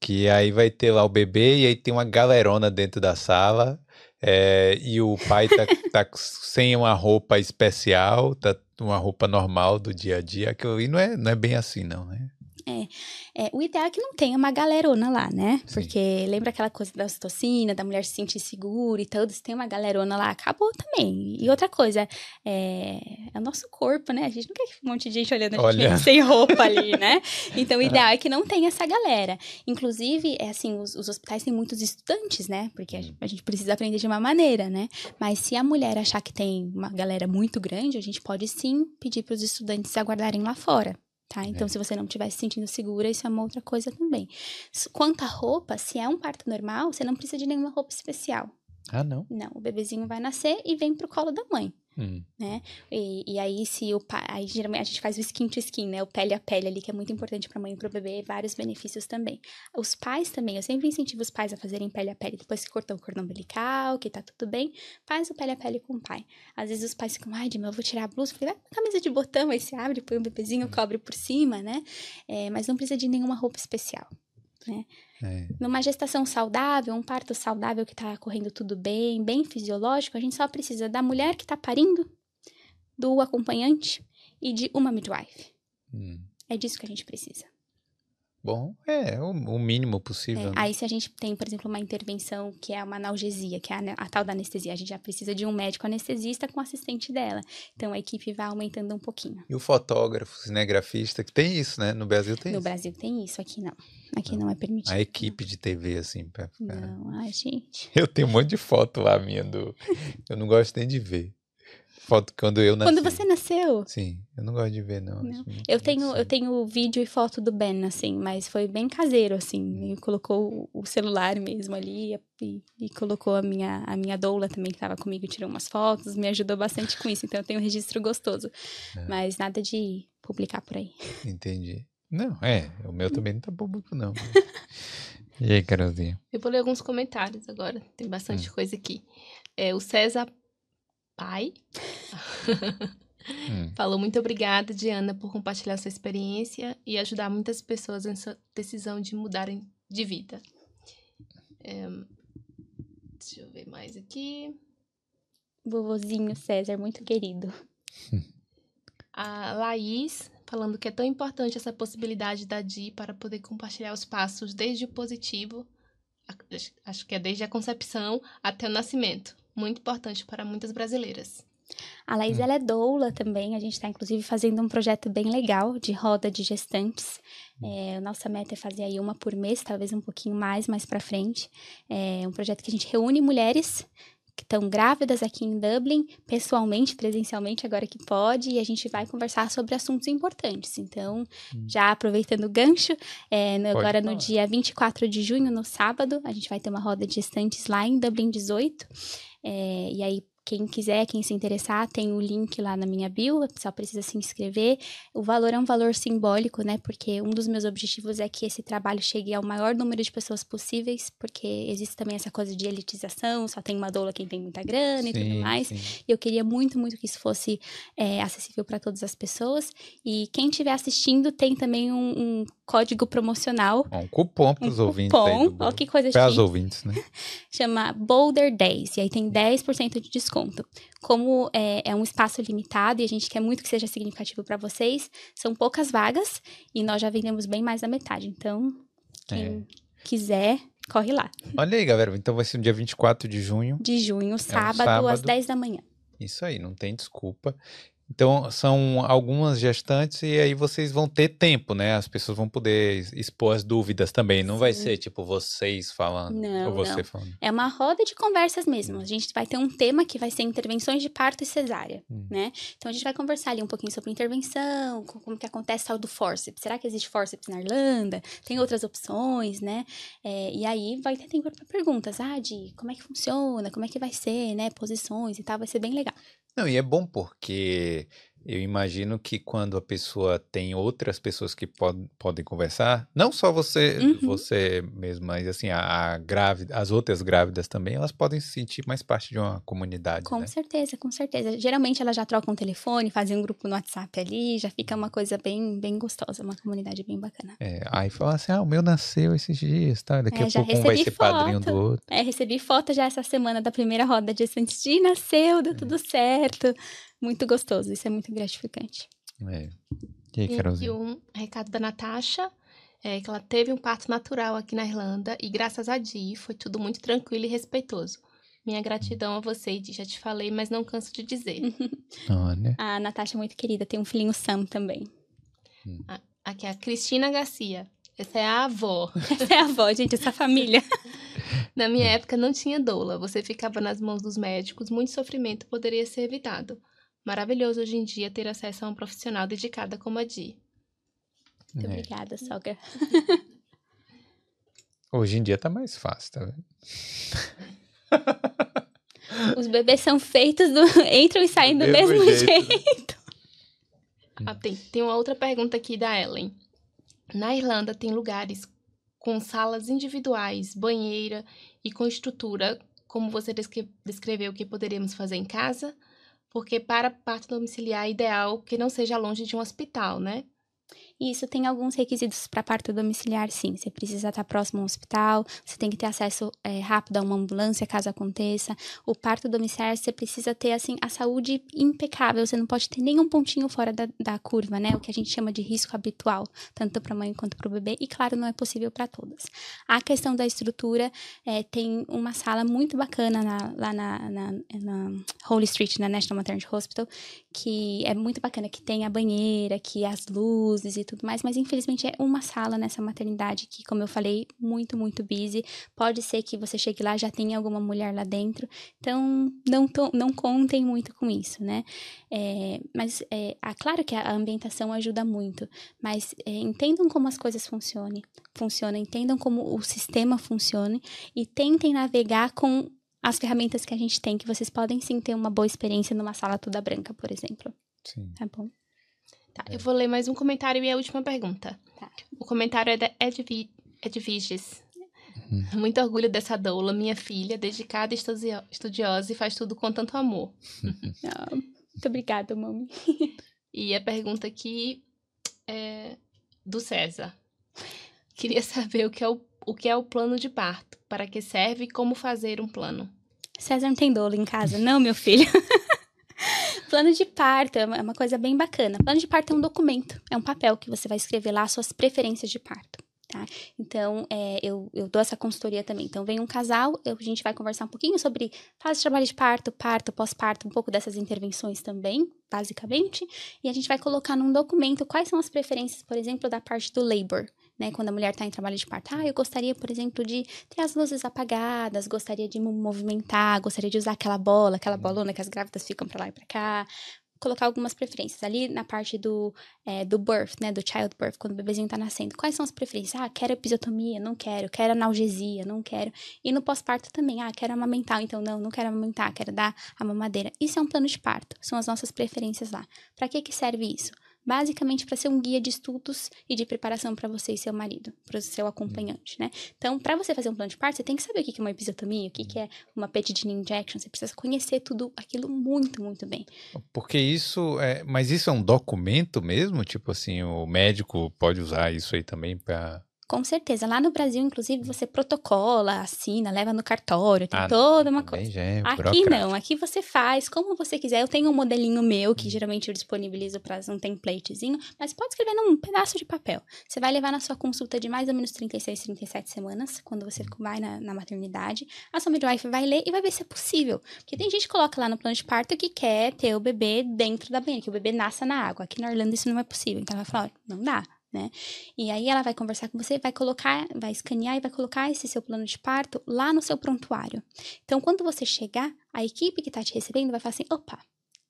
Que aí vai ter lá o bebê e aí tem uma galerona dentro da sala. É, e o pai tá, tá sem uma roupa especial, tá uma roupa normal do dia a dia. Aquilo ali não é, não é bem assim, não, né? É, o ideal é que não tenha uma galerona lá, né? Sim. Porque lembra aquela coisa da ocitocina, da mulher se sentir segura e tudo? Se tem uma galerona lá, acabou também. E outra coisa, é, é o nosso corpo, né? A gente não quer que um monte de gente olhando a gente sem roupa ali, né? Então o ideal é que não tenha essa galera. Inclusive, é assim, os, os hospitais têm muitos estudantes, né? Porque a, gente- a gente precisa aprender de uma maneira, né? Mas se a mulher achar que tem uma galera muito grande, a gente pode sim pedir para os estudantes aguardarem lá fora. Tá? Então, É. se você não estiver se sentindo segura, isso é uma outra coisa também. Quanto à roupa, se é um parto normal, você não precisa de nenhuma roupa especial. Ah, não. Não, o bebezinho vai nascer e vem pro colo da mãe. Hum. E, e aí, se o pai. Aí, geralmente, a gente faz o skin to skin, né? O pele a pele ali, que é muito importante pra mãe e pro bebê, vários benefícios também. Os pais também, eu sempre incentivo os pais a fazerem pele a pele. Depois que cortou o cordão umbilical, que tá tudo bem, faz o pele a pele com o pai. Às vezes os pais ficam, ai, Dima, eu vou tirar a blusa. Falei, vai camisa de botão, aí você abre, põe o bebezinho, cobre por cima, né? É, mas não precisa de nenhuma roupa especial. É. Numa gestação saudável, um parto saudável que tá correndo tudo bem, bem fisiológico, a gente só precisa da mulher que tá parindo, do acompanhante e de uma midwife. Hum. É disso que a gente precisa. Bom, é o, o mínimo É, possível. né? Aí, se a gente tem, por exemplo, uma intervenção que é uma analgesia, que é a, a tal da anestesia, a gente já precisa de um médico anestesista com assistente dela. Então, a equipe vai aumentando um pouquinho. E o fotógrafo, cinegrafista, que tem isso, né? No Brasil tem no isso. Brasil tem isso, aqui não. Aqui não, é permitido. A equipe de TV, assim, pra ficar. Não, ai, gente. Eu tenho um monte de foto lá minha do. Eu não gosto nem de ver. Foto quando eu nasci. Quando você nasceu, Sim, eu não gosto de ver, não. Não. Eu tenho, eu tenho vídeo e foto do Ben, assim, mas foi bem caseiro, assim. Ele colocou o- celular mesmo ali e, e colocou a minha, a minha doula também, que tava comigo, tirou umas fotos, me ajudou bastante com isso. Então eu tenho um registro gostoso. É. Mas nada de publicar por aí. Entendi. Não, é, o meu também não tá público, não. e aí, Carolzinha? Eu vou ler alguns comentários agora, tem bastante coisa aqui. É, o César Pai Hum, falou muito obrigada, Diana, por compartilhar sua experiência e ajudar muitas pessoas nessa decisão de mudarem de vida. É, deixa eu ver mais aqui. Vovozinho César, muito querido. A Laís falando que é tão importante essa possibilidade da Di para poder compartilhar os passos desde o positivo, acho que é desde a concepção até o nascimento. Muito importante para muitas brasileiras. A Laís, Hum. ela é doula também. A gente está, inclusive, fazendo um projeto bem legal de roda de gestantes. É, a nossa meta é fazer aí uma por mês, talvez um pouquinho mais, mais para frente. É um projeto que a gente reúne mulheres que estão grávidas aqui em Dublin, pessoalmente, presencialmente, agora que pode, e a gente vai conversar sobre assuntos importantes. Então, Hum. já aproveitando o gancho, é, no- agora no falar. dia 24 de junho, no sábado, a gente vai ter uma roda de gestantes lá em Dublin 18. É, e aí, quem quiser, quem se interessar, tem o link lá na minha bio, só precisa se inscrever. O valor é um valor simbólico, né? Porque um dos meus objetivos é que esse trabalho chegue ao maior número de pessoas possíveis, porque existe também essa coisa de elitização, só tem uma doula quem tem muita grana e tudo sim, mais. sim. E eu queria muito, muito que isso fosse é, acessível para todas as pessoas. E quem estiver assistindo tem também um, um código promocional. Um cupom para os um ouvintes cupom, Bold. que coisa Para os ouvintes, né? chama Boulder Days, e aí tem 10% de desconto. Como é, é um espaço limitado e a gente quer muito que seja significativo para vocês, são poucas vagas e nós já vendemos bem mais da metade. Então, quem É. quiser, corre lá. Olha aí, galera. Então vai ser no dia 24 de junho. De junho, sábado, às É um sábado. 10 da manhã. Isso aí, não tem desculpa. Então, são algumas gestantes e aí vocês vão ter tempo, né? As pessoas vão poder expor as dúvidas também. Não vai Sim. ser tipo vocês falando Não, ou você não. falando. É uma roda de conversas mesmo. A gente vai ter um tema que vai ser intervenções de parto e cesárea, Hum. né? Então a gente vai conversar ali um pouquinho sobre intervenção, co- como que acontece tal do forceps. Será que existe forceps na Irlanda? Tem outras opções, né? É, e aí vai ter tempo para perguntas. Ah, de como é que funciona? Como é que vai ser, né? Posições e tal. Vai ser bem legal. Não, e é bom porque eu imagino que quando a pessoa tem outras pessoas que pod podem conversar, não só você, Uhum. você mesmo, mas assim, a, a grávida, as outras grávidas também, elas podem se sentir mais parte de uma comunidade, Com né? certeza, com certeza. Geralmente elas já trocam um telefone, fazem um grupo no WhatsApp ali, já fica uma coisa bem, bem gostosa, uma comunidade bem bacana. É, aí fala assim, ah, o meu nasceu esses dias, tá? Daqui É, a pouco um vai ser padrinho do foto. outro. É, recebi foto já essa semana da primeira roda de Santi nasceu, deu tudo certo. Muito gostoso, isso é muito gratificante. É. E aí, E aqui Carolzinha? um recado da Natasha, é, que ela teve um parto natural aqui na Irlanda e graças a Di foi tudo muito tranquilo e respeitoso. Minha gratidão a você, Di, já te falei, mas não canso de dizer. Olha. A Natasha é muito querida, tem um filhinho Sam também. Aqui é a Cristina Garcia. Essa é a avó. Essa é a avó, gente, essa família. Na minha época não tinha doula, você ficava nas mãos dos médicos, muito sofrimento poderia ser evitado. Maravilhoso hoje em dia ter acesso a um profissional dedicada como a Di. Muito é. obrigada, sogra. Hoje em dia tá mais fácil, tá vendo? Os bebês são feitos do. entram e saem do, do mesmo, mesmo, jeito. jeito. Ah, tem, tem uma outra pergunta aqui da Ellen. Na Irlanda tem lugares com salas individuais, banheira e com estrutura, como você descreveu que poderíamos fazer em casa, porque para parto domiciliar é ideal que não seja longe de um hospital, né? Isso tem alguns requisitos para parto domiciliar, sim. Você precisa estar próximo ao hospital, você tem que ter acesso é, rápido a uma ambulância caso aconteça. O parto domiciliar, você precisa ter, assim, a saúde impecável. Você não pode ter nenhum pontinho fora da, da curva, né? O que a gente chama de risco habitual, tanto para a mãe quanto para o bebê. E, claro, não é possível para todas. A questão da estrutura, é, tem uma sala muito bacana na, lá na, na, na Holy Street, na National Maternity Hospital, que é muito bacana, que tem a banheira, que as luzes e tudo mais, mas infelizmente é uma sala nessa maternidade que, como eu falei, muito, muito busy. Pode ser que você chegue lá já tenha alguma mulher lá dentro, então não, não contem muito com isso, né? É, mas é, é, claro que a ambientação ajuda muito, mas é, entendam como as coisas funcionem, funcionam, entendam como o sistema funciona e tentem navegar com as ferramentas que a gente tem, que vocês podem sim ter uma boa experiência numa sala toda branca, por exemplo. Sim. Tá bom? Tá, eu vou ler mais um comentário e a última pergunta. Tá. O comentário é da Edvi Edviges. Uhum. Muito orgulho dessa doula, minha filha, dedicada e estudiosa e faz tudo com tanto amor. ah, muito obrigada, mami. e a pergunta aqui é do César. Queria saber o que é o, o que é o plano de parto, para que serve e como fazer um plano. César não tem doula em casa, não, meu filho. Plano de parto é, é uma coisa bem bacana. Plano de parto é um documento, é um papel que você vai escrever lá suas preferências de parto. Tá? Então, é, eu, eu dou essa consultoria também. Então, vem um casal, eu, a gente vai conversar um pouquinho sobre fase de trabalho de parto, parto, pós-parto, um pouco dessas intervenções também, basicamente. E a gente vai colocar num documento quais são as preferências, por exemplo, da parte do labor né? Quando a mulher está em trabalho de parto. Ah, eu gostaria, por exemplo, de ter as luzes apagadas, gostaria de movimentar, gostaria de usar aquela bola, aquela uhum. bolona que as grávidas ficam para lá e para cá colocar algumas preferências. Ali na parte do, é, do birth, né, do childbirth, quando o bebezinho tá nascendo. Quais são as preferências? Ah, quero episiotomia, não quero. Quero analgesia, não quero. E no pós-parto também. Ah, quero amamentar, então não, não quero amamentar, quero dar a mamadeira. Isso é um plano de parto, são as nossas preferências lá. Para que que serve isso? Basicamente para ser um guia de estudos e de preparação para você e seu marido, para o seu acompanhante, né? Então, para você fazer um plano de parto, você tem que saber o que é uma episiotomia, o que é uma petidine injection, você precisa conhecer tudo aquilo muito, muito bem. Porque isso é, mas isso é um documento mesmo, tipo assim, o médico pode usar isso aí também para com certeza. Lá no Brasil, inclusive, você protocola, assina, leva no cartório, tem ah, toda uma coisa. É aqui não, aqui você faz como você quiser. Eu tenho um modelinho meu que geralmente eu disponibilizo para um templatezinho, mas pode escrever num pedaço de papel. Você vai levar na sua consulta de mais ou menos 36, 37 semanas, quando você vai na, na maternidade. A sua midwife vai ler e vai ver se é possível. Porque tem gente que coloca lá no plano de parto que quer ter o bebê dentro da banheira, que o bebê nasça na água. Aqui na Irlanda isso não é possível. Então ela vai falar, olha, não dá né? E aí ela vai conversar com você, vai colocar, vai escanear e vai colocar esse seu plano de parto lá no seu prontuário. Então, quando você chegar, a equipe que está te recebendo vai falar assim: opa,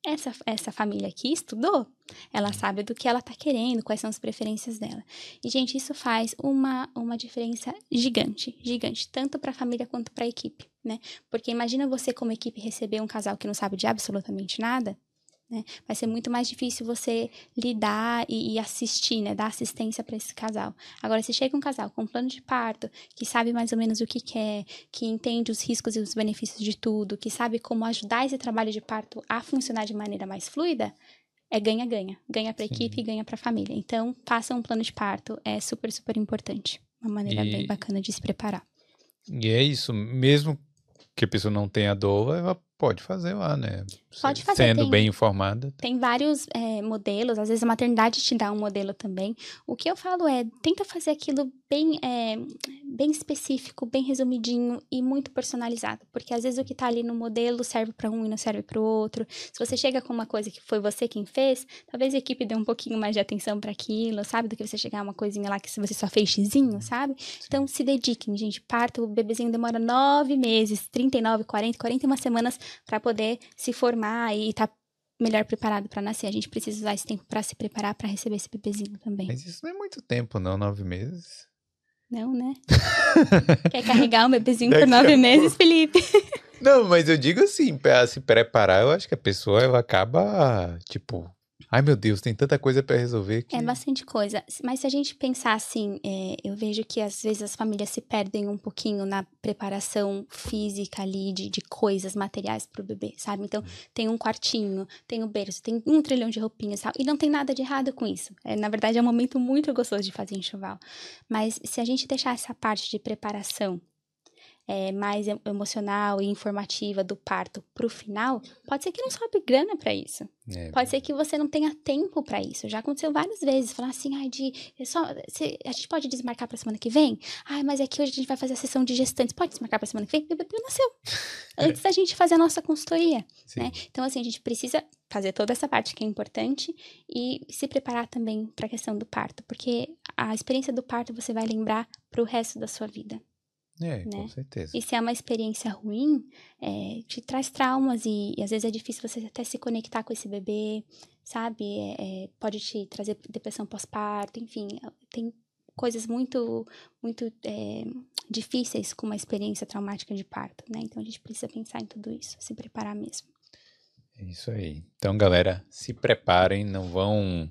essa, essa família aqui estudou, ela sabe do que ela está querendo, quais são as preferências dela. E, gente, isso faz uma, uma diferença gigante, gigante, tanto para a família quanto para a equipe, né? Porque imagina você, como equipe, receber um casal que não sabe de absolutamente nada, né? Vai ser muito mais difícil você lidar e, e assistir, né? Dar assistência para esse casal. Agora, se chega um casal com um plano de parto, que sabe mais ou menos o que quer, que entende os riscos e os benefícios de tudo, que sabe como ajudar esse trabalho de parto a funcionar de maneira mais fluida, é ganha-ganha. Ganha para a equipe e ganha para a família. Então, faça um plano de parto, é super, super importante. Uma maneira e... bem bacana de se preparar. E é isso, mesmo que a pessoa não tenha dor, ela pode fazer lá, né? Pode fazer. Sendo tem, bem informada. Tem vários é, modelos, às vezes a maternidade te dá um modelo também. O que eu falo é, tenta fazer aquilo bem, é, bem específico, bem resumidinho e muito personalizado. Porque às vezes o que tá ali no modelo serve para um e não serve para o outro. Se você chega com uma coisa que foi você quem fez, talvez a equipe dê um pouquinho mais de atenção para aquilo, sabe? Do que você chegar a uma coisinha lá que você só fez xizinho, sabe? Sim. Então se dediquem, gente. Parto, o bebezinho demora nove meses, 39, 40, 41 semanas para poder se formar e tá melhor preparado para nascer. A gente precisa usar esse tempo para se preparar para receber esse bebezinho também. Mas isso não é muito tempo, não, nove meses. Não, né? Quer carregar um bebezinho por Daqui nove meses. Felipe? Não, mas eu digo assim, pra se preparar, eu acho que a pessoa ela acaba, tipo, ai meu Deus, tem tanta coisa pra resolver que. É bastante coisa. Mas se a gente pensar assim, é, eu vejo que às vezes as famílias se perdem um pouquinho na preparação física ali de, de coisas materiais pro bebê, sabe? Então, tem um quartinho, tem o berço, tem um trilhão de roupinhas e tal. E não tem nada de errado com isso. É, na verdade, é um momento muito gostoso de fazer enxoval. Mas se a gente deixar essa parte de preparação é, mais em- emocional e informativa do parto pro final, pode ser que não sobe grana para isso. É, Pode ser que você não tenha tempo pra isso. Já aconteceu várias vezes. Falar assim, ai, de, só, se- a gente pode desmarcar pra semana que vem? Ai, mas é que hoje a gente vai fazer a sessão de gestantes. Pode desmarcar pra semana que vem? O bebê nasceu. Antes da gente fazer a nossa consultoria. né? Então, assim, a gente precisa fazer toda essa parte que é importante e se preparar também pra questão do parto. Porque a experiência do parto você vai lembrar pro resto da sua vida. É, com né? certeza. E se é uma experiência ruim, é, te traz traumas e, e às vezes é difícil você até se conectar com esse bebê, sabe? É, é, pode te trazer depressão pós-parto, enfim, tem coisas muito, muito é, difíceis com uma experiência traumática de parto, né? Então a gente precisa pensar em tudo isso, se preparar mesmo. É isso aí. Então, galera, se preparem, não vão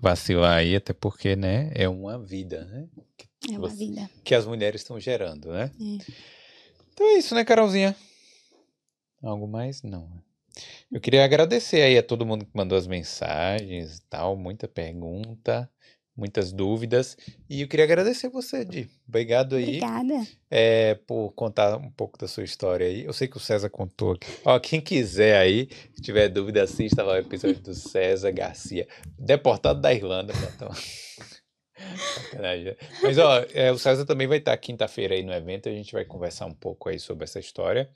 vacilar aí, até porque, né, é uma vida, né? É uma vida. Que as mulheres estão gerando, né? É. Então é isso, né, Carolzinha? Algo mais? Não. né? Eu queria agradecer aí a todo mundo que mandou as mensagens e tal, muita pergunta, muitas dúvidas. E eu queria agradecer você, Di. Obrigado aí Obrigada. é, por contar um pouco da sua história aí. Eu sei que o César contou aqui. Ó, quem quiser aí, se tiver dúvida, assista lá o episódio do César Garcia, deportado da Irlanda. Então... Sacanagem. Mas ó, é, o César também vai estar quinta-feira aí no evento. A gente vai conversar um pouco aí sobre essa história.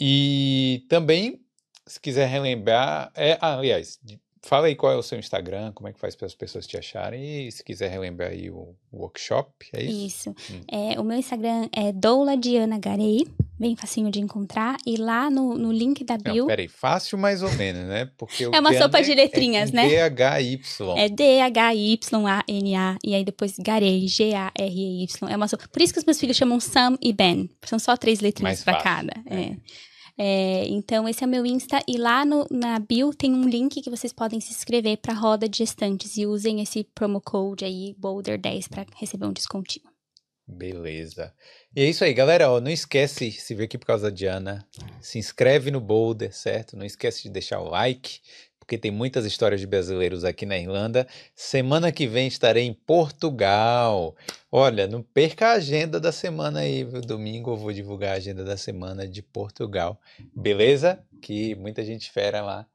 E também, se quiser relembrar, é, ah, aliás, fala aí qual é o seu Instagram, como é que faz para as pessoas te acharem e se quiser relembrar aí o, workshop, é isso? Isso. Hum. É, o meu Instagram é Doula Diana Garei, bem facinho de encontrar. E lá no, no link da Não, bio peraí, fácil mais ou menos, né? Porque É uma sopa de letrinhas, é né? D-H-Y. é D-H-Y-A-N-A e aí depois Garei, G-A-R-E-Y. É uma sopa. Por isso que os meus filhos chamam Sam e Ben. São só três letrinhas fácil, cada. é. É. É, então, esse é o meu Insta. E lá no- na bio tem um link que vocês podem se inscrever pra roda de gestantes. E usem esse promo code aí, Boulder10, pra receber um descontinho. Beleza. E é isso aí, galera. Ó, não esquece, se veio aqui por causa da Diana, se inscreve no Boulder, certo? Não esquece de deixar o like, porque tem muitas histórias de brasileiros aqui na Irlanda. Semana que vem estarei em Portugal. Olha, não perca a agenda da semana aí? Domingo eu vou divulgar a agenda da semana de Portugal. Beleza? Que muita gente espera lá.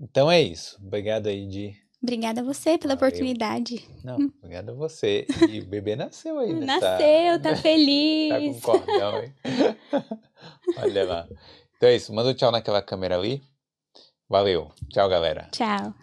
Então é isso. Obrigado aí de. Obrigada a você pela Valeu. oportunidade. Não, obrigado a você. E o bebê nasceu aí, né? Tá- Nasceu, tá Tá com feliz. cordão, hein? Olha lá. Então é isso. Manda um tchau naquela câmera ali. Valeu. Tchau, galera. Tchau.